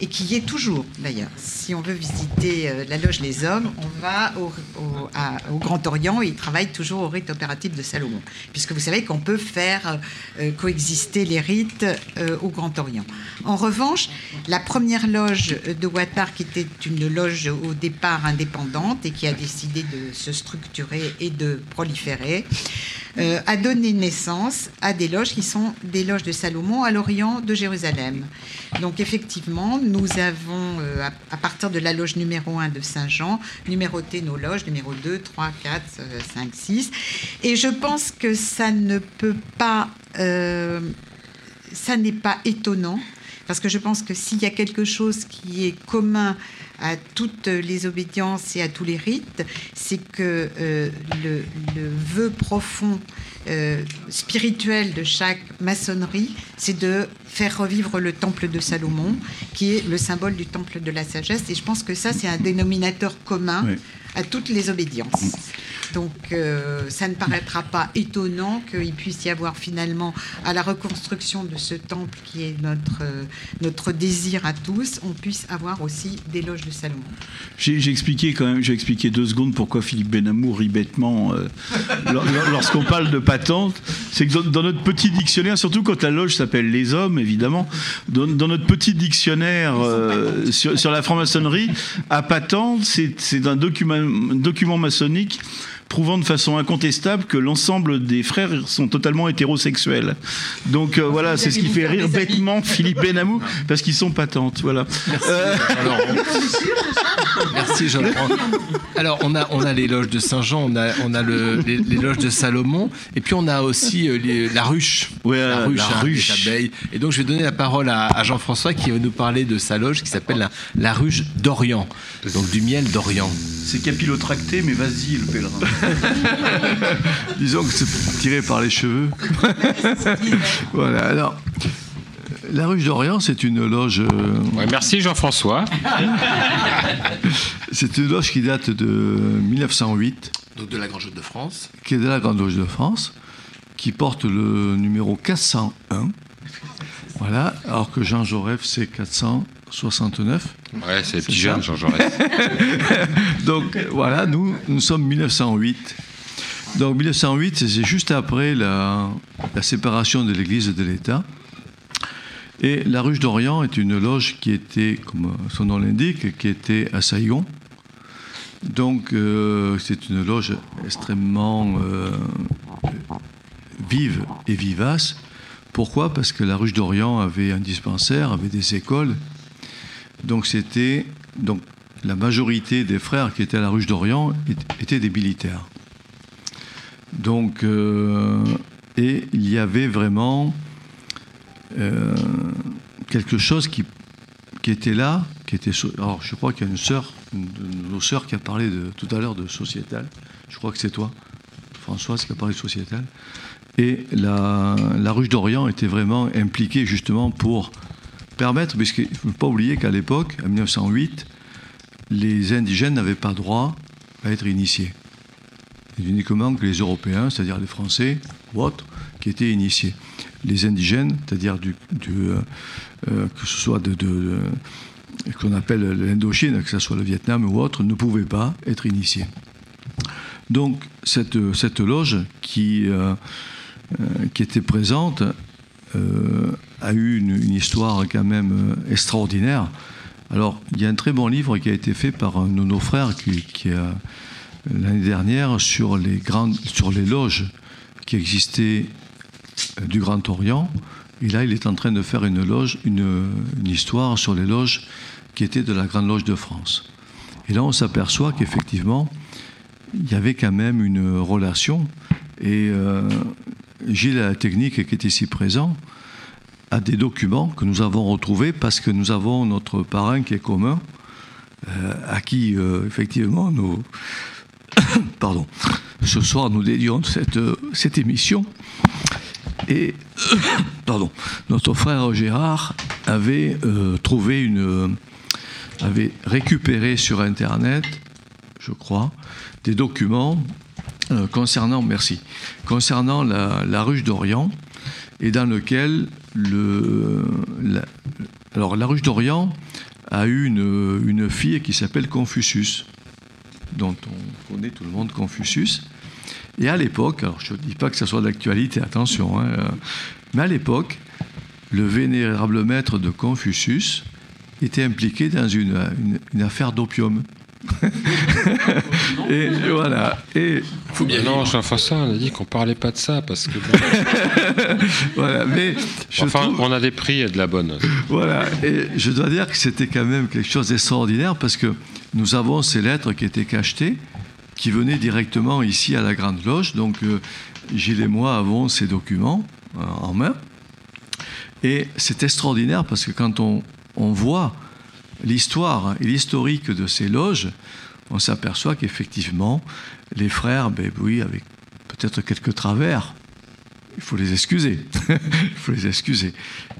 et qui est toujours d'ailleurs. Si on veut visiter euh, la loge Les Hommes, on va au, Grand Orient et il travaille toujours au rite opératif de Salomon. Puisque vous savez qu'on peut faire euh, coexister les rites euh, au Grand Orient. En revanche, la première loge de Ouattara, qui était une loge au départ indépendante et qui a décidé de se structurer et de proliférer, euh, a donné naissance à des loges qui sont des loges de Salomon à l'orient de Jérusalem. Donc effectivement, nous avons, euh, à, partir de la loge numéro 1 de Saint-Jean, numéroté nos loges, numéro 2, 3, 4, euh, 5, 6. Et je pense que ça ne peut pas... euh, ça n'est pas étonnant, parce que je pense que s'il y a quelque chose qui est commun à toutes les obédiences et à tous les rites, c'est que euh, le, le vœu profond euh, spirituel de chaque maçonnerie, c'est de faire revivre le temple de Salomon, qui est le symbole du temple de la sagesse. Et je pense que ça, c'est un dénominateur commun Oui. à toutes les obédiences. Donc, euh, ça ne paraîtra pas étonnant qu'il puisse y avoir finalement, à la reconstruction de ce temple qui est notre, euh, notre désir à tous, on puisse avoir aussi des loges de Salomon. J'ai expliqué quand même, j'ai expliqué deux secondes pourquoi Philippe Benamou rit bêtement euh, [LAUGHS] lor- lor- lorsqu'on parle de patente. C'est que dans, dans notre petit dictionnaire, surtout quand la loge s'appelle les hommes, évidemment, dans, dans notre petit dictionnaire sur, sur la franc-maçonnerie, à patente, c'est c'est un document, un document maçonnique prouvant de façon incontestable que l'ensemble des frères sont totalement hétérosexuels. Donc euh, voilà, c'est ce qui fait rire bêtement Philippe Benamou, parce qu'ils sont patentes. Voilà. Euh, [LAUGHS] Merci Jean-Laurent. Alors on a, on a les loges de Saint-Jean, on a, on a le- les, les loges de Salomon, et puis on a aussi euh, les- la ruche. Ouais, la ruche, la hein, ruche. des abeilles. Et donc je vais donner la parole à, à Jean-François qui va nous parler de sa loge qui s'appelle la, la ruche d'Orient. Donc du miel d'Orient. C'est capillotracté, mais vas-y le pèlerin. [LAUGHS] Disons que c'est tiré par les cheveux. [LAUGHS] voilà, alors. La Ruche d'Orient, c'est une loge. euh, Ouais, merci Jean-François. [LAUGHS] c'est une loge qui date de 1908, Donc de la Grande Jaune de France. qui est de la Grande Loge de France, qui porte le numéro 401. Voilà, alors que Jean Jaurès, c'est 469. Ouais, c'est ça. jeunes, Jean Jaurès. [LAUGHS] Donc voilà, nous, nous sommes 1908. Donc 1908, c'est juste après la, la séparation de l'Église et de l'État. Et la Ruche d'Orient est une loge qui était, comme son nom l'indique, qui était à Saïgon. Donc euh, c'est une loge extrêmement euh, vive et vivace. Pourquoi? Parce que la Ruche d'Orient avait un dispensaire, avait des écoles. Donc c'était donc la majorité des frères qui étaient à la Ruche d'Orient étaient des militaires. Donc euh, et il y avait vraiment euh, quelque chose qui, qui était là, qui était. Alors je crois qu'il y a une sœur, une de nos sœurs qui a parlé de, tout à l'heure de sociétal. Je crois que c'est toi, Françoise, qui a parlé de sociétal. Et la, la Ruche d'Orient était vraiment impliquée justement pour permettre, parce qu'il ne faut pas oublier qu'à l'époque, en 1908, les indigènes n'avaient pas droit à être initiés. Uniquement que les Européens, c'est-à-dire les Français ou autres, qui étaient initiés. Les indigènes, c'est-à-dire euh, euh, que ce soit de, de- de- qu'on appelle l'Indochine, que ce soit le Vietnam ou autre, ne pouvaient pas être initiés. Donc cette, loge qui, euh, euh, était présente euh, a eu une, histoire quand même euh, extraordinaire. Alors, il y a un très bon livre qui a été fait par un de nos frères qui, l'année dernière sur les grandes, sur les loges qui existaient euh, du Grand Orient. Et là, il est en train de faire une loge, une, histoire sur les loges qui étaient de la Grande Loge de France. Et là, on s'aperçoit qu'effectivement, il y avait quand même une relation. Et euh, Gilles la Technique, qui est ici présent, a des documents que nous avons retrouvés parce que nous avons notre parrain qui est commun, euh, à qui, euh, effectivement, nous. [COUGHS] Pardon. Ce soir, nous dédions cette, cette émission. Et, [COUGHS] pardon, notre frère Gérard avait euh, trouvé une. avait récupéré sur Internet, je crois, des documents euh, concernant, merci, concernant la, ruche d'Orient, et dans lequel le, la, alors la ruche d'Orient a eu une, une fille qui s'appelle Confucius, dont on connaît tout le monde Confucius. Et à l'époque, alors je ne dis pas que ce soit d'actualité, attention, hein, euh, mais à l'époque, le vénérable maître de Confucius était impliqué dans une, une affaire d'opium. [LAUGHS] et voilà. Et faut bien non, Jean-François, on a dit qu'on parlait pas de ça parce que. [LAUGHS] voilà, mais enfin, trouve... on a des prix et de la bonne. Voilà, et je dois dire que c'était quand même quelque chose d'extraordinaire parce que nous avons ces lettres qui étaient cachetées, qui venaient directement ici à la Grande Loge. Donc, euh, Gilles et moi avons ces documents euh, en main. Et c'est extraordinaire parce que quand on, on voit l'histoire et l'historique de ces loges, on s'aperçoit qu'effectivement, les frères, ben oui, avec peut-être quelques travers, il faut les excuser. [LAUGHS] il faut les excuser.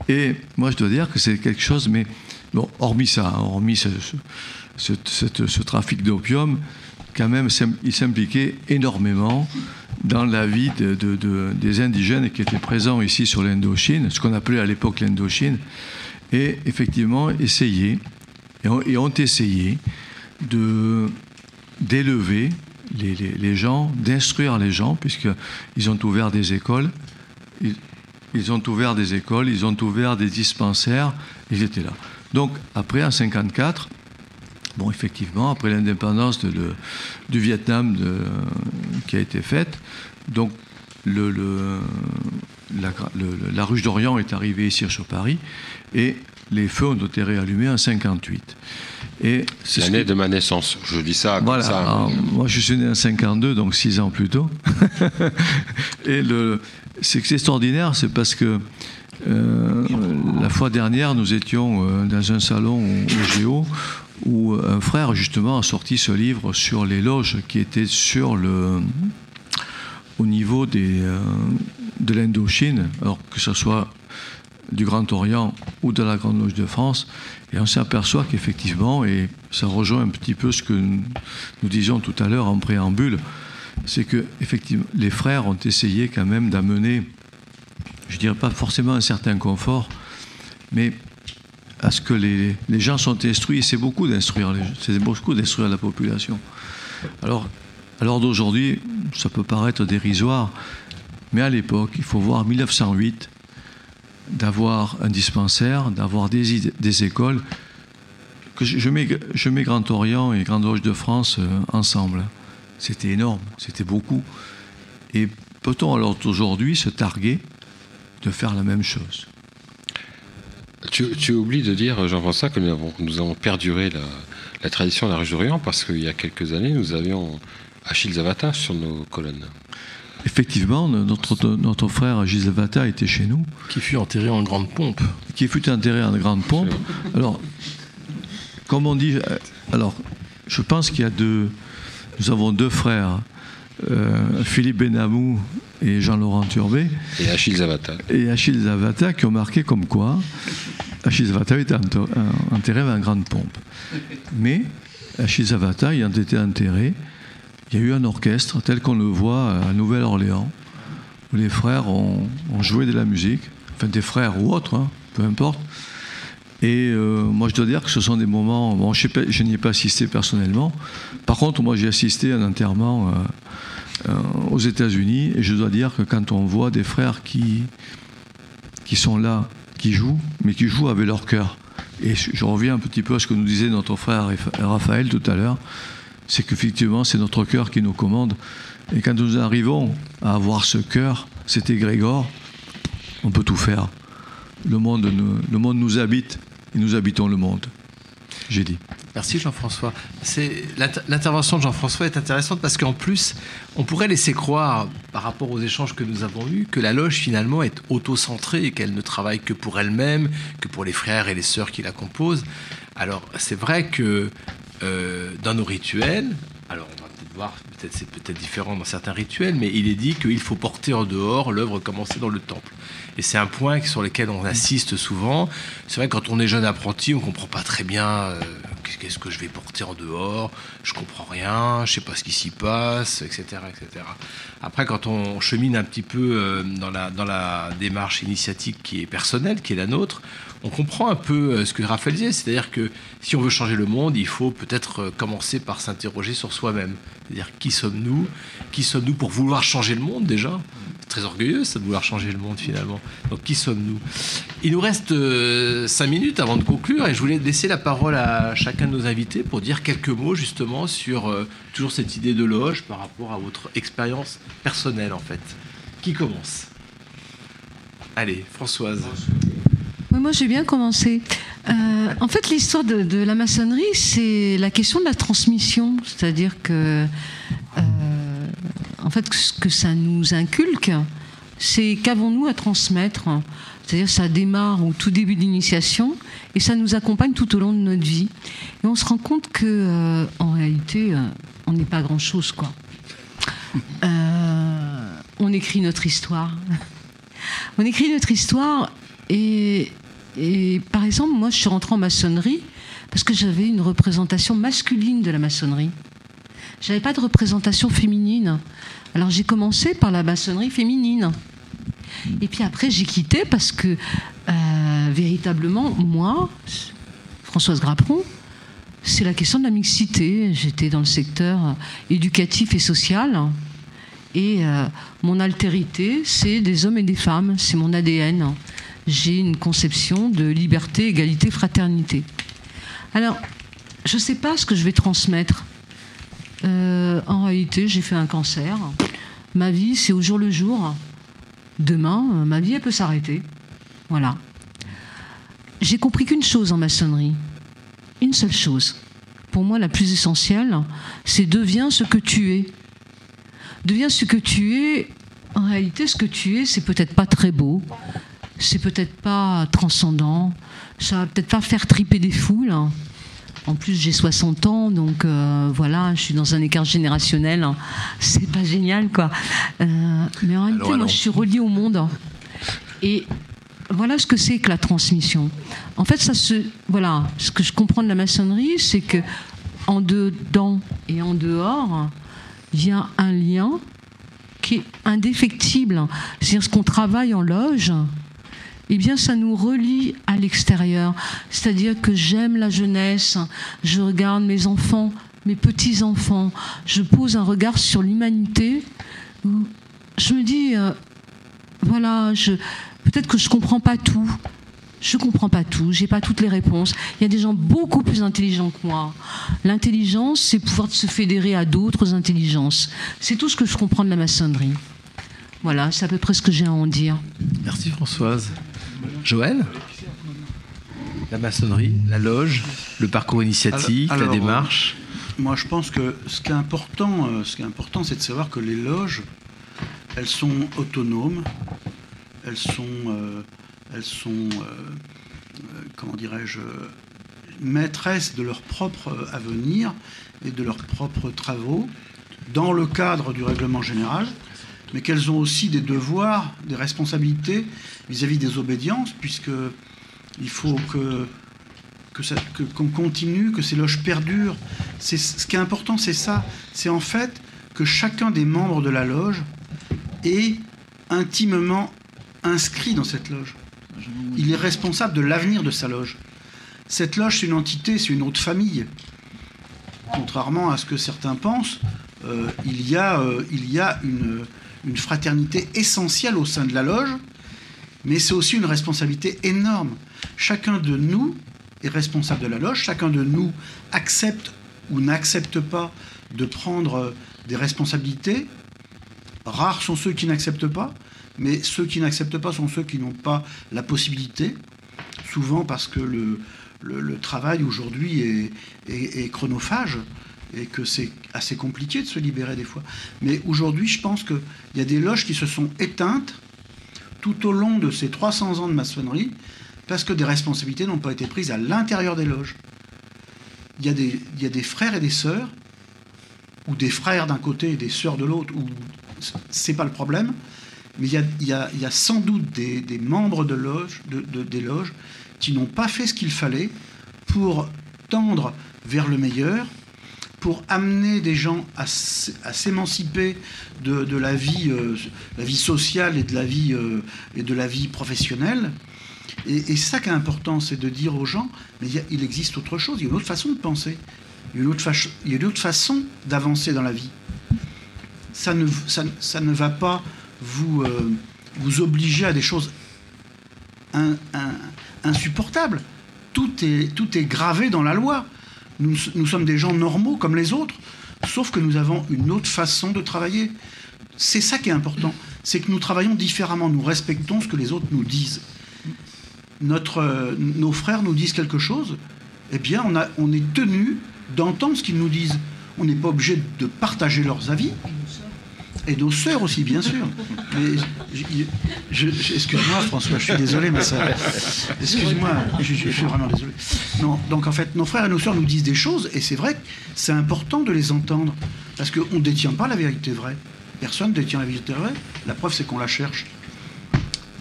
Et moi, je dois dire que c'est quelque chose, mais bon, hormis ça, hormis ce, trafic d'opium, quand même, il s'impliquait énormément dans la vie de, de, de, des indigènes qui étaient présents ici sur l'Indochine, ce qu'on appelait à l'époque l'Indochine, et effectivement essayer et ont, essayé d'élever les, gens, d'instruire les gens, puisqu'ils ont ouvert des écoles, ils, ont ouvert des écoles, ils ont ouvert des dispensaires, ils étaient là. Donc après, en 54, bon, effectivement, après l'indépendance du Vietnam qui a été faite, donc la, ruche d'Orient est arrivée ici sur Paris, et les feux ont été réallumés en 58. Et c'est l'année que... de ma naissance. Je dis ça comme voilà. ça. Alors, moi, je suis né en 52, donc six ans plus tôt. [LAUGHS] et le, c'est extraordinaire, c'est parce que euh, la fois dernière, nous étions euh, dans un salon au, Géo où un frère justement a sorti ce livre sur les loges qui étaient sur le au niveau des, euh, de l'Indochine, alors que ce soit du Grand Orient ou de la Grande Loge de France, et on s'aperçoit qu'effectivement, et ça rejoint un petit peu ce que nous disions tout à l'heure en préambule, c'est que effectivement les frères ont essayé quand même d'amener, je dirais pas forcément un certain confort, mais à ce que les, gens sont instruits, et c'est beaucoup d'instruire, c'est beaucoup d'instruire la population. Alors, l'heure d'aujourd'hui, ça peut paraître dérisoire, mais à l'époque, il faut voir 1908, d'avoir un dispensaire, d'avoir des, écoles. Que je, mets, Grand Orient et Grande Loge de France euh, ensemble. C'était énorme, c'était beaucoup. Et peut-on alors aujourd'hui se targuer de faire la même chose? Tu, oublies de dire, Jean-François, que nous avons, perduré la, la, tradition de la Ruche d'Orient parce qu'il y a quelques années, nous avions Achille Zavata sur nos colonnes. Effectivement, notre, notre frère Gilles Zavata était chez nous. Qui fut enterré en grande pompe. Qui fut enterré en grande pompe. Alors, comme on dit, alors, je pense qu'il y a deux, nous avons deux frères, euh, Philippe Benamou et Jean-Laurent Turbet. Et Achille Zavata. Et Achille Zavata qui ont marqué comme quoi Achille Zavata était enterré en grande pompe. Mais Achille Zavata ayant été enterré, il y a eu un orchestre tel qu'on le voit à Nouvelle-Orléans, où les frères ont, joué de la musique, enfin des frères ou autres, hein, peu importe. Et euh, moi, je dois dire que ce sont des moments. Je, n'y ai pas assisté personnellement. Par contre, moi, j'ai assisté à un enterrement euh, euh, aux États-Unis, et je dois dire que quand on voit des frères qui, sont là, qui jouent, mais qui jouent avec leur cœur, Et je reviens un petit peu à ce que nous disait notre frère Raphaël tout à l'heure, c'est qu'effectivement, c'est notre cœur qui nous commande. Et quand nous arrivons à avoir ce cœur, cet égrégore, on peut tout faire. Le monde, nous, le monde nous habite et nous habitons le monde. J'ai dit. Merci Jean-François. L'intervention de Jean-François est intéressante parce qu'en plus, on pourrait laisser croire, par rapport aux échanges que nous avons eus, que la loge finalement est auto-centrée et qu'elle ne travaille que pour elle-même, que pour les frères et les sœurs qui la composent. Alors, c'est vrai que dans nos rituels, alors on va peut-être voir, peut-être c'est peut-être différent dans certains rituels, mais il est dit qu'il faut porter en dehors l'œuvre commencée dans le temple. Et c'est un point sur lequel on assiste souvent. C'est vrai que quand on est jeune apprenti, on comprend pas très bien euh, qu'est-ce que je vais porter en dehors? Je comprends rien, je sais pas ce qui s'y passe, etc., etc. Après, quand on chemine un petit peu euh, dans la dans la démarche initiatique qui est personnelle, qui est la nôtre, on comprend un peu euh, ce que Raphaël disait, c'est-à-dire que si on veut changer le monde, il faut peut-être euh, commencer par s'interroger sur soi-même. C'est-à-dire qui sommes-nous? Qui sommes-nous pour vouloir changer le monde déjà? Très orgueilleux ça de vouloir changer le monde finalement. Donc qui sommes-nous? Il nous reste euh, cinq minutes avant de conclure et je voulais laisser la parole à chacun de nos invités pour dire quelques mots justement sur euh, toujours cette idée de loge par rapport à votre expérience personnelle en fait. Qui commence? Allez, Françoise. Moi, j'ai bien commencé. Euh, en fait, l'histoire de, de la maçonnerie, c'est la question de la transmission. C'est-à-dire que, en fait, ce que ça nous inculque, c'est qu'avons-nous à transmettre C'est-à-dire, ça démarre au tout début de l'initiation et ça nous accompagne tout au long de notre vie. Et on se rend compte que, euh, en réalité, euh, on n'est pas grand-chose, quoi. Euh, on écrit notre histoire. [LAUGHS] On écrit notre histoire et, et par exemple, moi je suis rentrée en maçonnerie parce que j'avais une représentation masculine de la maçonnerie. J'avais pas de représentation féminine. Alors j'ai commencé par la maçonnerie féminine. Et puis après j'ai quitté parce que euh, véritablement, moi, Françoise Grapperon, c'est la question de la mixité. J'étais dans le secteur éducatif et social. Et euh, mon altérité, c'est des hommes et des femmes, c'est mon ADN. J'ai une conception de liberté, égalité, fraternité. Alors, je ne sais pas ce que je vais transmettre. Euh, en réalité, j'ai fait un cancer. Ma vie, c'est au jour le jour. Demain, euh, ma vie, elle peut s'arrêter. Voilà. J'ai compris qu'une chose en maçonnerie, une seule chose. Pour moi, la plus essentielle, c'est deviens ce que tu es deviens ce que tu es. En réalité, ce que tu es, c'est peut-être pas très beau, c'est peut-être pas transcendant, ça va peut-être pas faire triper des foules. hein. En plus, j'ai 60 ans, donc euh, voilà, je suis dans un écart générationnel. hein. C'est pas génial, quoi. Euh, mais en réalité, moi, je suis reliée au monde. Et voilà ce que c'est que la transmission. En fait, ça se, voilà, ce que je comprends de la maçonnerie, c'est que en dedans et en dehors, il y a un lien qui est indéfectible. C'est-à-dire ce qu'on travaille en loge, eh bien, ça nous relie à l'extérieur. C'est-à-dire que j'aime la jeunesse, je regarde mes enfants, mes petits-enfants, je pose un regard sur l'humanité. Je me dis, euh, voilà, peut-être que je comprends pas tout. Je comprends pas tout, j'ai pas toutes les réponses. Il y a des gens beaucoup plus intelligents que moi. L'intelligence, c'est pouvoir se fédérer à d'autres intelligences. C'est tout ce que je comprends de la maçonnerie. Voilà, c'est à peu près ce que j'ai à en dire. Merci Françoise. Joël La maçonnerie, la loge, le parcours initiatique, Alors- la démarche. Moi, je pense que ce qui est important, euh, ce qui est important, c'est de savoir que les loges, elles sont autonomes, elles sont, euh, elles sont, euh, comment dirais-je, maîtresses de leur propre avenir et de leurs propres travaux dans le cadre du règlement général, mais qu'elles ont aussi des devoirs, des responsabilités vis-à-vis des obédiences, puisque il faut que qu'on continue, que ces loges perdurent. C'est ce qui est important, c'est ça. C'est en fait que chacun des membres de la loge est intimement inscrit dans cette loge. Il est responsable de l'avenir de sa loge. Cette loge, c'est une entité, c'est une autre famille. Contrairement à ce que certains pensent, euh, il y a, euh, il y a une, une fraternité essentielle au sein de la loge, mais c'est aussi une responsabilité énorme. Chacun de nous est responsable de la loge. Chacun de nous accepte ou n'accepte pas de prendre des responsabilités. Rares sont ceux qui n'acceptent pas, mais ceux qui n'acceptent pas sont ceux qui n'ont pas la possibilité, souvent parce que le, travail aujourd'hui est chronophage et que c'est assez compliqué de se libérer des fois. Mais aujourd'hui, je pense qu'il y a des loges qui se sont éteintes tout au long de ces 300 ans de maçonnerie parce que des responsabilités n'ont pas été prises à l'intérieur des loges. Il y, a des, frères et des sœurs, ou des frères d'un côté et des sœurs de l'autre, ou c'est pas le problème, mais il y a, sans doute des, membres de loge, de, de- des loges qui n'ont pas fait ce qu'il fallait pour tendre vers le meilleur, pour amener des gens à, s'émanciper de, la, vie, euh, sociale et de la vie, euh, et de la vie professionnelle. Et, et ça qui est important, c'est de dire aux gens, mais il, existe autre chose, il y a une autre façon de penser, il y a une autre, façon d'avancer dans la vie. Ça ne, va pas vous, euh, vous obliger à des choses in- in- insupportables. Tout est gravé dans la loi. Nous, sommes des gens normaux comme les autres, sauf que nous avons une autre façon de travailler. C'est ça qui est important, c'est que nous travaillons différemment, nous respectons ce que les autres nous disent. Euh, nos frères nous disent quelque chose, eh bien on est tenu d'entendre ce qu'ils nous disent. On n'est pas obligé de partager leurs avis. Et nos sœurs aussi, bien sûr. Excuse-moi, François, je suis désolé, mais ça. Excuse-moi, je suis vraiment désolé. Non, donc en fait, nos frères et nos sœurs nous disent des choses, et c'est vrai que c'est important de les entendre, parce qu'on ne détient pas la vérité vraie. Personne ne détient la vérité vraie. La preuve, c'est qu'on la cherche.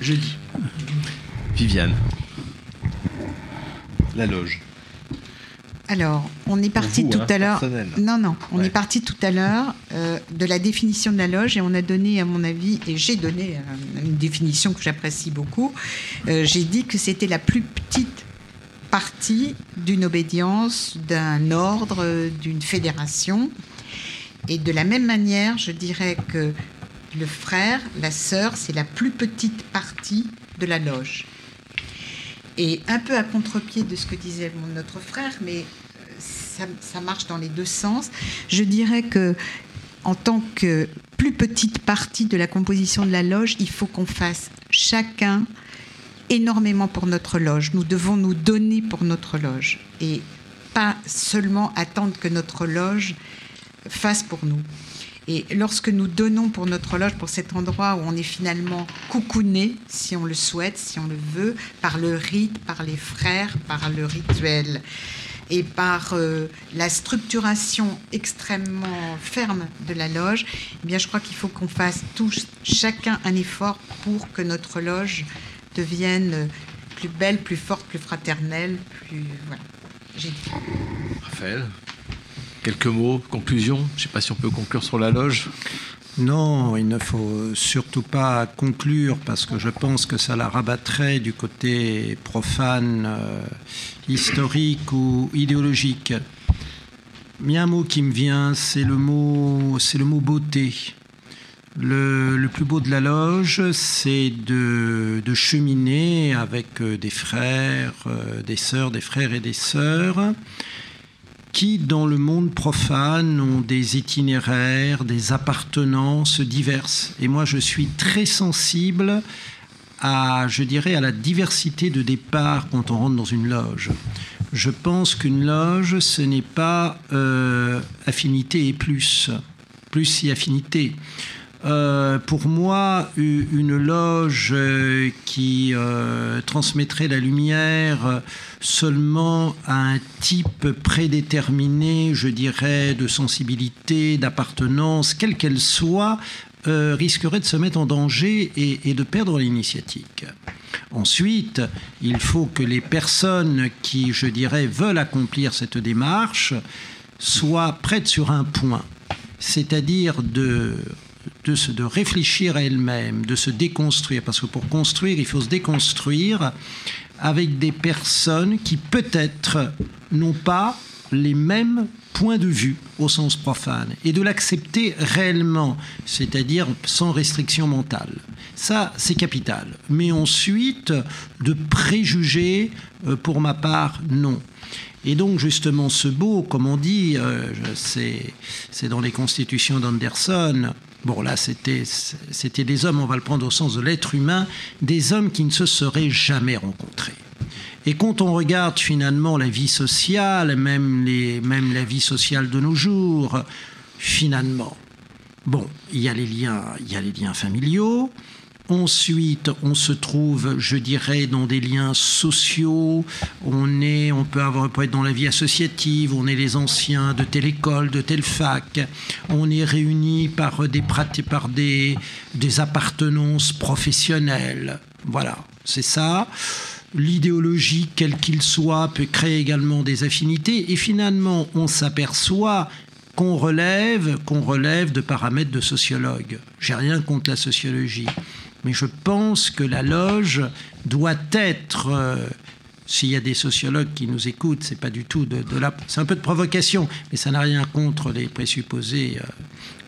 J'ai dit. Viviane. La loge. Alors, on est parti vous, tout hein, à l'heure. Non, non, on Ouais. est parti tout à l'heure euh, de la définition de la loge et on a donné, à mon avis, et j'ai donné euh, une définition que j'apprécie beaucoup. Euh, j'ai dit que c'était la plus petite partie d'une obédience, d'un ordre, d'une fédération. Et de la même manière, je dirais que le frère, la sœur, c'est la plus petite partie de la loge. Et un peu à contre-pied de ce que disait notre frère, mais euh, ça, ça marche dans les deux sens. Je dirais que en tant que plus petite partie de la composition de la loge, il faut qu'on fasse chacun énormément pour notre loge. Nous devons nous donner pour notre loge et pas seulement attendre que notre loge fasse pour nous. Et lorsque nous donnons pour notre loge, pour cet endroit où on est finalement coucouné, si on le souhaite, si on le veut, par le rite, par les frères, par le rituel et par euh, la structuration extrêmement ferme de la loge, eh bien, je crois qu'il faut qu'on fasse tous, chacun un effort pour que notre loge devienne plus belle, plus forte, plus fraternelle, plus voilà. J'ai dit. Raphaël? Quelques mots, conclusion. Je ne sais pas si on peut conclure sur la loge. Non, il ne faut surtout pas conclure parce que je pense que ça la rabattrait du côté profane, euh, historique ou idéologique. Mais un mot qui me vient, c'est le mot, c'est le mot beauté. Le, le plus beau de la loge, c'est de, de cheminer avec euh, des frères, euh, des sœurs, des frères et des sœurs qui, dans le monde profane, ont des itinéraires, des appartenances diverses. Et moi, je suis très sensible à, je dirais, à la diversité de départ quand on rentre dans une loge. Je pense qu'une loge, ce n'est pas euh, affinité et plus, plus et affinité. Euh, pour moi, une loge euh, qui euh, transmettrait la lumière seulement à un type prédéterminé, je dirais, de sensibilité, d'appartenance, quelle qu'elle soit, risquerait de se mettre en danger et, de perdre l'initiatique. Ensuite, il faut que les personnes qui, je dirais, veulent accomplir cette démarche soient prêtes sur un point, c'est-à-dire de de, se, de réfléchir à elle-même, de se déconstruire, parce que pour construire, il faut se déconstruire avec des personnes qui peut-être n'ont pas les mêmes points de vue au sens profane et de l'accepter réellement, c'est-à-dire sans restriction mentale. Ça, c'est capital. Mais ensuite, de préjugés, euh, pour ma part, non. Et donc justement ce beau, comme on dit, euh, c'est dans les constitutions d'Anderson, bon là c'était des hommes, on va le prendre au sens de l'être humain, des hommes qui ne se seraient jamais rencontrés. Et quand on regarde finalement la vie sociale, même, les, même la vie sociale de nos jours, finalement, bon, il y a les liens, il y a les liens familiaux, Ensuite, on se trouve, je dirais, dans des liens sociaux. On est, on peut avoir, peut être dans la vie associative. On est les anciens de telle école, de telle fac. On est réunis par des par des, des appartenances professionnelles. Voilà, c'est ça. L'idéologie, quelle qu'il soit, peut créer également des affinités. Et finalement, on s'aperçoit qu'on relève, qu'on relève de paramètres de sociologue. J'ai rien contre la sociologie mais je pense que la loge doit être. Euh, s'il y a des sociologues qui nous écoutent, c'est pas du tout de, la. C'est un peu de provocation, mais ça n'a rien contre les présupposés euh,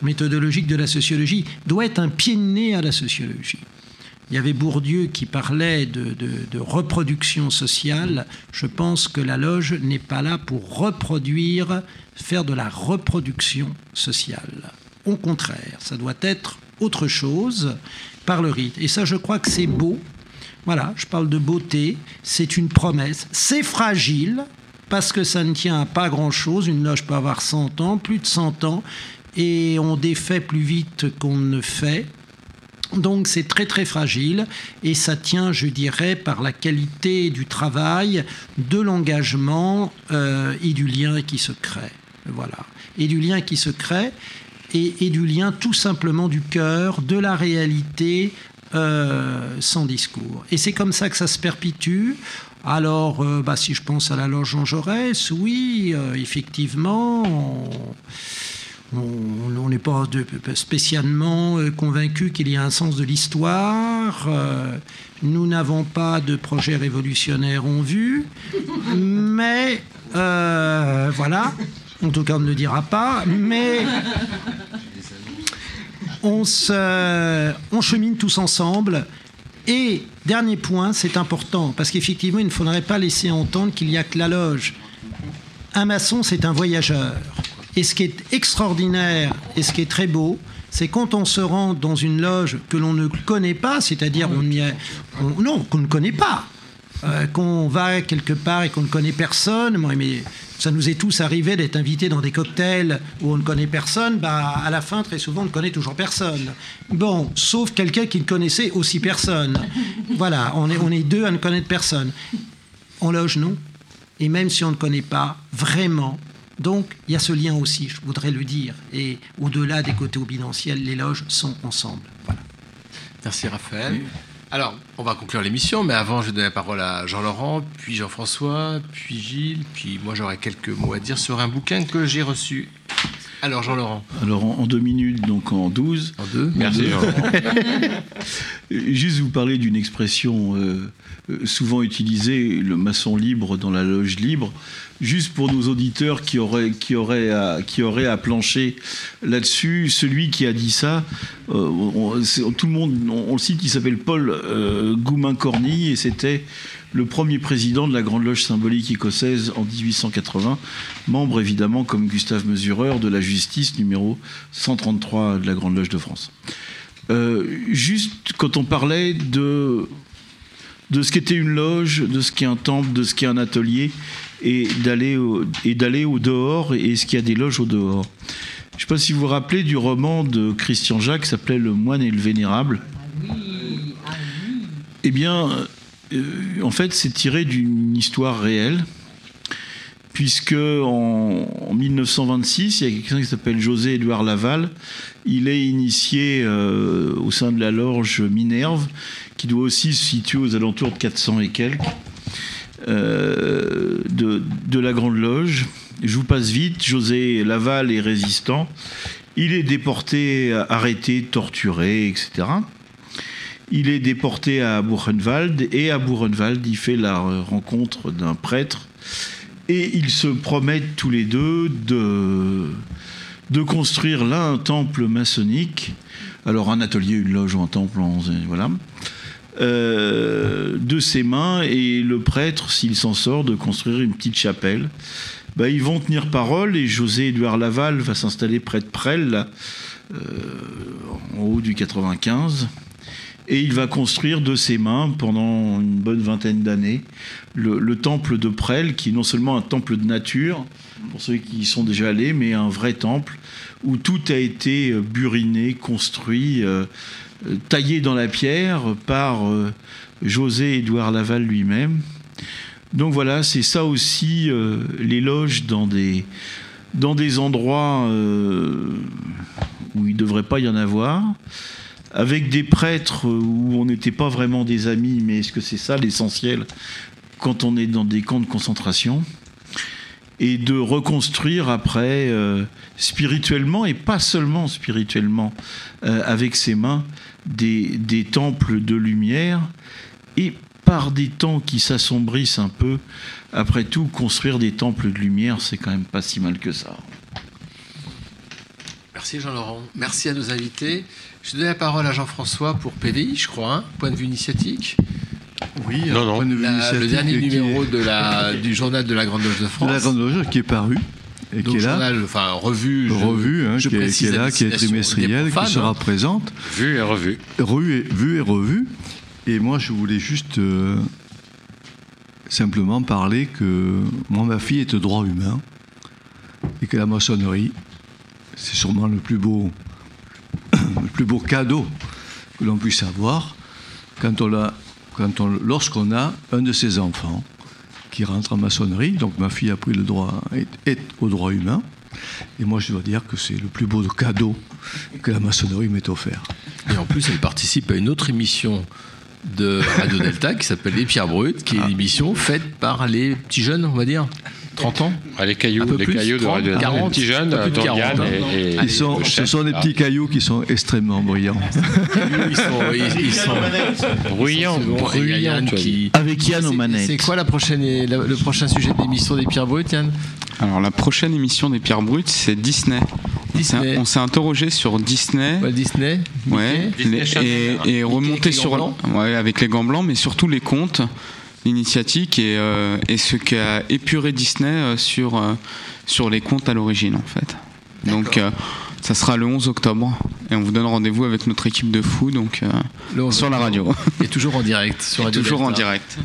méthodologiques de la sociologie. Doit être un pied de nez à la sociologie. Il y avait Bourdieu qui parlait de, de, reproduction sociale. Je pense que la loge n'est pas là pour reproduire, faire de la reproduction sociale. Au contraire, ça doit être autre chose par le rite. Et ça, je crois que c'est beau. Voilà, je parle de beauté. C'est une promesse. C'est fragile parce que ça ne tient à pas grand-chose. Une loge peut avoir 100 ans, plus de 100 ans, et on défait plus vite qu'on ne fait. Donc c'est très très fragile et ça tient, je dirais, par la qualité du travail, de l'engagement euh, et du lien qui se crée. Voilà. Et du lien qui se crée et, du lien tout simplement du cœur, de la réalité, euh, sans discours. Et c'est comme ça que ça se perpétue. Alors, euh, bah, si je pense à la loge Jean Jaurès, oui, euh, effectivement, on n'est pas spécialement convaincu qu'il y a un sens de l'histoire. nous n'avons pas de projet révolutionnaire en vue, mais voilà. En tout cas, on ne le dira pas, mais on, chemine tous ensemble. Et dernier point, c'est important, parce qu'effectivement, il ne faudrait pas laisser entendre qu'il n'y a que la loge. Un maçon, c'est un voyageur. Et ce qui est extraordinaire et ce qui est très beau, c'est quand on se rend dans une loge que l'on ne connaît pas, c'est-à-dire on non, qu'on ne connaît pas, euh, qu'on va quelque part et qu'on ne connaît personne. Moi, mais ça nous est tous arrivé d'être invités dans des cocktails où on ne connaît personne, bah, à la fin, très souvent, on ne connaît toujours personne. Bon, sauf quelqu'un qui ne connaissait aussi personne. Voilà, on est, on est deux à ne connaître personne. On loge, non Et même si on ne connaît pas, vraiment, donc il y a ce lien aussi, je voudrais le dire. Et au-delà des côtés obidentiels, les loges sont ensemble. Voilà. Merci Raphaël. Alors, on va conclure l'émission, mais avant, je vais donner la parole à Jean-Laurent, puis Jean-François, puis Gilles, puis moi j'aurai quelques mots à dire sur un bouquin que j'ai reçu. Alors, Jean-Laurent. Alors, en, deux minutes, donc en douze. En deux Merci, Jean-Laurent. [LAUGHS] Juste vous parler d'une expression euh, euh, souvent utilisée, le maçon libre dans la loge libre juste pour nos auditeurs qui auraient, qui auraient, à, qui auraient à plancher là-dessus, celui qui a dit ça, euh, tout le monde, on, le cite, il s'appelle Paul euh, Goumin-Corny et c'était le premier président de la Grande Loge symbolique écossaise en 1880, membre évidemment comme Gustave Mesureur de la justice numéro 133 de la Grande Loge de France. Euh, juste quand on parlait de de ce qu'était une loge, de ce qu'est un temple, de ce qu'est un atelier, et d'aller au, et d'aller au dehors et ce qu'il y a des loges au dehors? Je ne sais pas si vous vous rappelez du roman de Christian Jacques qui s'appelait Le moine et le vénérable. Eh bien, euh, en fait, c'est tiré d'une histoire réelle, puisque en, 1926, il y a quelqu'un qui s'appelle José Édouard Laval. Il est initié euh, au sein de la loge Minerve, qui doit aussi se situer aux alentours de 400 et quelques. Euh, de, la Grande Loge. Je vous passe vite. José Laval est résistant. Il est déporté, arrêté, torturé, etc. Il est déporté à Buchenwald et à Buchenwald, il fait la rencontre d'un prêtre Et ils se promettent tous les deux de, construire là un temple maçonnique. Alors un atelier, une loge ou un temple, voilà. Euh, de ses mains et le prêtre, s'il s'en sort, de construire une petite chapelle. Bah, ils vont tenir parole et José-Édouard Laval va s'installer près de Presles, là, euh, en haut du 95. Et il va construire de ses mains, pendant une bonne vingtaine d'années, le, le temple de Presles, qui est non seulement un temple de nature, pour ceux qui y sont déjà allés, mais un vrai temple, où tout a été euh, buriné, construit, euh, euh, taillé dans la pierre par José-Édouard Laval lui-même. Donc voilà, c'est ça aussi, loges dans des, dans des endroits où il ne devrait pas y en avoir, avec des prêtres où on n'était pas vraiment des amis, mais est-ce que c'est ça l'essentiel quand on est dans des camps de concentration et de reconstruire après euh, spirituellement et pas seulement spirituellement euh, avec ses mains des, des temples de lumière et par des temps qui s'assombrissent un peu, après tout, construire des temples de lumière, c'est quand même pas si mal que ça. Merci Jean-Laurent. Merci à nos invités. Je donne la parole à Jean-François pour PVI, je crois, hein, point de vue initiatique. Oui, Non, non. point de vue La- le initiatique dernier numéro est- de la, [LAUGHS] du journal de la Grande Loge de France. de la Grande Loge qui est paru et Donc, qui est là. journal, enfin revue, je- revue, hein, je qui, est, qui là, qui est trimestrielle, profanes, qui sera hein. présente. Vu et revu. Rue et, vue et revue. Et moi, je voulais juste euh, simplement parler que moi, ma fille est de droit humain et que la maçonnerie, c'est sûrement le plus beau, le plus beau cadeau que l'on puisse avoir quand on l'a, quand on, lorsqu'on a un de ses enfants qui rentre en maçonnerie. Donc ma fille a pris le droit, est, est au droit humain. Et moi, je dois dire que c'est le plus beau cadeau que la maçonnerie m'ait offert. Et en plus, elle participe à une autre émission de Radio Delta qui s'appelle Les Pierres Brutes, qui est une émission faite par les petits jeunes, on va dire. 30 ans Ah, les cailloux, Un peu les plus, cailloux de 30, Radio 40, Les petits jeunes, un peu plus de dont 40, Yann hein. et, et Ils sont, ce sont des petits cailloux qui sont extrêmement brillants. [LAUGHS] Ils sont, ils, ils sont qui- Avec Yann aux C'est- manettes. C'est quoi la prochaine, la- le prochain sujet d'émission des Pierres Brutes, Yann? Alors la prochaine émission des Pierres Brutes, c'est Disney. Disney. On s'est interrogé sur Disney. Walt Disney Ouais, les- Disney Channel. et, et remonter sur ouais, avec les gants blancs, mais surtout les contes, l'initiatique et, euh, et ce qu'a épuré Disney euh, sur euh, sur les contes à l'origine en fait. Donc euh, ça sera le 11 octobre et on vous donne rendez-vous avec notre équipe de fous donc euh, Le 11 sur la radio. [LAUGHS] Et toujours en direct sur Radio toujours en direct.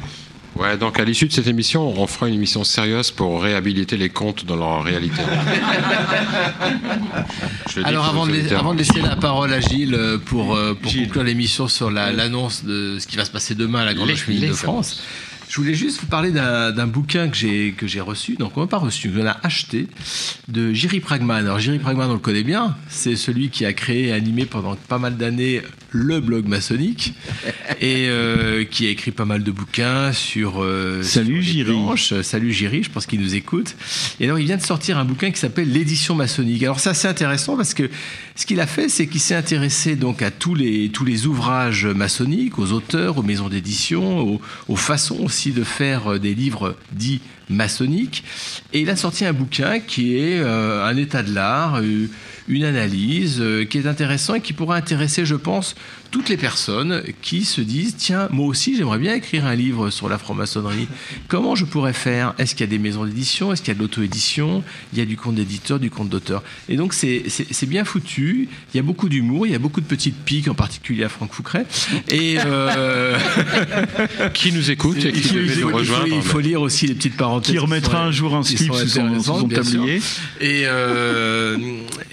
Ouais, donc à l'issue de cette émission, on fera une émission sérieuse pour réhabiliter les contes dans leur réalité. [LAUGHS] Alors avant de, auditeurs. avant de laisser la parole à Gilles pour, pour conclure l'émission sur la- l'annonce de ce qui va se passer demain à la Grande les de France, je voulais juste vous parler d'un bouquin que j'ai que j'ai reçu, donc on n'a pas reçu, qu'on a acheté, de Jiri Pragman. Alors Jiri Pragman, on le connaît bien, c'est celui qui a créé et animé pendant pas mal d'années le blog maçonnique [LAUGHS] et euh, qui a écrit pas mal de bouquins sur... euh, Salut, Jiri. Salut Jiri, je pense qu'il nous écoute. Et alors il vient de sortir un bouquin qui s'appelle L'édition maçonnique. Alors ça c'est intéressant parce que ce qu'il a fait, c'est qu'il s'est intéressé donc à tous les, tous les ouvrages maçonniques, aux auteurs, aux maisons d'édition, aux, aux façons aussi de faire euh, des livres dits maçonniques. Et il a sorti un bouquin qui est euh, un état de l'art, euh, une analyse qui est intéressant et qui pourrait intéresser, je pense, toutes les personnes qui se disent tiens, moi aussi j'aimerais bien écrire un livre sur la franc-maçonnerie. Comment je pourrais faire? Est-ce qu'il y a des maisons d'édition? Est-ce qu'il y a de l'auto-édition? Il y a du compte d'éditeur, du compte d'auteur. Et donc c'est- c'est c'est bien foutu. Il y a beaucoup d'humour, il y a beaucoup de petites piques, en particulier à Franck Foucret. Et euh, [LAUGHS] qui nous écoute et qui il, devait faut, nous il faut- rejoindre. il faut lire aussi les petites parenthèses. Qui remettra sont- un jour un slip sous son- son tablier. Et, euh,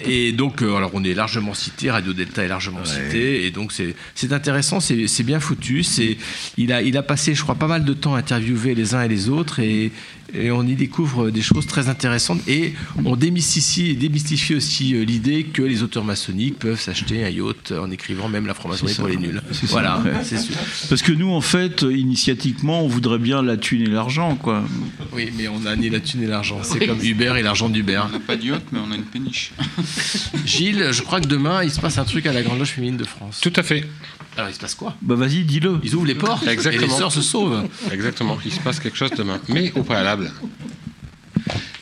et donc, euh, alors on est largement cité, Radio Delta est largement cité, et donc c'est c'est intéressant, c'est bien foutu. C'est il a il a passé, je crois, pas mal de temps à interviewer les uns et les autres, et, et on y découvre des choses très intéressantes, et on démystifie, démystifie aussi euh, l'idée que les auteurs maçonniques peuvent s'acheter un yacht en écrivant même la franc-maçonnerie pour les nuls. Voilà, c'est sûr. Parce que nous, en fait, initiatiquement, on voudrait bien la thune et l'argent, quoi. Oui, mais on a ni la thune et l'argent. C'est comme Uber et l'argent d'Uber. On n'a pas de yacht, mais on a une péniche. Gilles, je crois que demain, il se passe un truc à la Grande Loge féminine de France. Tout à fait. Alors, il se passe quoi Bah vas-y, dis-le. Ils ouvrent les portes Exactement. et les sœurs se sauvent. Exactement. Il se passe quelque chose demain. Mais au préalable,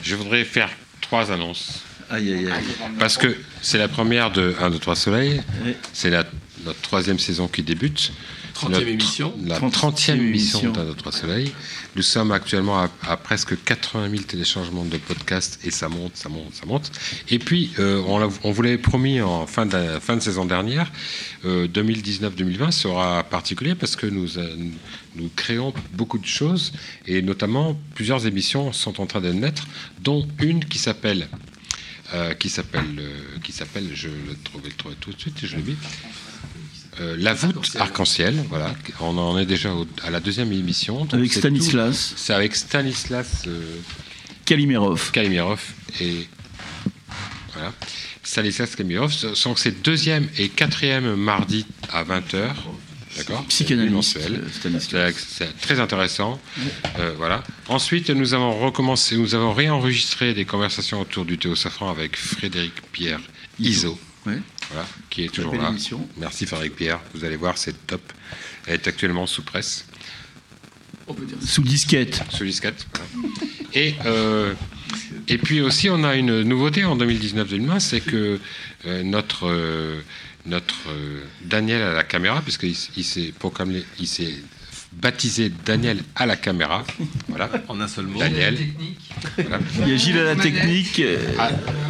je voudrais faire trois annonces. Aïe, aïe, aïe. Parce que c'est la première de 1, 2, 3 Soleil. Oui. C'est la, notre troisième saison qui débute. 30e Notre- émission. La 30e 30e émission d'Un, 2, 3 Soleil. Nous sommes actuellement à, à presque 80 000 téléchargements de podcasts et ça monte, ça monte, ça monte. Et puis, euh, on, vous l'avait promis en fin de, fin de saison dernière, euh, 2019-2020 sera particulier parce que nous, euh, nous- créons beaucoup de choses et notamment plusieurs émissions sont en train de naître, dont une qui s'appelle euh, qui s'appelle euh, qui s'appelle je le trouve, le trouve tout de suite je l'ai mis Euh, la voûte arc-en-ciel voilà on en est déjà au- à la deuxième émission Donc Avec Stanislas. c'est avec Stanislas euh, Kalimerov. Kalimirov et voilà Stanislas Kalimirov donc c'est deuxième et quatrième mardi à 20h D'accord Psychanalyste. C'est très intéressant. Euh, voilà. Ensuite, nous avons recommencé, nous avons réenregistré des conversations autour du thé au safran avec Frédéric Pierre Iso. Voilà, qui est toujours là. émission. Merci Frédéric Pierre. Vous allez voir, c'est top. Elle est actuellement sous presse. Sous disquette. Sous disquette. Et, euh, et puis aussi, on a une nouveauté en 2019-2020, c'est que euh, notre, euh, notre euh, Daniel à la caméra, puisqu'il il s'est baptisé Daniel à la caméra. Voilà. [LAUGHS] En un seul mot. Daniel. Voilà. Il y a Gilles à la technique. euh, Ah,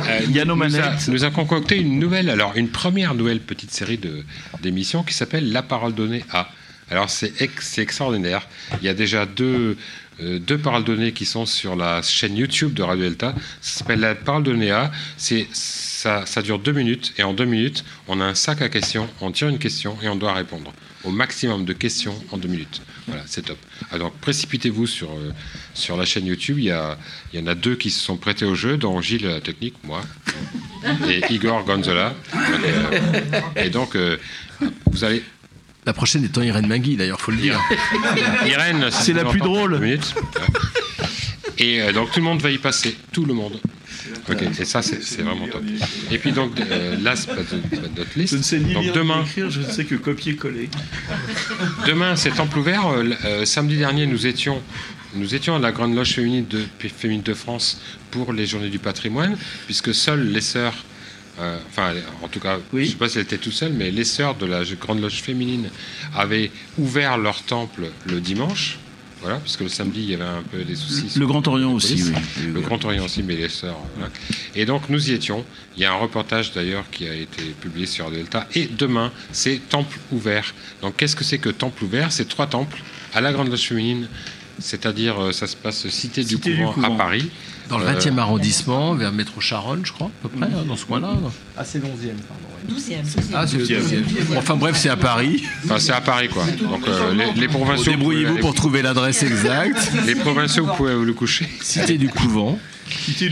euh, Yann nous a, manettes. nous a concocté une nouvelle, alors une première nouvelle petite série de d'émissions qui s'appelle La parole donnée à. Alors c'est ex- c'est extraordinaire. Il y a déjà deux euh, deux paroles données qui sont sur la chaîne YouTube de Radio Delta. Ça s'appelle La parole donnée à. C'est ça, ça dure deux minutes et en deux minutes on a un sac à questions. On tire une question et on doit répondre au maximum de questions en deux minutes. Voilà, c'est top. Ah, donc précipitez-vous sur, euh, sur la chaîne YouTube. Il y, a, il y en a deux qui se sont prêtés au jeu, dont Gilles la technique, moi, et Igor Gonzola. Euh, et donc, euh, vous allez. La prochaine étant Irène Magui, d'ailleurs, faut le dire. Irène, C'est la plus drôle. Et donc tout le monde va y passer, tout le monde. Ok, et ça c'est vraiment top. Et puis donc, euh, last but not- least, Je ne sais ni donc lire demain, ni écrire, je ne sais que copier-coller. Demain, c'est temple ouvert. Euh, euh, samedi dernier, nous étions, nous étions à la Grande Loge féminine de, féminine de France pour les Journées du patrimoine, puisque seules les sœurs, euh, enfin, en tout cas, je ne sais pas si elles étaient toutes seules, mais les sœurs de la Grande Loge féminine avaient ouvert leur temple le dimanche. Voilà, puisque le samedi, il y avait un peu des soucis. Le Grand Orient aussi, oui. Le Grand Orient aussi, mais les sœurs. voilà. Et donc, nous y étions. Il y a un reportage d'ailleurs qui a été publié sur Delta. Et demain, c'est Temple ouvert. Donc, qu'est-ce que c'est que Temple ouvert? C'est trois temples à la Grande Loge féminine. C'est-à-dire, euh, ça se passe Cité, du, Cité du couvent Couvent. à Paris. Dans le Euh, 20e arrondissement, vers Métro Charonne, je crois, à peu près, hein, dans ce coin-là. Ah, c'est l'11e, pardon. 12e. Ah, c'est le 12e. Bon, enfin bref, c'est à Paris. Enfin, c'est à Paris, quoi. Donc, euh, les, les provinciaux. Débrouillez-vous vous pour trouver l'adresse exacte. Les provinciaux, vous pouvez vous le coucher. Cité du couvent.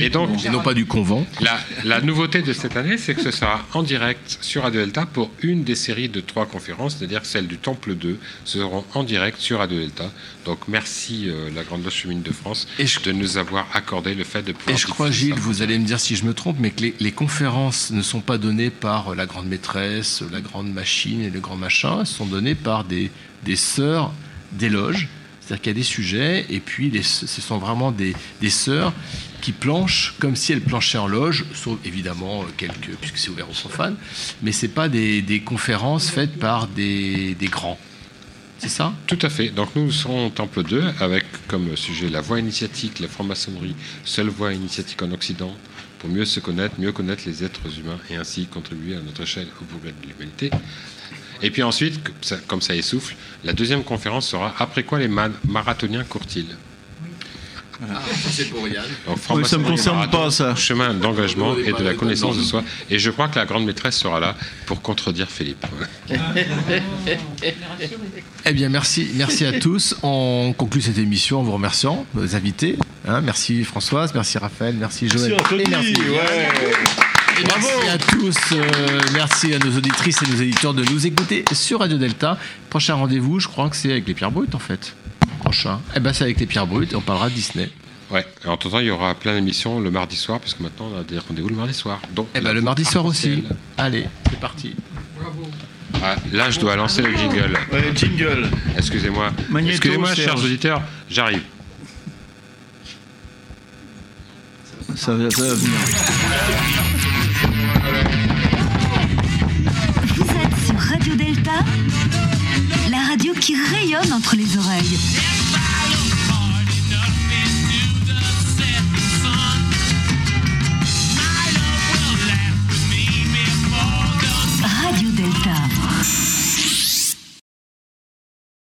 Et donc, Et non pas du convent. La, la nouveauté de cette année, c'est que ce sera en direct sur Radio Delta pour une des séries de trois conférences, c'est-à-dire celle du Temple 2, seront en direct sur Radio Delta. Donc merci euh, la Grande Loge féminine de France de nous avoir accordé le fait de pouvoir. Et je crois, Gilles, vous allez me dire si je me trompe, mais que les, les conférences ne sont pas données par euh, la grande maîtresse, la grande machine et le grand machin, elles sont données par des, des sœurs des loges. C'est-à-dire qu'il y a des sujets, et puis les- ce sont vraiment des, des sœurs qui planchent comme si elles planchaient en loge, sauf évidemment euh, quelques, puisque c'est ouvert aux profanes, mais c'est pas des, conférences faites par des, grands. C'est ça? Tout à fait. Donc nous serons au Temple 2 avec comme sujet la voie initiatique, la franc-maçonnerie, seule voie initiatique en Occident, pour mieux se connaître, mieux connaître les êtres humains et ainsi contribuer à notre échelle au progrès de l'humanité. Et puis ensuite, comme ça, essouffle, la deuxième conférence sera Après quoi les ma- marathoniens courent-ils? Ah, c'est pour Yann. [LAUGHS] Donc, Oui, ça me franc-maçonnerie, concerne pas, ça. Chemin d'engagement et de la connaissance de soi. Et je crois que la grande maîtresse sera là pour contredire Philippe. [LAUGHS] Eh bien, merci, merci à tous. On conclut cette émission en vous remerciant, nos invités. Hein, merci Françoise, merci Raphaël, merci Joël. Merci, et merci. Anthony, ouais. Et merci à tous, euh, merci à nos auditrices et nos éditeurs de nous écouter sur Radio Delta. Prochain rendez-vous, je crois que c'est avec les Pierres Brutes en fait. Prochain. Eh ben c'est avec les Pierres Brutes et on parlera de Disney. Ouais, et en temps, il y aura plein d'émissions le mardi soir, puisque maintenant on a des rendez-vous le mardi soir. Donc, Eh ben le mardi soir aussi. Allez, c'est parti. Ah, là, je dois lancer le jingle. Ouais, jingle. Excusez-moi. Excusez-moi, chers auditeurs, j'arrive. Ça, va- ça va venir. Vous êtes sur Radio Delta, la radio qui rayonne entre les oreilles. Radio Delta.